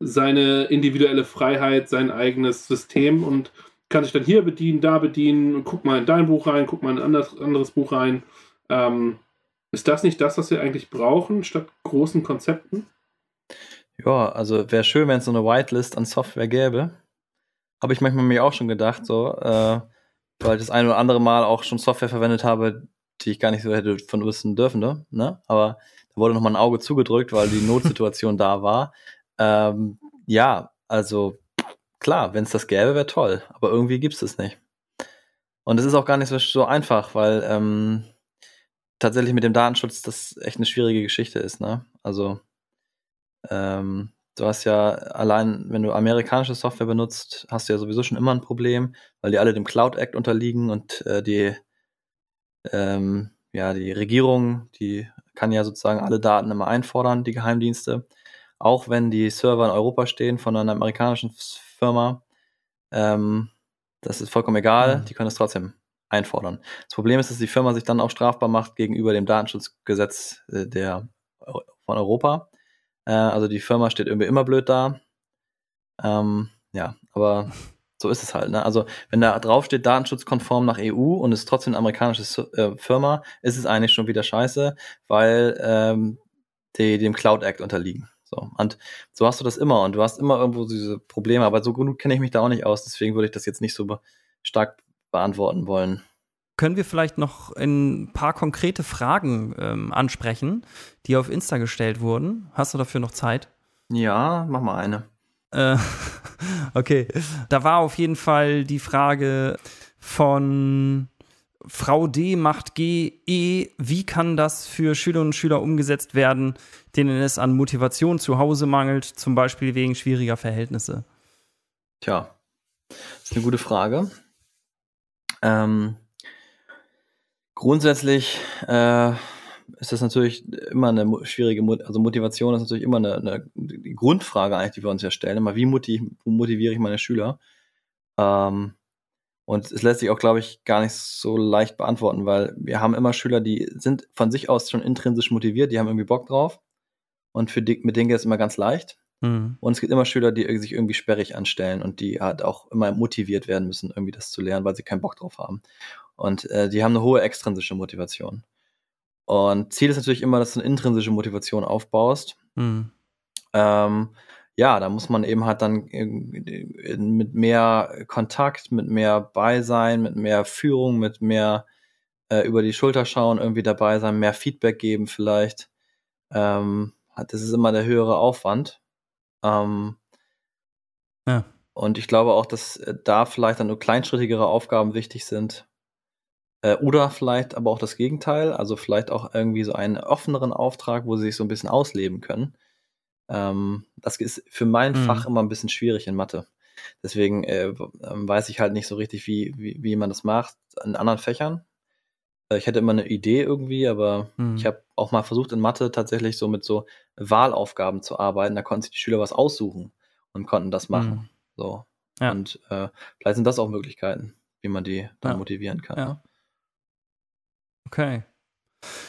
Speaker 3: seine individuelle Freiheit, sein eigenes System und kann sich dann hier bedienen, da bedienen, guck mal in dein Buch rein, guck mal in ein anderes, anderes Buch rein. Ähm, ist das nicht das, was wir eigentlich brauchen, statt großen Konzepten?
Speaker 2: Ja, also wäre schön, wenn es so eine Whitelist an Software gäbe. Habe ich manchmal mir auch schon gedacht, so, äh, weil ich das ein oder andere Mal auch schon Software verwendet habe, die ich gar nicht so hätte von wissen dürfen, ne? ne? Aber da wurde nochmal ein Auge zugedrückt, weil die Notsituation da war. Ähm, ja, also klar, wenn es das gäbe, wäre toll, aber irgendwie gibt es es nicht. Und es ist auch gar nicht so, so einfach, weil ähm, tatsächlich mit dem Datenschutz das echt eine schwierige Geschichte ist. Ne? Also ähm, du hast ja allein, wenn du amerikanische Software benutzt, hast du ja sowieso schon immer ein Problem, weil die alle dem Cloud Act unterliegen und äh, die ähm, ja die Regierung, die kann ja sozusagen alle Daten immer einfordern, die Geheimdienste, auch wenn die Server in Europa stehen von einer amerikanischen Firma. Ähm, das ist vollkommen egal, mhm. die können es trotzdem einfordern. Das Problem ist, dass die Firma sich dann auch strafbar macht gegenüber dem Datenschutzgesetz äh, der, von Europa. Äh, also die Firma steht irgendwie immer blöd da. Ähm, ja, aber so ist es halt. Ne? Also wenn da drauf steht datenschutzkonform nach EU und es ist trotzdem eine amerikanische äh, Firma, ist es eigentlich schon wieder scheiße, weil ähm, die dem Cloud Act unterliegen. So. Und so hast du das immer und du hast immer irgendwo diese Probleme, aber so gut kenne ich mich da auch nicht aus, deswegen würde ich das jetzt nicht so stark beantworten wollen.
Speaker 1: Können wir vielleicht noch ein paar konkrete Fragen ähm, ansprechen, die auf Insta gestellt wurden? Hast du dafür noch Zeit?
Speaker 2: Ja, mach mal eine.
Speaker 1: Äh, okay, da war auf jeden Fall die Frage von Frau D macht G E. Wie kann das für Schülerinnen und Schüler umgesetzt werden, denen es an Motivation zu Hause mangelt, zum Beispiel wegen schwieriger Verhältnisse?
Speaker 2: Tja, das ist eine gute Frage. Ähm, grundsätzlich äh, ist das natürlich immer eine schwierige, also Motivation ist natürlich immer eine, eine Grundfrage eigentlich, die wir uns ja stellen. Immer, wie motiviere ich meine Schüler? Ähm, und es lässt sich auch, glaube ich, gar nicht so leicht beantworten, weil wir haben immer Schüler, die sind von sich aus schon intrinsisch motiviert, die haben irgendwie Bock drauf. Und für die, mit denen geht es immer ganz leicht. Mhm. Und es gibt immer Schüler, die sich irgendwie sperrig anstellen und die halt auch immer motiviert werden müssen, irgendwie das zu lernen, weil sie keinen Bock drauf haben. Und äh, die haben eine hohe extrinsische Motivation. Und Ziel ist natürlich immer, dass du eine intrinsische Motivation aufbaust. Mhm. Ähm, ja, da muss man eben halt dann mit mehr Kontakt, mit mehr Beisein, mit mehr Führung, mit mehr äh, über die Schulter schauen, irgendwie dabei sein, mehr Feedback geben vielleicht. Ähm, das ist immer der höhere Aufwand. Ähm, ja. Und ich glaube auch, dass äh, da vielleicht dann nur kleinschrittigere Aufgaben wichtig sind. Äh, oder vielleicht aber auch das Gegenteil, also vielleicht auch irgendwie so einen offeneren Auftrag, wo sie sich so ein bisschen ausleben können. Ähm, das ist für mein mhm. Fach immer ein bisschen schwierig in Mathe. Deswegen äh, ähm, weiß ich halt nicht so richtig, wie, wie, wie man das macht in anderen Fächern. Äh, ich hätte immer eine Idee irgendwie, aber mhm. ich habe auch mal versucht in Mathe tatsächlich so mit so Wahlaufgaben zu arbeiten. Da konnten sich die Schüler was aussuchen und konnten das machen. Mhm. So. Ja. Und äh, vielleicht sind das auch Möglichkeiten, wie man die dann ja. motivieren kann. Ja.
Speaker 1: Okay.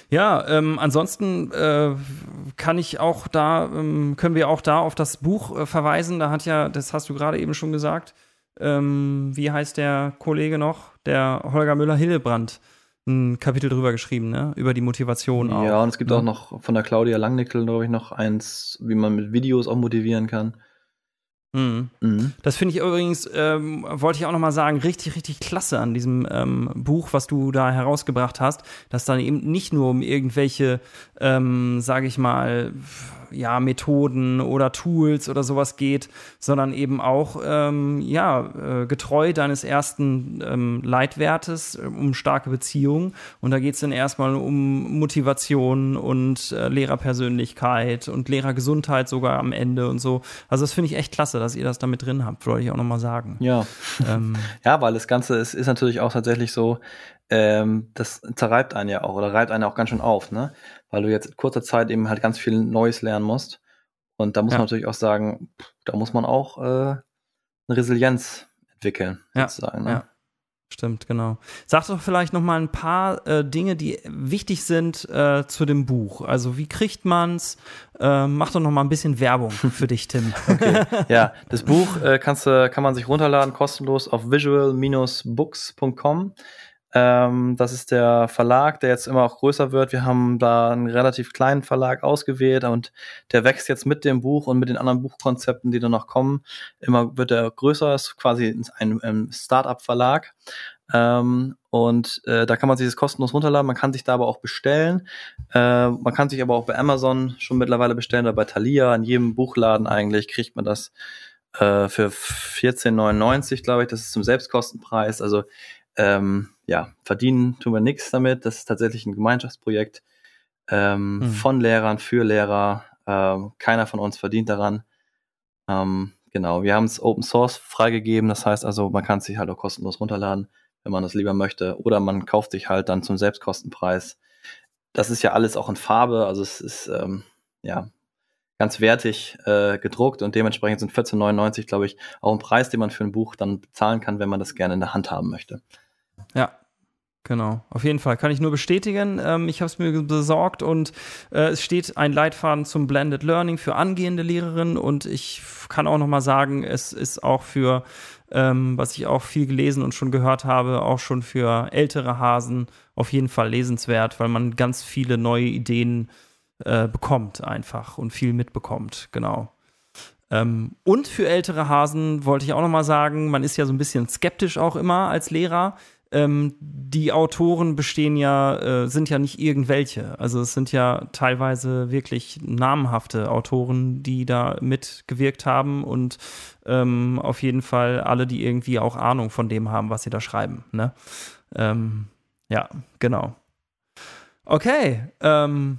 Speaker 1: Ja, ähm, ansonsten äh, kann ich auch da, ähm, können wir auch da auf das Buch äh, verweisen. Da hat ja, das hast du gerade eben schon gesagt, ähm, wie heißt der Kollege noch? Der Holger Müller-Hillebrand ein Kapitel drüber geschrieben, ne? Über die Motivation
Speaker 2: auch. Ja, und es gibt ne? auch noch von der Claudia Langnickel, glaube ich, noch eins, wie man mit Videos auch motivieren kann.
Speaker 1: Mhm. Mhm. Das finde ich übrigens, ähm, wollte ich auch nochmal sagen, richtig, richtig klasse an diesem ähm, Buch, was du da herausgebracht hast, dass dann eben nicht nur um irgendwelche, ähm, sage ich mal, ja, Methoden oder Tools oder sowas geht, sondern eben auch, ähm, ja, äh, getreu deines ersten ähm, Leitwertes äh, um starke Beziehungen. Und da geht es dann erstmal um Motivation und äh, Lehrerpersönlichkeit und Lehrergesundheit sogar am Ende und so. Also das finde ich echt klasse, dass ihr das da mit drin habt, wollte ich auch nochmal sagen.
Speaker 2: Ja. Ähm, ja, weil das Ganze ist, ist natürlich auch tatsächlich so, ähm, das zerreibt einen ja auch oder reibt einen auch ganz schön auf, ne? Weil du jetzt in kurzer Zeit eben halt ganz viel Neues lernen musst. Und da muss ja. man natürlich auch sagen, da muss man auch äh, eine Resilienz entwickeln,
Speaker 1: ja. sozusagen. Ne? Ja. Stimmt, genau. Sag doch vielleicht noch mal ein paar äh, Dinge, die wichtig sind äh, zu dem Buch. Also wie kriegt man's? Äh, mach doch noch mal ein bisschen Werbung für dich, Tim.
Speaker 2: Okay. Ja, das Buch äh, kannst, kann man sich runterladen kostenlos auf visual-books.com. Ähm, das ist der Verlag, der jetzt immer auch größer wird. Wir haben da einen relativ kleinen Verlag ausgewählt und der wächst jetzt mit dem Buch und mit den anderen Buchkonzepten, die da noch kommen. Immer wird er größer, ist quasi ein, ein Start-up-Verlag. Ähm, und äh, da kann man sich das kostenlos runterladen. Man kann sich da aber auch bestellen. Äh, man kann sich aber auch bei Amazon schon mittlerweile bestellen oder bei Thalia. In jedem Buchladen eigentlich kriegt man das äh, für 14,99, glaube ich. Das ist zum Selbstkostenpreis. Also Ähm, ja, verdienen tun wir nichts damit. Das ist tatsächlich ein Gemeinschaftsprojekt ähm,
Speaker 1: Mhm.
Speaker 2: von Lehrern für Lehrer. Ähm, keiner von uns verdient daran. Ähm, genau, wir haben es Open Source freigegeben. Das heißt also, man kann es sich halt auch kostenlos runterladen, wenn man das lieber möchte. Oder man kauft sich halt dann zum Selbstkostenpreis. Das ist ja alles auch in Farbe. Also es ist ähm, ja ganz wertig äh, gedruckt und dementsprechend sind 14,99, glaube ich, auch ein Preis, den man für ein Buch dann bezahlen kann, wenn man das gerne in der Hand haben möchte.
Speaker 1: Ja, genau. Auf jeden Fall. Kann ich nur bestätigen. Ähm, ich habe es mir besorgt und äh, es steht ein Leitfaden zum Blended Learning für angehende Lehrerinnen und ich kann auch noch mal sagen, es ist auch für, ähm, was ich auch viel gelesen und schon gehört habe, auch schon für ältere Hasen auf jeden Fall lesenswert, weil man ganz viele neue Ideen äh, bekommt einfach und viel mitbekommt. Genau. Ähm, und für ältere Hasen wollte ich auch noch mal sagen, man ist ja so ein bisschen skeptisch auch immer als Lehrer. Ähm, die Autoren bestehen ja, äh, sind ja nicht irgendwelche. Also es sind ja teilweise wirklich namhafte Autoren, die da mitgewirkt haben und ähm, auf jeden Fall alle, die irgendwie auch Ahnung von dem haben, was sie da schreiben. Ne? Ähm, ja, genau. Okay, ähm,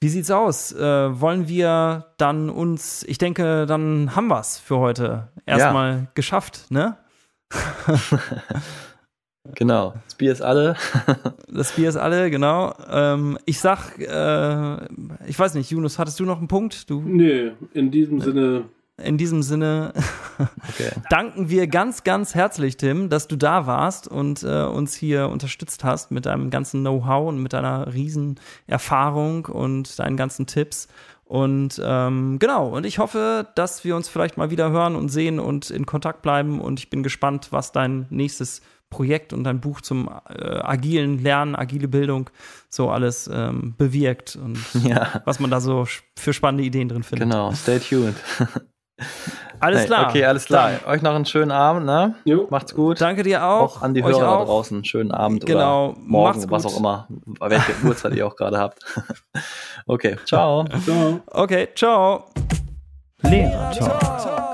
Speaker 1: wie sieht's aus? Äh, wollen wir dann uns, ich denke, dann haben wir's für heute erstmal geschafft, ne?
Speaker 2: Genau, das Bier ist alle.
Speaker 1: Das Bier ist alle, genau. Ähm, ich sag, äh, ich weiß nicht, Yunus, hattest du noch einen Punkt? Du
Speaker 3: Nö, in diesem Sinne,
Speaker 1: in diesem Sinne
Speaker 2: Okay.
Speaker 1: danken wir ganz, ganz herzlich, Tim, dass du da warst und äh, uns hier unterstützt hast mit deinem ganzen Know-how und mit deiner riesen Erfahrung und deinen ganzen Tipps. Und ähm, genau, und ich hoffe, dass wir uns vielleicht mal wieder hören und sehen und in Kontakt bleiben. Und ich bin gespannt, was dein nächstes Projekt und dein Buch zum äh, agilen Lernen, agile Bildung so alles ähm, bewirkt und
Speaker 2: Ja,
Speaker 1: was man da so für spannende Ideen drin findet.
Speaker 2: genau. Stay tuned.
Speaker 1: Alles
Speaker 2: Hey,
Speaker 1: klar.
Speaker 2: Okay, alles klar.
Speaker 1: Dann
Speaker 2: Euch noch einen schönen Abend, ne?
Speaker 3: jo,
Speaker 2: Macht's gut.
Speaker 1: Danke dir auch.
Speaker 2: Auch an die
Speaker 1: euch
Speaker 2: Hörer da
Speaker 1: auch.
Speaker 2: draußen. Schönen Abend
Speaker 1: Genau.
Speaker 2: oder morgen,
Speaker 1: Macht's
Speaker 2: was auch immer. Welche Uhrzeit ihr auch gerade habt. Okay, ciao.
Speaker 3: ciao.
Speaker 1: Okay, ciao.
Speaker 4: Lehrer Talk.